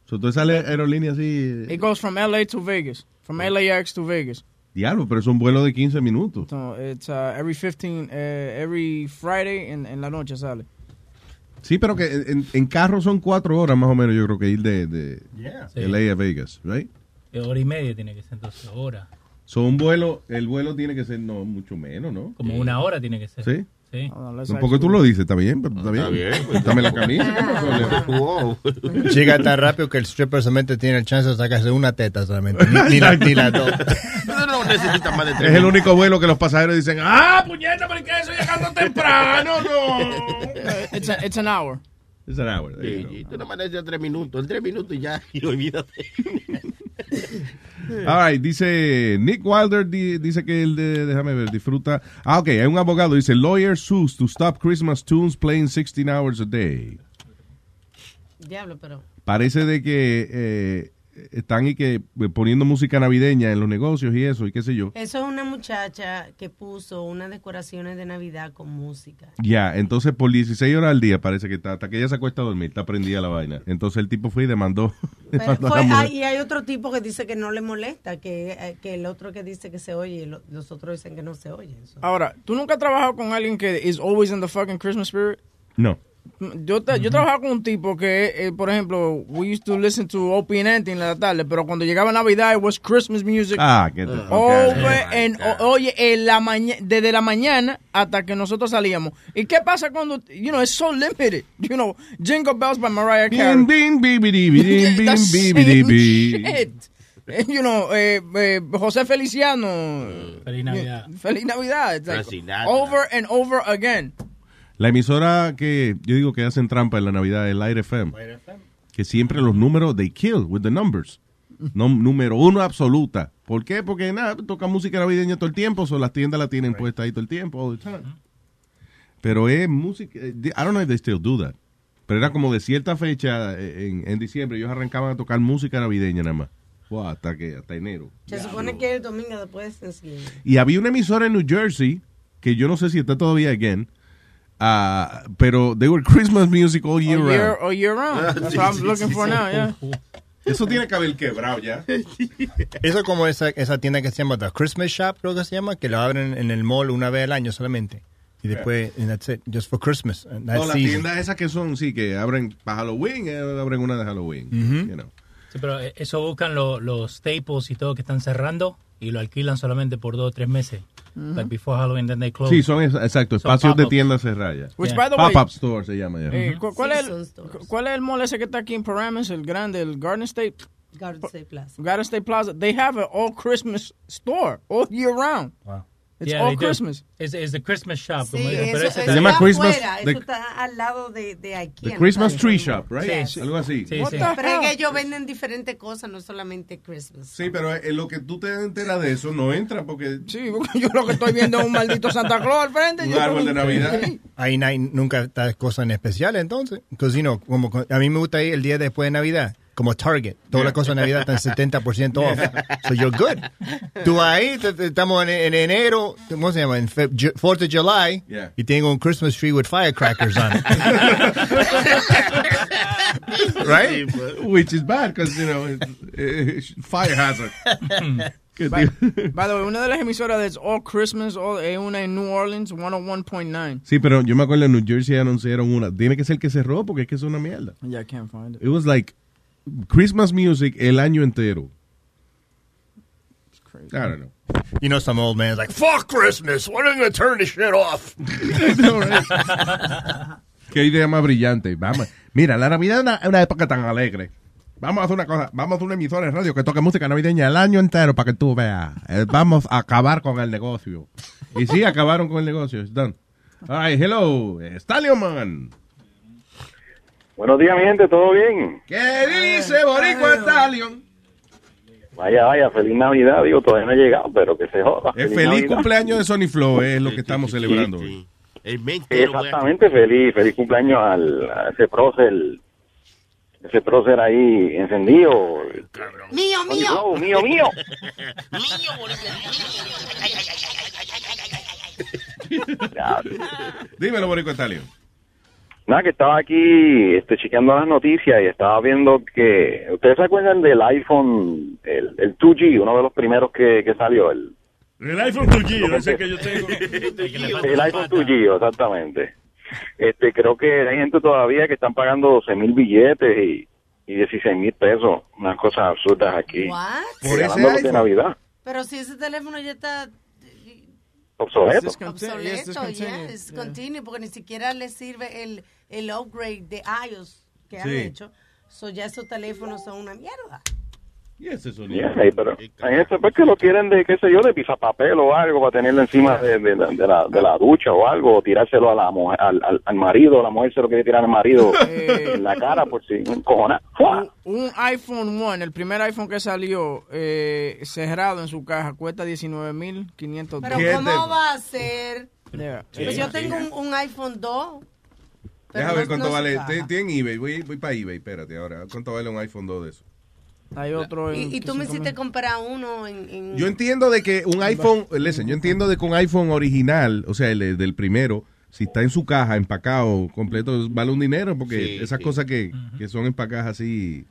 So, entonces sale aerolínea así. It goes from LA to Vegas, from LAX to Vegas. Diablo, pero es un vuelo de 15 minutos. So it's uh, every 15, uh, every Friday en, en la noche sale. Sí, pero que en, en carro son cuatro horas más o menos, yo creo que ir de, de Yeah. LA a Vegas, right? Eh, Hora y media tiene que ser entonces, hora. So, un vuelo, el vuelo tiene que ser no mucho menos, ¿no? Como una hora tiene que ser. ¿Sí? Sí. No, porque tú lo dices, está bien, pero está bien. bien, pues. Dame la camisa. ¿qué pasó, Leo? Llega tan rápido que el stripper solamente tiene el chance de sacarse una teta solamente. Ni, ni la, ni las dos. No, no necesitas más de tres Es el único vuelo que los pasajeros dicen, ¡ah, puñeta, pero ¿qué eso llegando temprano? No. It's, a, it's an hour. It's an hour. Sí, sí, tú no manejas tres minutos, en tres minutos y ya, y olvídate. All right, dice Nick Wilder di- dice que él de- déjame ver, disfruta. Ah, ok, hay un abogado dice lawyer sues to stop Christmas tunes playing 16 hours a day. Diablo, pero. Parece de que eh, están y que eh, poniendo música navideña en los negocios y eso y qué sé yo. Eso es una muchacha que puso unas decoraciones de Navidad con música. Ya, entonces por 16 horas al día parece que está, hasta que ella se acuesta a dormir, está prendida la vaina. Entonces el tipo fue y demandó. Pero demandó ah, y hay otro tipo que dice que no le molesta, que, eh, que el otro que dice que se oye y lo- los otros dicen que no se oye. Eso. Ahora, ¿tú nunca has trabajado con alguien que is always in the fucking Christmas spirit? No. Yo, te- yo trabajaba con un tipo que, eh, por ejemplo, we used to listen to Anthony en la tarde, pero cuando llegaba Navidad, it was Christmas music. Ah, que te- Over and, o- oye, en la maña- desde la mañana hasta que nosotros salíamos. ¿Y qué pasa cuando, you know, it's so limited? You know, Jingle Bells by Mariah Carey. Bing, bing, bing, The bibidi, same bi. shit. Eh, You know, eh, eh, José Feliciano. Feliz Navidad. Feliz Navidad. It's like over and over again. La emisora que yo digo que hacen trampa en la Navidad es el Aire FM. Que siempre los números, they kill with the numbers. No, número uno absoluta. ¿Por qué? Porque nada, toca música navideña todo el tiempo, so las tiendas la tienen puesta ahí todo el tiempo, all the time. Pero es música, eh, I don't know if they still do that. Pero era como de cierta fecha eh, en, en diciembre, ellos arrancaban a tocar música navideña nada más. Wow, hasta que hasta enero. Se supone que el domingo después de. Y había una emisora en New Jersey, que yo no sé si está todavía again, ah, pero they were Christmas music all year All year, round. all year round. That's what I'm looking for now, yeah. Eso tiene que haber quebrado ya. Eso como esa, esa tienda que se llama The Christmas Shop, creo que se llama, que lo abren en el mall una vez al año solamente. Y después, and that's it, just for Christmas. and that's No, las tiendas esas que son, sí, que abren para Halloween, eh, abren una de Halloween. Ujú. you know. Sí, pero eh, eso buscan lo- los staples y todo que están cerrando y lo alquilan solamente por dos o tres meses. Ujú. Like before Halloween, then they close. Sí, son exacto, Son espacios de tiendas cerradas. Which, by the way- Pop-up store se llama ya. Eh, ¿cu- ¿cuál, es el, cu- ¿Cuál es el mall ese que está aquí en Paramus, el grande, el Garden State? Garden State Plaza. Garden State Plaza. They have an all Christmas store all year round. It's Yeah, all. Christmas. Es the Christmas shop. Sí, como eso, Se llama Christmas- afuera, the- eso está al lado de, de IKEA. The. Christmas Está Tree. Shop, right? Sí, sí. Algo así. Sí, sí. Pero es que ellos venden diferentes cosas, no solamente Christmas. Sí, pero en lo que tú te enteras de eso no entra porque... Sí, porque yo lo que estoy viendo es un maldito Santa Claus al frente. Un árbol de Navidad. Ahí no hay nunca está cosas en especial, entonces. Because, you know, como, a mí me gusta ir el día después de Navidad, como Target. Todas las cosas de Navidad están 70% off. So you're good. Tú ahí, estamos en, en enero, ¿cómo se llama? En Fe- Ju- 4th of July, Yeah. y tengo un Christmas tree with firecrackers on it. right? Which is bad because, you know, it's, it's fire hazard. By, by the way, una de las emisoras de All Christmas all- es una en New Orleans, 101.9. Sí, pero yo me acuerdo en New Jersey anunciaron una. Tiene que ser que cerró porque es que es una mierda. Yeah, I can't find it. It was like Christmas music el año entero. crazy. I don't know. You know, some old man's like, fuck Christmas. When are you going to turn this shit off? Qué idea más brillante. Vamos. Mira, la Navidad es una, una época tan alegre. Vamos a hacer una cosa. Vamos a hacer una emisora de radio que toque música navideña el año entero para que tú veas. Eh, vamos a acabar con el negocio. Y sí, acabaron con el negocio. It's done. All right, hello. Stallion Man. Buenos días, mi gente, ¿todo bien? ¿Qué dice Boricua Stallion? Vaya, vaya, feliz Navidad, digo, todavía no he llegado, pero que se joda. El feliz cumpleaños de Sony Flow es lo que estamos celebrando hoy. Exactamente, feliz, feliz cumpleaños al, a ese prócer, ese prócer ahí encendido. Mío, Tony Flow, mío, mío. Dímelo, Boricua Stallion. Nada, que estaba aquí este, chequeando las noticias y estaba viendo que... ¿Ustedes se acuerdan del iPhone, el, el 2G, uno de los primeros que, que salió? El, El iPhone 2G, ese que yo tengo. el iPhone 2G, exactamente. Este, creo que hay gente todavía que están pagando 12 mil billetes y, y 16 mil pesos. Unas cosas absurdas aquí. Por ese de Navidad. Pero si ese teléfono ya está Obsoleto. obsoleto, ya, es continuo, porque ni siquiera le sirve el, el upgrade de iOS que han hecho. So ya esos teléfonos son una mierda. Y ese sonido. Yeah, pero hay gente pues, que lo quieren de, qué sé yo, de pisapapel o algo para tenerlo encima de, de la, de, la, de la ducha o algo, o tirárselo a la mujer, al, al, al marido, la mujer se lo quiere tirar al marido en la cara por si un cojona. Un iPhone One, el primer iPhone que salió eh, cerrado en su caja, cuesta 19.500 Pero dólares. ¿cómo va a ser? Yeah. Pues yo tengo un, un iPhone 2. pero Deja ver cuánto no vale. caja. Estoy en eBay. Voy, voy para eBay. Espérate ahora. ¿Cuánto vale un iPhone 2 de eso? Hay otro Y, y tú me hiciste comprar uno en... en- Yo entiendo de que un iPhone, listen, yo entiendo de que un iPhone original, o sea, el del primero, si está en su caja, empacado, completo, vale un dinero, porque Sí, esas sí. cosas que, que son empacadas así,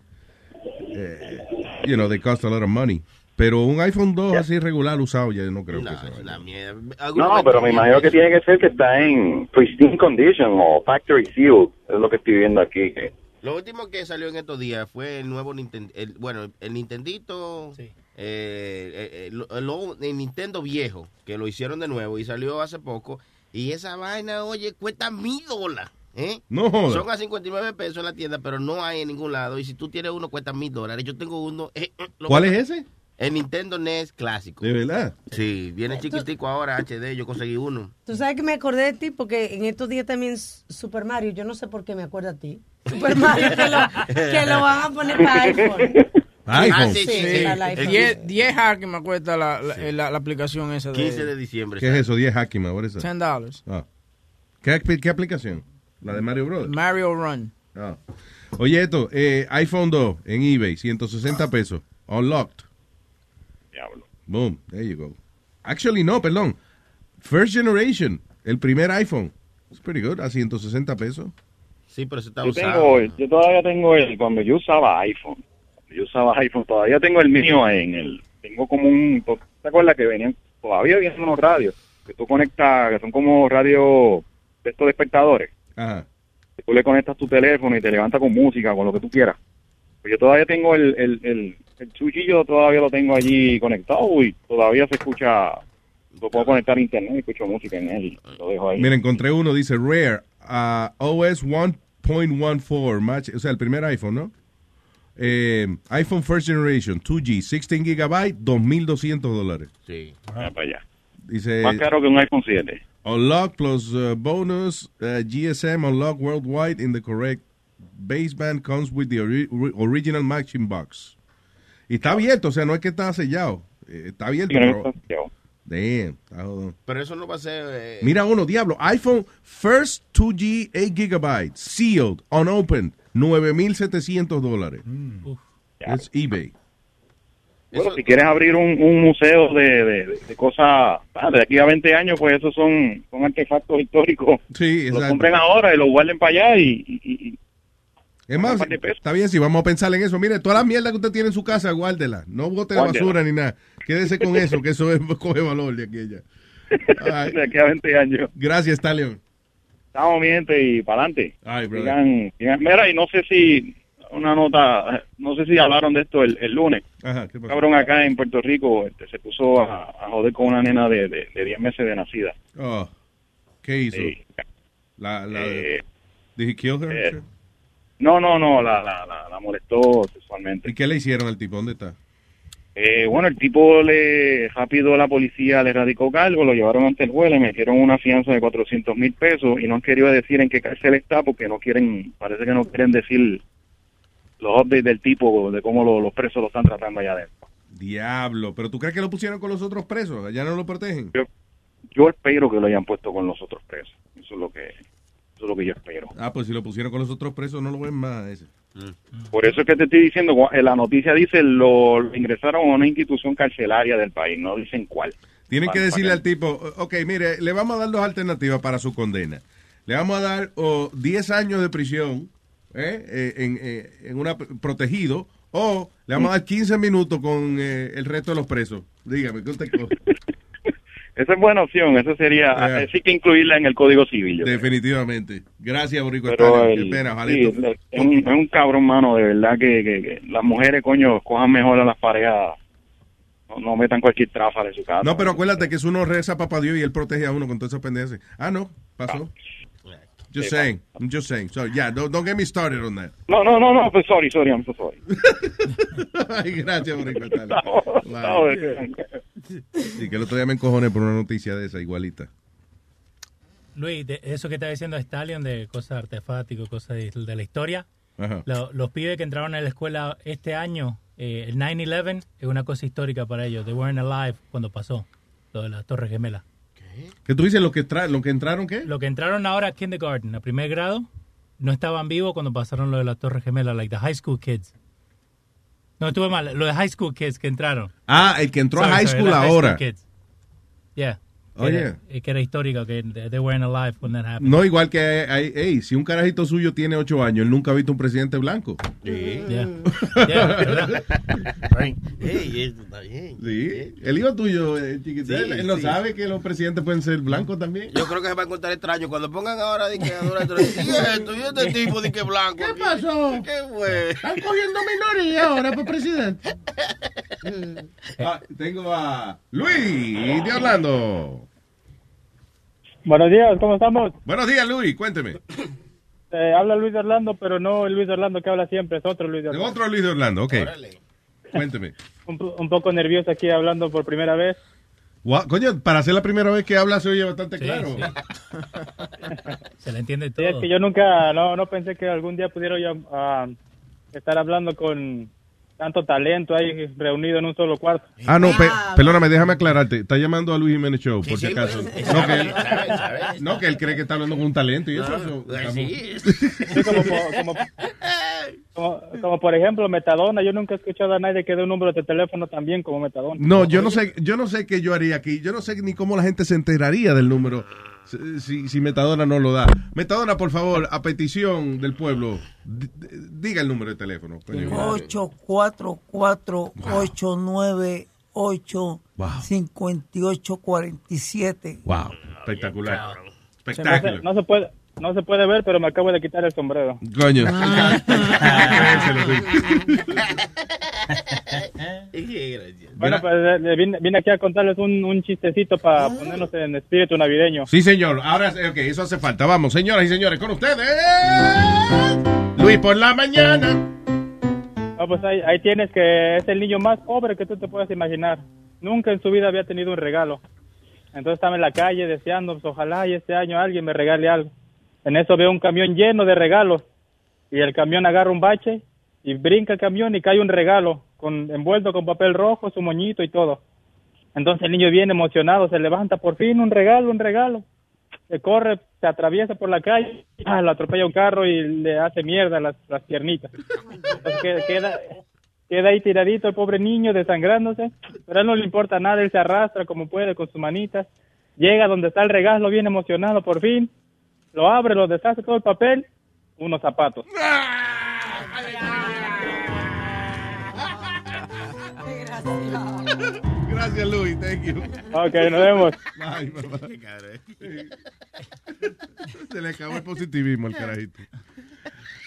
eh, you know, they cost a lot of money. Pero un iPhone 2 así regular usado, ya no creo que sea. La mierda. No, pero me imagino que tiene que ser que está en pristine condition o factory sealed, es lo que estoy viendo aquí. que- Lo último que salió en estos días fue el nuevo Nintendo. El, bueno, el Nintendito. eh, eh, el, el- el Nintendo viejo, que lo hicieron de nuevo y salió hace poco. Y esa vaina, oye, cuesta mil dólares. ¿eh? No. Son a 59 pesos en la tienda, pero no hay en ningún lado. Y si tú tienes uno, cuesta mil dólares. Yo tengo uno. eh, eh, lo ¿Cuál es ese? El Nintendo NES clásico. ¿De verdad? Sí, viene chiquitico ahora, HD. Yo conseguí uno. Tú sabes que me acordé de ti porque en estos días también Super Mario, yo no sé por qué me acuerdo a ti. Super Mario que lo, que lo van a poner para iPhone. iPhone. sí, sí, para el iPhone. 10 10 hack me cuesta la, la, la- la aplicación esa de 15 de diciembre. ¿Qué es eso? 10 Hackima, is that? 10 dólares. Ah. ¿Qué, qué aplicación? ¿La de Mario Bros? Mario Run. Ah. Oye, esto, eh, iPhone 2 en eBay, 160 pesos. Unlocked. Boom, there you go. Actually, no, perdón. First generation, el primer iPhone. It's pretty good, a 160 pesos. Sí, pero se está Yo, usado. tengo, yo todavía tengo el, cuando yo usaba iPhone, yo usaba iPhone, todavía tengo el mío en el, tengo como un, ¿te acuerdas que venían, todavía vienen unos radios, que tú conectas, que son como radios de estos de espectadores, Ajá. que tú le conectas tu teléfono y te levanta con música, con lo que tú quieras. Pues yo todavía tengo el, el, el, el chuchillo, todavía lo tengo allí conectado y todavía se escucha, lo puedo conectar a internet y escucho música en él, lo dejo ahí. Mira, encontré uno, dice Rare, uh, OS 1.14, match, o sea, el primer iPhone, ¿no? Eh, iPhone First Generation, 2G, 16 gigabytes, 2.200 dólares. Sí. Ah, para allá. Dice, Más caro que un iPhone 7. Unlock plus uh, bonus uh, GSM unlock worldwide in the correct baseband comes with the ori- ori- original matching box. Y está abierto, o sea, no es que está sellado. Eh, Está abierto. Sí, pero- está sellado. Damn, está jodón. Pero eso no va a ser. eh, Mira uno, diablo. iPhone First 2G 8 gigabytes, sealed, unopened, 9.700 dólares. Es eBay. Bueno, si quieres abrir un, un museo de, de, de cosas ah, de aquí a 20 años, pues esos son, son artefactos históricos. Sí, Los exacto. compren ahora y los guarden para allá y, y- y- Es más, está bien si vamos a pensar en eso. Mire, toda la mierda que usted tiene en su casa, guárdela. No bote la basura ni nada. Quédese con eso, que eso es, coge valor de aquí a allá. Ay. de aquí a 20 años. Gracias, Talion. Estamos gente y para adelante. Sigan- sigan- Mira, y no sé si una nota, no sé si hablaron de esto el, el lunes. Ajá, ¿qué Un pasó? cabrón acá en Puerto Rico este, se puso a, a joder con una nena de, de, de 10 meses de nacida. Oh, ¿Qué hizo? La, la, Eh, did he kill her? eh, No, no, no, la, la, la, la molestó sexualmente. ¿Y qué le hicieron al tipo? ¿Dónde está? Eh, bueno, el tipo le, rápido la policía le radicó cargo, lo llevaron ante el juez, le metieron una fianza de 400 mil pesos y no han querido decir en qué cárcel está porque no quieren, parece que no quieren decir los updates del tipo, de cómo lo- los presos lo están tratando allá adentro. Diablo, pero ¿tú crees que lo pusieron con los otros presos? ¿Allá no lo protegen? Yo espero que lo hayan puesto con los otros presos, eso es lo que, eso es lo que yo espero. Ah, pues si lo pusieron con los otros presos no lo ven más ese. Por eso es que te estoy diciendo, en la noticia dice lo, lo ingresaron a una institución carcelaria del país, no dicen cuál. Tienen que decirle al tipo, ok, mire, le vamos a dar dos alternativas para su condena. Le vamos a dar o 10 años de prisión ¿eh? Eh, en, eh, en una protegido o le vamos a dar 15 minutos con eh, el resto de los presos. Dígame, ¿qué usted coge? Esa es buena opción, eso sería, Yeah. eh, sí que incluirla en el Código Civil. Definitivamente. Gracias, Boricua. Pero el- Qué pena, sí, es, un, es un cabrón, mano, de verdad que, que- que las mujeres, coño, cojan mejor a las parejas, no, no metan cualquier tráfala en su casa. No, pero acuérdate que es uno reza a papá Dios y él protege a uno con todas esas pendejas. Ah, no, pasó. Just Sí, saying, I'm just saying. So, yeah, don't, don't get me started on that. No, no, no, no, pues sorry, sorry, I'm so sorry. Ay, gracias. Stanley. No, que- Sí, que el otro día me encojoné por una noticia de esa, igualita. Luis, de eso que está diciendo Stallion de cosas artefáticos, cosas de, de la historia, Ajá. lo- los pibes que entraron a la escuela este año, eh, el 9-11 es una cosa histórica para ellos. They weren't alive cuando pasó lo de la Torre Gemela. ¿Qué tú dices? ¿Lo que, tra- lo que entraron qué? Lo que entraron ahora a kindergarten, a primer grado, no estaban vivos cuando pasaron lo de la Torre Gemela, like the high school kids. No, estuve mal, lo de high school kids que entraron. Ah, el que entró a high sorry, school ahora. kids. Yeah. Oh, Que yeah. era- Que era histórico, que they weren't alive when that happened. No, igual que, hay, hey, si un carajito suyo tiene ocho años, él nunca ha visto un presidente blanco. Yeah. Ey, esto está bien. Sí, el hijo tuyo, eh, chiquito, Sí, él, él no sí. sabe que los presidentes pueden ser blancos también. Yo creo que se va a encontrar extraño cuando pongan ahora de que esto y este tipo de que blanco. ¿Qué pasó? ¿Qué fue? Están cogiendo minoría ahora para presidente. Ah, tengo a Luis de Orlando. Buenos días, ¿cómo estamos? Buenos días, Luis, cuénteme. Eh, habla Luis de Orlando, pero no el Luis de Orlando que habla siempre, es otro Luis de Orlando. Otro Luis de Orlando, ok. Cuénteme. Un, po- un poco nervioso aquí hablando por primera vez. Coño, para ser la primera vez que habla se oye bastante Sí, claro. sí. Se le entiende Sí, todo. es que yo nunca, no, no pensé que algún día pudiera yo ah, estar hablando con tanto talento ahí reunido en un solo cuarto. Ah, no, pe- perdóname, déjame aclararte. Está llamando a Luis Jiménez Show, por si sí, acaso. pues, No que, él, no, que él cree que está hablando con un talento y eso. No, eso, sí. Como, por- como, como, como por ejemplo Metadona, yo nunca he escuchado a nadie que dé un número de teléfono también como Metadona. No, yo no sé, yo no sé qué yo haría aquí. Yo no sé ni cómo la gente se enteraría del número si, si- Metadona no lo da. Metadona, por favor, a petición del pueblo, di- di- diga el número de teléfono. coño. 844-898-5847. Wow, espectacular. Me hace- Espectacular. no se puede no se puede ver, pero me acabo de quitar el sombrero. Coño. Bueno, pues eh, le vine, vine aquí a contarles un, un chistecito para ponernos en espíritu navideño. Sí, señor. Ahora, ok, eso hace falta. Vamos, señoras y señores, con ustedes. Luis por la mañana. No, pues ahí, ahí tienes que es el niño más pobre que tú te puedas imaginar. Nunca en su vida había tenido un regalo. Entonces estaba en la calle deseando, pues ojalá y este año alguien me regale algo. En eso veo un camión lleno de regalos y el camión agarra un bache y brinca el camión y cae un regalo con envuelto con papel rojo, su moñito y todo. Entonces el niño viene emocionado, se levanta por fin un regalo, un regalo. Se corre, se atraviesa por la calle, ah, lo atropella un carro y le hace mierda las, las piernitas. Queda, queda, ahí tiradito el pobre niño desangrándose, pero él no le importa nada, él se arrastra como puede con sus manitas, llega donde está el regalo, bien emocionado por fin, lo abre, lo deshace todo el papel, unos zapatos. Gracias, Luis. Thank you. Ok, nos vemos. Bye, papá. Se le acabó el positivismo al carajito.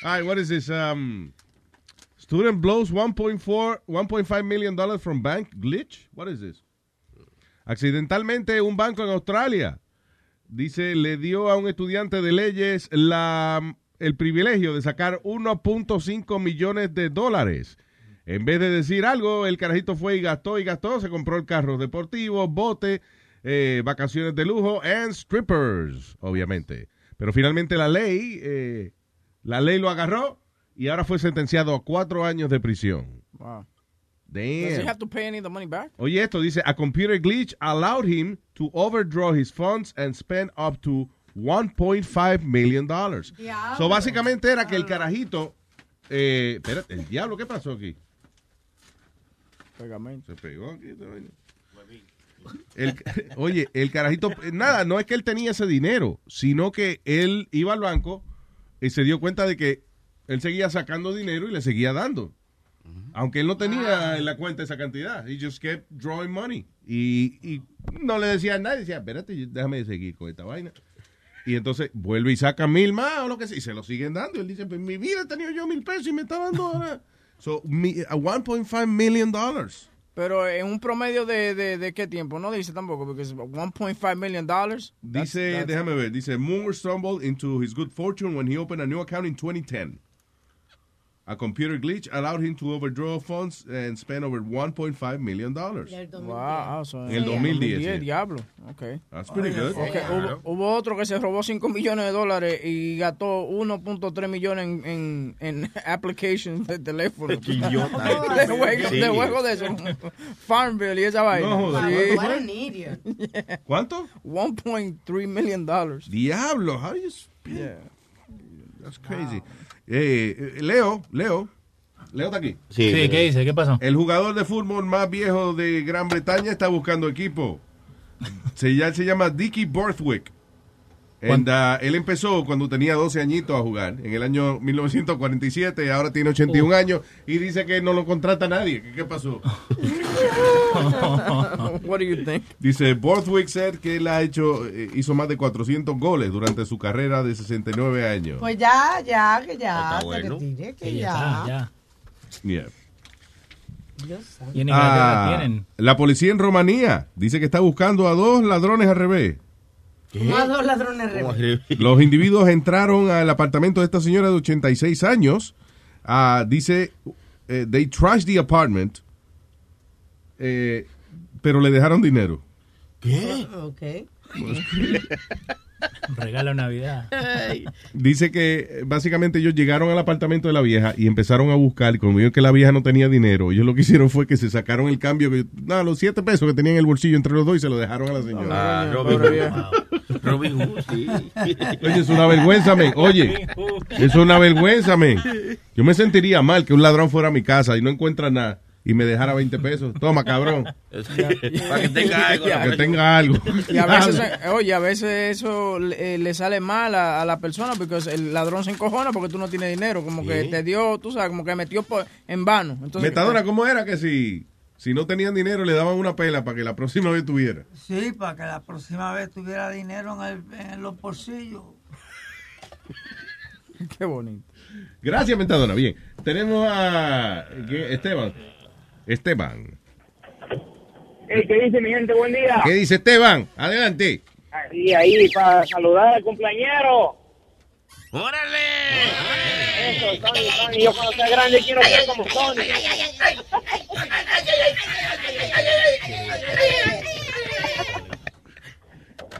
All right, what is this? Um, Student blows 1.4 1.5 million dollars from bank glitch. What is this? Accidentalmente un banco en Australia dice le dio a un estudiante de leyes la el privilegio de sacar 1.5 millones de dólares. En vez de decir algo, el carajito fue y gastó y gastó, se compró el carro deportivo, bote, eh, vacaciones de lujo and strippers, obviamente. Pero finalmente la ley, eh, la ley lo agarró y ahora fue sentenciado a cuatro años de prisión. Does he Damn. have to pay any of the money back? Oye, esto dice, a computer glitch allowed him to overdraw his funds and spend up to 1.5 million dollars. So, básicamente era que el carajito, eh, espérate, el diablo, ¿qué pasó aquí? Pegamento. Se pegó aquí. El- oye, el carajito, nada, no es que él tenía ese dinero, sino que él iba al banco y se dio cuenta de que él seguía sacando dinero y le seguía dando. Aunque él no tenía en la cuenta esa cantidad. He just kept drawing money. Y, y no le decía a nadie. Decía, espérate, déjame seguir con esta vaina. Y entonces vuelve y saca mil más o lo que sea. Y se lo siguen dando. Y él dice, pues mi vida he tenido yo mil pesos y me está dando ahora. So, mi- a 1.5 million dollars. Pero en un promedio de, de, de qué tiempo? No dice tampoco, porque es 1.5 million dollars. Dice, déjame ver, dice, Moore stumbled into his good fortune when he opened a new account in 2010. A computer glitch allowed him to overdraw funds and spend over 1.5 million dollars. Wow, so En el 2010, sí. diablo. Okay. That's pretty good. Okay, Hubo, hubo otro que se robó 5 millones de dólares y gastó 1.3 millones en, en, en applications de teléfono. Qué idiota. de, juego, Sí. de juego de eso. Farmville y esa vaina. No Sí. ¿cuánto What an idiot. ¿Cuánto? 1.3 million dollars. Diablo, how do you spend? Yeah. That's crazy. Eh, eh, Leo, Leo, Leo está aquí. Sí, Sí, ¿qué dice? ¿Qué pasó? El jugador de fútbol más viejo de Gran Bretaña está buscando equipo. Se, ya, se llama Dickie Borthwick. And, uh, él empezó cuando tenía 12 añitos a jugar, en el año 1947, y ahora tiene 81 años, y dice que no lo contrata nadie. ¿Qué, qué pasó? What do you think? Dice, Borthwick said que él ha hecho, eh, hizo más de 400 goles durante su carrera de 69 años. Pues ya, ya, que ya. Bueno. que tire, que Sí, ya ya. Yeah. Y en Ah, tienen. La policía en Rumanía dice que está buscando a dos ladrones al revés. A dos ladrones rebeldes. Los individuos entraron al apartamento de esta señora de 86 años. Ah, dice, eh, they trashed the apartment, eh, pero le dejaron dinero. Ok. Regalo de Navidad. Dice que eh, básicamente ellos llegaron al apartamento de la vieja y empezaron a buscar. Y cuando vieron que la vieja no tenía dinero, ellos lo que hicieron fue que se sacaron el cambio, que, nada, los siete pesos que tenían en el bolsillo entre los dos y se lo dejaron a la señora. Ah, Robin Hood. Robin Hood, sí. Oye, es una vergüenza, men. Oye, es una vergüenza, men. Yo me sentiría mal que un ladrón fuera a mi casa y no encuentra nada y me dejara 20 pesos. Toma, cabrón. Para que tenga algo. Para que tenga algo. Y a veces, eh, oye, a veces eso le, eh, le sale mal a, a la persona porque el ladrón se encojona porque tú no tienes dinero, como que Sí. te dio, tú sabes, como que metió por- en vano. Entonces, Metadona, ¿cómo era que si, si no tenían dinero le daban una pela para que la próxima vez tuviera? Sí, para que la próxima vez tuviera dinero en, el- en los bolsillos. Qué bonito. Gracias, Metadona. Bien. Tenemos a. Esteban. Esteban. Hey, ¿Qué dice mi gente? Buen día. ¿Qué dice Esteban? Adelante. Ahí, ahí, para saludar al cumpleañero. ¡Órale! Eso, Tony, Tony. Yo cuando sea grande quiero ser como Tony.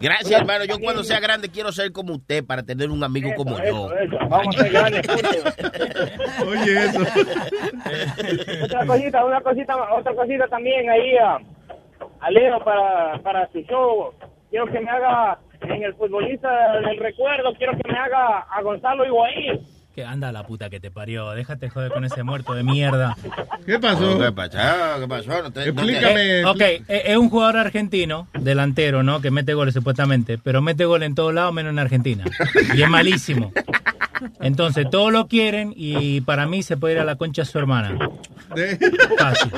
Gracias, hermano. Yo cuando sea grande quiero ser como usted para tener un amigo como yo. Vamos a ser grandes. Oye, eso. Otra cosita, una cosita, otra cosita también ahí a, a Leo para, para su show. Quiero que me haga en el futbolista del recuerdo, quiero que me haga a Gonzalo Higuaín. Que anda la puta que te parió. Déjate joder con ese muerto de mierda. ¿Qué pasó? ¿Qué pasó? ¿Qué pasó? No te- no te- Eh, ok, eh, es un jugador argentino, delantero, ¿no? Que mete goles supuestamente, pero mete gol en todos lados menos en Argentina. Y es malísimo. Entonces, todos lo quieren y para mí se puede ir a la concha a su hermana. Fácil.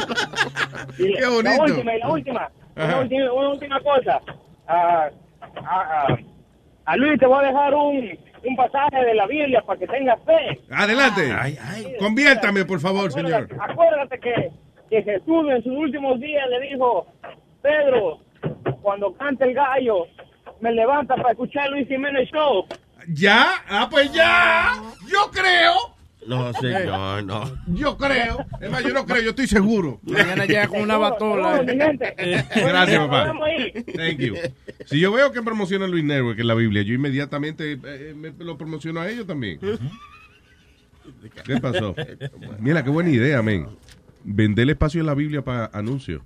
Qué La bonito. última, y la última, una última, una última cosa. Ah, ah, ah, a Luis te voy a dejar un, un pasaje de la Biblia para que tengas fe. Adelante. Conviértame, por favor, señor. Acuérdate, que, que Jesús en sus últimos días le dijo, Pedro, cuando cante el gallo, me levanta para escuchar Luis Jiménez Show. ¿Ya? Ah, pues ya. Yo creo. No, señor, no. Yo creo. Es más, yo no creo, yo estoy seguro. Mañana llega con una batola. Gente. Gracias, papá. Thank you. Si yo veo que promociona Luis Network en la Biblia, yo inmediatamente eh, me lo promociono a ellos también. ¿Qué pasó? Mira, qué buena idea, men. Vender espacio en la Biblia para anuncios.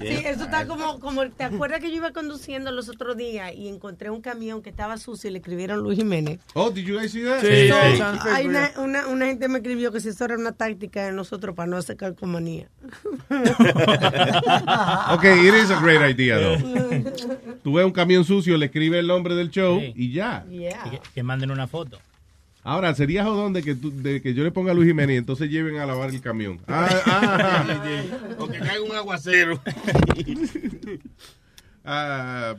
Sí, eso está como, como, ¿te acuerdas que yo iba conduciendo los otros días y encontré un camión que estaba sucio y le escribieron Luis Jiménez? Oh, did you guys see that? Sí, So, sí. hay una, una, una gente me escribió que si eso era una táctica de nosotros para no hacer calcomanía. Ok, it is a great idea, though. Tú ves un camión sucio, le escribe el nombre del show y ya. Y que, que manden una foto. Ahora, sería jodón de que, tú- de que yo le ponga a Luis Jiménez y entonces lleven a lavar el camión. Ah, ah, O que caiga un aguacero. ah,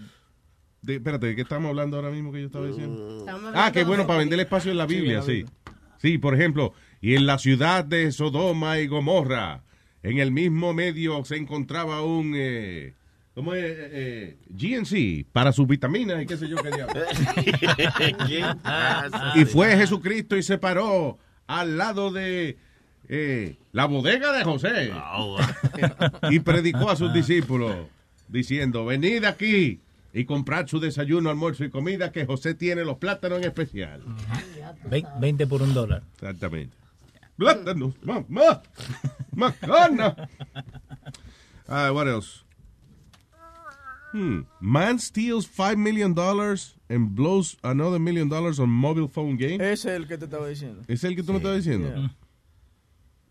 de- espérate, ¿de qué estamos hablando ahora mismo que yo estaba diciendo? Estamos Ah, que bueno, para vender espacio en la Biblia, sí. Sí, por ejemplo, y en la ciudad de Sodoma y Gomorra, en el mismo medio se encontraba un, eh, ¿cómo es? Eh, eh, GNC, para sus vitaminas y qué sé yo qué diablo. Y fue Jesucristo y se paró al lado de eh, la bodega de José y predicó a sus discípulos diciendo, venid aquí y comprad su desayuno, almuerzo y comida que José tiene los plátanos en especial. Ve- 20 por un dólar. Exactamente. Plátanos, mamá, macana. Ah, what else? Hmm. Man steals $5 million and blows another million dollars on mobile phone game. Ese es el que te estaba diciendo. ¿Es el que tú me estás diciendo? Yeah.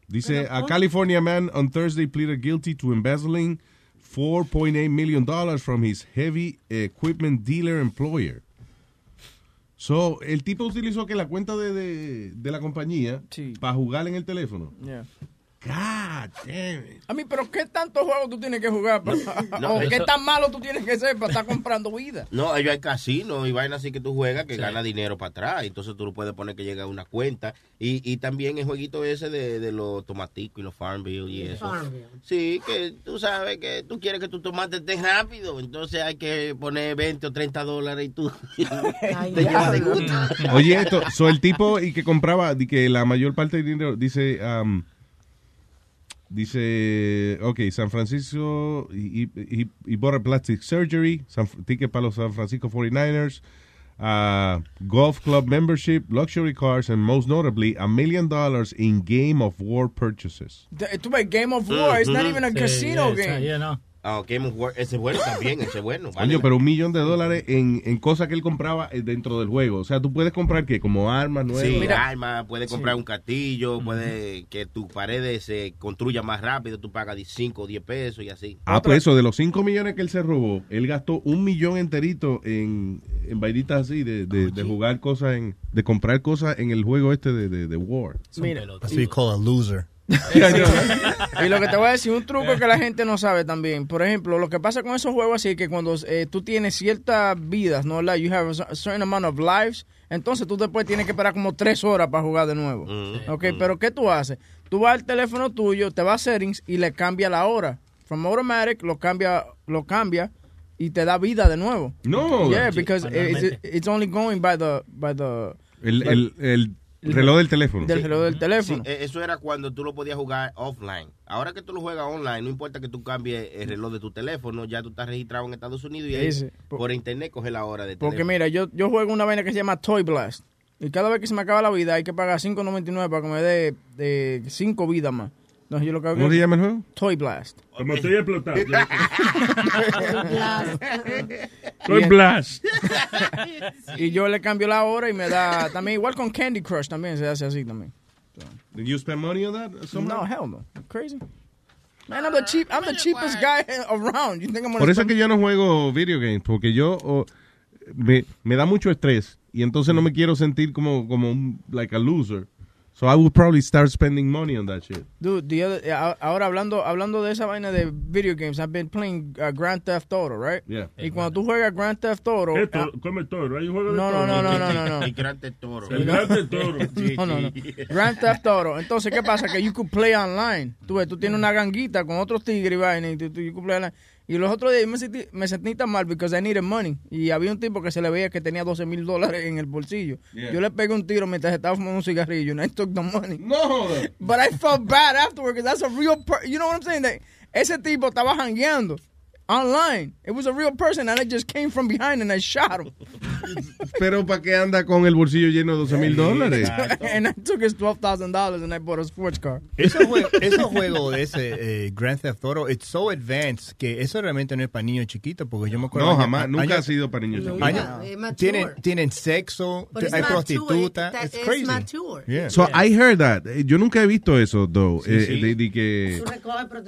Dice, a California man on Thursday pleaded guilty to embezzling 4.8 million dollars from his heavy equipment dealer employer. So, el tipo utilizó que la cuenta de, de, de la compañía Sí. para jugar en el teléfono. Yeah. God damn it. A mí, pero ¿qué tantos juegos tú tienes que jugar? para- No, o qué tan malo tú tienes que ser para estar comprando vida? No, ellos hay casinos y vainas así que tú juegas que Sí. gana dinero para atrás. Entonces tú lo puedes poner que llega a una cuenta. Y, y también el jueguito ese de, de los tomaticos y los Farmville y eso. Farmville. Sí, que tú sabes que tú quieres que tu tomate esté rápido. Entonces hay que poner 20 o 30 dólares y tú Ay, te llevas de gusto. Oye, esto, so el tipo y que compraba, di que la mayor parte del dinero, dice, um, dice, ok, San Francisco, y, y bought a plastic surgery, San, ticket para los San Francisco 49ers, uh, golf club membership, luxury cars, and most notably, a million dollars in Game of War purchases. De- Tú ves, Game of War, it's not even a Sí, casino yeah, game. yeah, no. Ah, Game of War, ese es bueno también, ese es bueno. vale pero un millón de dólares en, en cosas que él compraba eh, dentro del juego. O sea, tú puedes comprar que como armas nuevas. Sí, Mira. armas, puedes comprar un castillo, puede que tus paredes se construyan más rápido, tú pagas 5 o 10 pesos y así. Ah, pues eso, de los 5 millones que él se robó, él gastó un millón enterito en, en vainitas así, de, de, de jugar cosas, en, de comprar cosas en el juego este de, de, de War. Mira, you call a loser. Y lo que te voy a decir, un truco que la gente no sabe también. Por ejemplo, lo que pasa con esos juegos así es que cuando eh, tú tienes ciertas vidas, ¿no? Like you have a certain amount of lives, entonces tú después tienes que esperar como tres horas para jugar de nuevo. Ok, pero ¿qué tú haces? Tú vas al teléfono tuyo, te vas a settings y le cambia la hora. From automatic lo cambia, lo cambia y te da vida de nuevo. No. Yeah, because it's, it's only going by the, by the El, el, el reloj del teléfono. del reloj del teléfono. eh, eso era cuando tú lo podías jugar offline. Ahora que tú lo juegas online, no importa que tú cambies el reloj de tu teléfono, ya tú estás registrado en Estados Unidos y ahí, Sí, por internet coge la hora de Porque teléfono. mira, yo, yo juego una vaina que se llama Toy Blast. Y cada vez que se me acaba la vida hay que pagar 5.99 para que me dé de 5 vidas más. Entonces yo lo que hago ¿Cómo se llama el juego? Toy Blast. Como estoy explotado. ya. Y Soy en- Blast. Y yo le cambio la hora y me da también igual con Candy Crush también se hace así también. Did you spend money on that? No, hell no. Crazy. Man, I'm the cheap I'm the cheapest guy around. You think I'm gonna Por eso es que yo no juego video games, porque yo oh, me, me da mucho estrés y entonces no me quiero sentir como, como un, like a loser. So I would probably start spending money on that shit. Dude, the other- ahora hablando hablando de esa vaina de video games, I've been playing uh, Grand Theft Auto, right? Yeah. Y cuando tú juegas Grand Theft Auto, ¿Qué ah, to- come toro? ¿Hay juego de No, toro? no, no, no, no, no, no. El gran toro. El gran toro. no, no, no. Grand Theft Auto. Entonces, ¿qué pasa? Que you could play online. Tú ves, tú tienes una ganguita con otros tigres y vaina y tú, tú- you could play online. Y los otros días me sentí, me sentí tan mal because I needed money. Y había un tipo que se le veía que tenía 12 mil dólares en el bolsillo. Yeah. Yo le pegué un tiro mientras estaba fumando un cigarrillo and I took the money. No. But I felt bad afterward because that's a real per You know what I'm saying? That ese tipo estaba jangueando online. It was a real person and I just came from behind and I shot him. Pero ¿para qué anda con el bolsillo lleno de 12 mil dólares? and I took his $12,000 and I bought a sports car. Esos juegos ese juego de ese eh, Grand Theft Auto, it's so advanced que eso realmente no es para niños chiquitos, porque yo me acuerdo... No, años- jamás. Nunca años- ha sido para niños chiquitos. años- No, es mature. tienen, tienen sexo, it's hay mature, prostituta, that it's is crazy. mature. Yeah. So I heard that. Eh, Yo nunca he visto eso, though. Sí, Eh, sí. de- de que-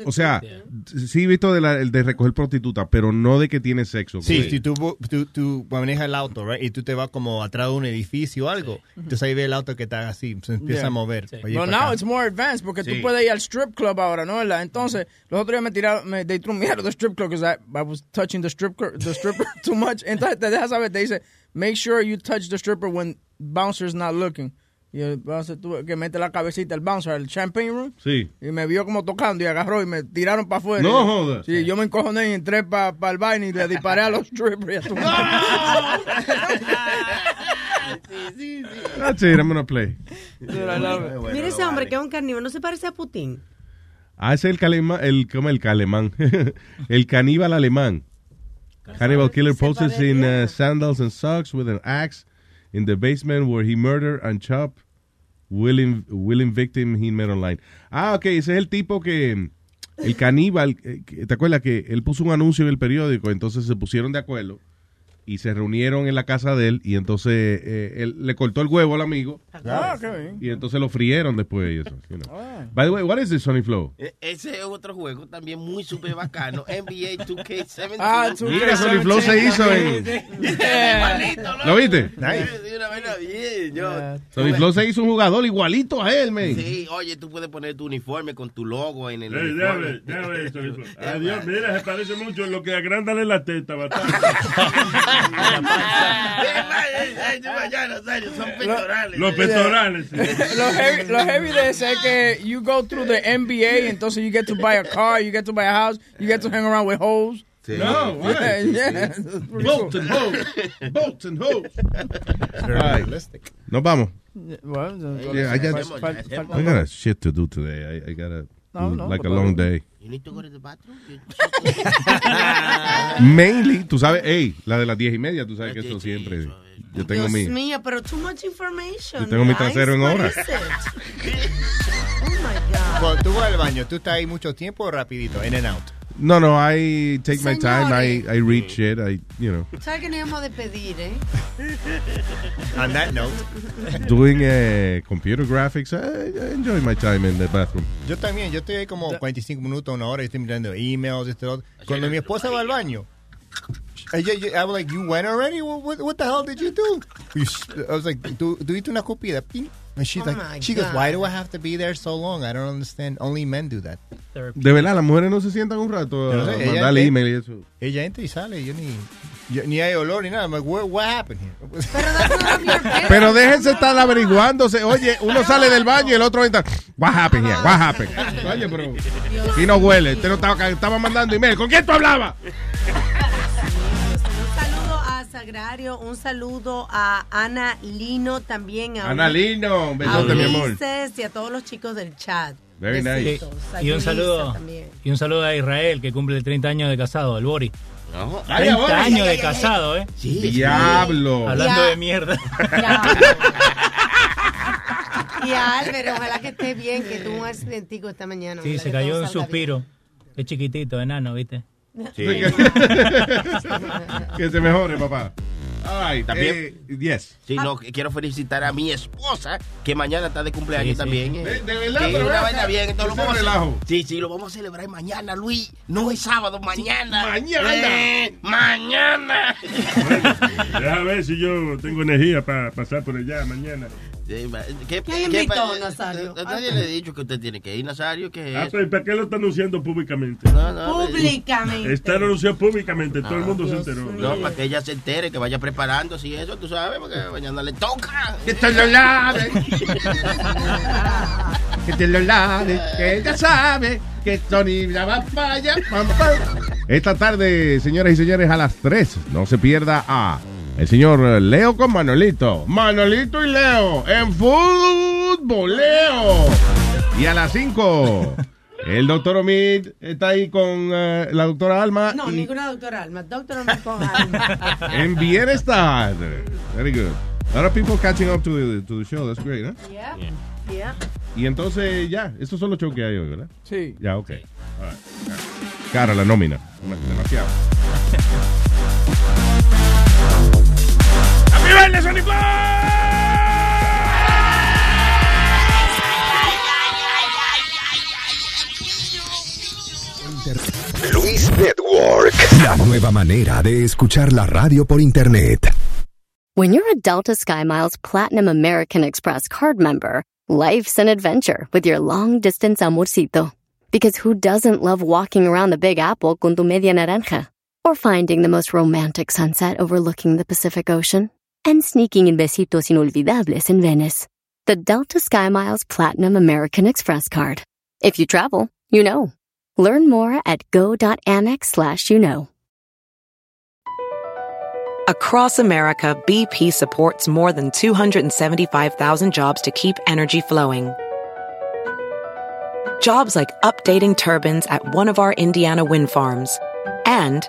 o sea, sí he visto de la- el de recoger prostituta, pero no de que tiene sexo. Sí, si tú, tú, tú manejas el auto, right, y tú te vas como atrás de un edificio o algo, entonces ahí ve el auto que está así, se empieza Yeah. a mover. Well, pa' now acá. it's more advanced porque Sí. tú puedes ir al strip club ahora, ¿no? Entonces, los otros días me tiraron, me, they threw me out of the strip club because I, I was touching the strip the stripper too much. Entonces, te deja saber, te dice, make sure you touch the stripper when bouncer's not looking. Y el bouncer tuvo que mete la cabecita, el bouncer, al champagne room. Sí. Y me vio como tocando y agarró y me tiraron para afuera. No jodas. Sí, yo me encojoné y entré para el baile y le disparé a los strippers. y a tu- That's it, I'm gonna play. Mira ese hombre que es un carnívoro, ¿no se parece a Putin? Ah, ese es el calema, el, ¿cómo el calemán? el caníbal alemán. Cannibal killer poses in uh, sandals and socks with an axe in the basement where he murdered and chopped willing, willing victim he met online. Ah, ok, ese es el tipo que, el caníbal, eh, ¿te acuerdas que él puso un anuncio en el periódico? Entonces se pusieron de acuerdo y se reunieron en la casa de él y entonces eh, él le cortó el huevo al amigo Ah, qué bien. y entonces lo frieron después y eso. you know. By the way, what is this Sony Flow? E- Ese es otro juego también muy súper bacano. NBA 2K17. Ah, Mira, Sony Flow se hizo en... ¿Lo viste? Sí, una vaina bien. Yo, Sony Flow se hizo un jugador igualito a él, man. Sí, oye, tú puedes poner tu uniforme con tu logo en el uniforme. déjame, déjame eso, hijo. Adiós, mira, se parece mucho en lo que agrándale la teta, bastante. Son pectorales. Los pectorales. sí. lo, heavy, lo heavy de ese es que you go through the NBA, entonces you get to buy a car, you get to buy a house, you get to hang around with hoes. No, Yeah, right. yeah. Bolt and hose. Bolt and hose. Right. realistic. Nos vamos. Well, Yeah, I got, I got a shit to do today. I, I got a, No, no, like a no long day. You need to go to the bathroom? Mainly, tú sabes, hey, la de las diez y media, tú sabes que eso siempre. Yo tengo Dios mi. mío, pero too much information. Yo tengo mi trasero en What hora. is it? Oh my God. Cuando tú vas al baño, ¿tú estás ahí mucho tiempo o rapidito? In and out. No, no, I take my time. I, Señores. I read shit. I, you know, ¿Sabes que nos íbamos a despedir, eh? On that note. doing uh, computer graphics. I, I enjoy my time in the bathroom. Yo también, yo estoy ahí como 45 minutos, una hora, y estoy mirando emails, este, otro. Cuando mi esposa va al baño, I was like, you went already? What, what, what the hell did you do? You I was like, ¿tú, hiciste una? Ping. And she's Oh like, she goes, God. why do I have to be there so long? I don't understand. Only men do that. De verdad, las mujeres no se sientan un rato a no sé, ella- mandarle email y eso. Ella entra y sale, yo ni, yo- ni hay olor ni nada. I'm like, what, what happened here? Pero déjense estar averiguándose. Oye, uno sale del baño y el otro entra. What happened here? What happened? Oye, pero. Aquí no huele. Usted no estaba, estaba mandando email. ¿Con quién tú hablabas? Un saludo a Sagrario, un saludo a Ana Lino también. A Ana Lino, un besote, mi amor. Y a todos los chicos del chat. Very nice. Y un saludo, y un saludo a Israel que cumple 30 años de casado, el Bori. Ay, 30 Bori. años Ay, de ay, casado, ¿eh? Sí, Diablo. Hablando Ya. de mierda. Y a Álvaro, ojalá que esté bien, que tuvo un accidentico esta mañana. Sí, se cayó un suspiro. Es chiquitito, enano, ¿viste? que se mejore, papá. También. eh, yes. Sí, no, quiero felicitar a mi esposa, que mañana está de cumpleaños Sí, sí. también. eh. De- de verdad, Que es pero una ven vaina acá. bien. Entonces lo vamos a relajo. Sí, sí, lo vamos a celebrar mañana, Luis. No es sábado, mañana. mañana. Eh, mañana. Déjame ver si yo tengo energía para pasar por allá mañana. ¿Qué, ¿Quién qué invitó, pa- Nazario? Nadie le ha dicho que usted tiene que ir, Nazario. ¿Qué Ah, es? pero ¿y ¿para qué lo está anunciando públicamente? No, no, Públicamente. Está anunciado públicamente, todo el Ah, mundo se enteró. No, para que ella se entere, que vaya preparándose y eso, tú sabes, porque mañana le toca. Que te lo lave. que te lo lave. Que ella sabe que Tony la va para allá. Esta tarde, señoras y señores, a las 3, no se pierda a el señor Leo con Manolito. Manolito y Leo en futboleo. Y a las 5, el doctor Omid está ahí con eh, la doctora Alma. No, y- ninguna doctora Alma. Doctor Alma con Alma. en bienestar. Very good. A lot of people catching up to the, to the show. That's great, ¿no? Yeah. Yeah. Y entonces ya, estos son los shows que hay hoy, ¿verdad? Sí. Ya, ok. All right. Cara la nómina. Demasiado. ¡Happy baile, Sonic Luis Network. La nueva manera de escuchar la radio por internet. When you're a Delta SkyMiles Platinum American Express card member, life's an adventure with your long distance amorcito. Because who doesn't love walking around the Big Apple con tu media naranja? Or finding the most romantic sunset overlooking the Pacific Ocean? And sneaking in besitos inolvidables in Venice. The Delta SkyMiles Platinum American Express card. If you travel, you know. Learn more at go.amex slash you know. Across America, BP supports more than 275,000 jobs to keep energy flowing. Jobs like updating turbines at one of our Indiana wind farms and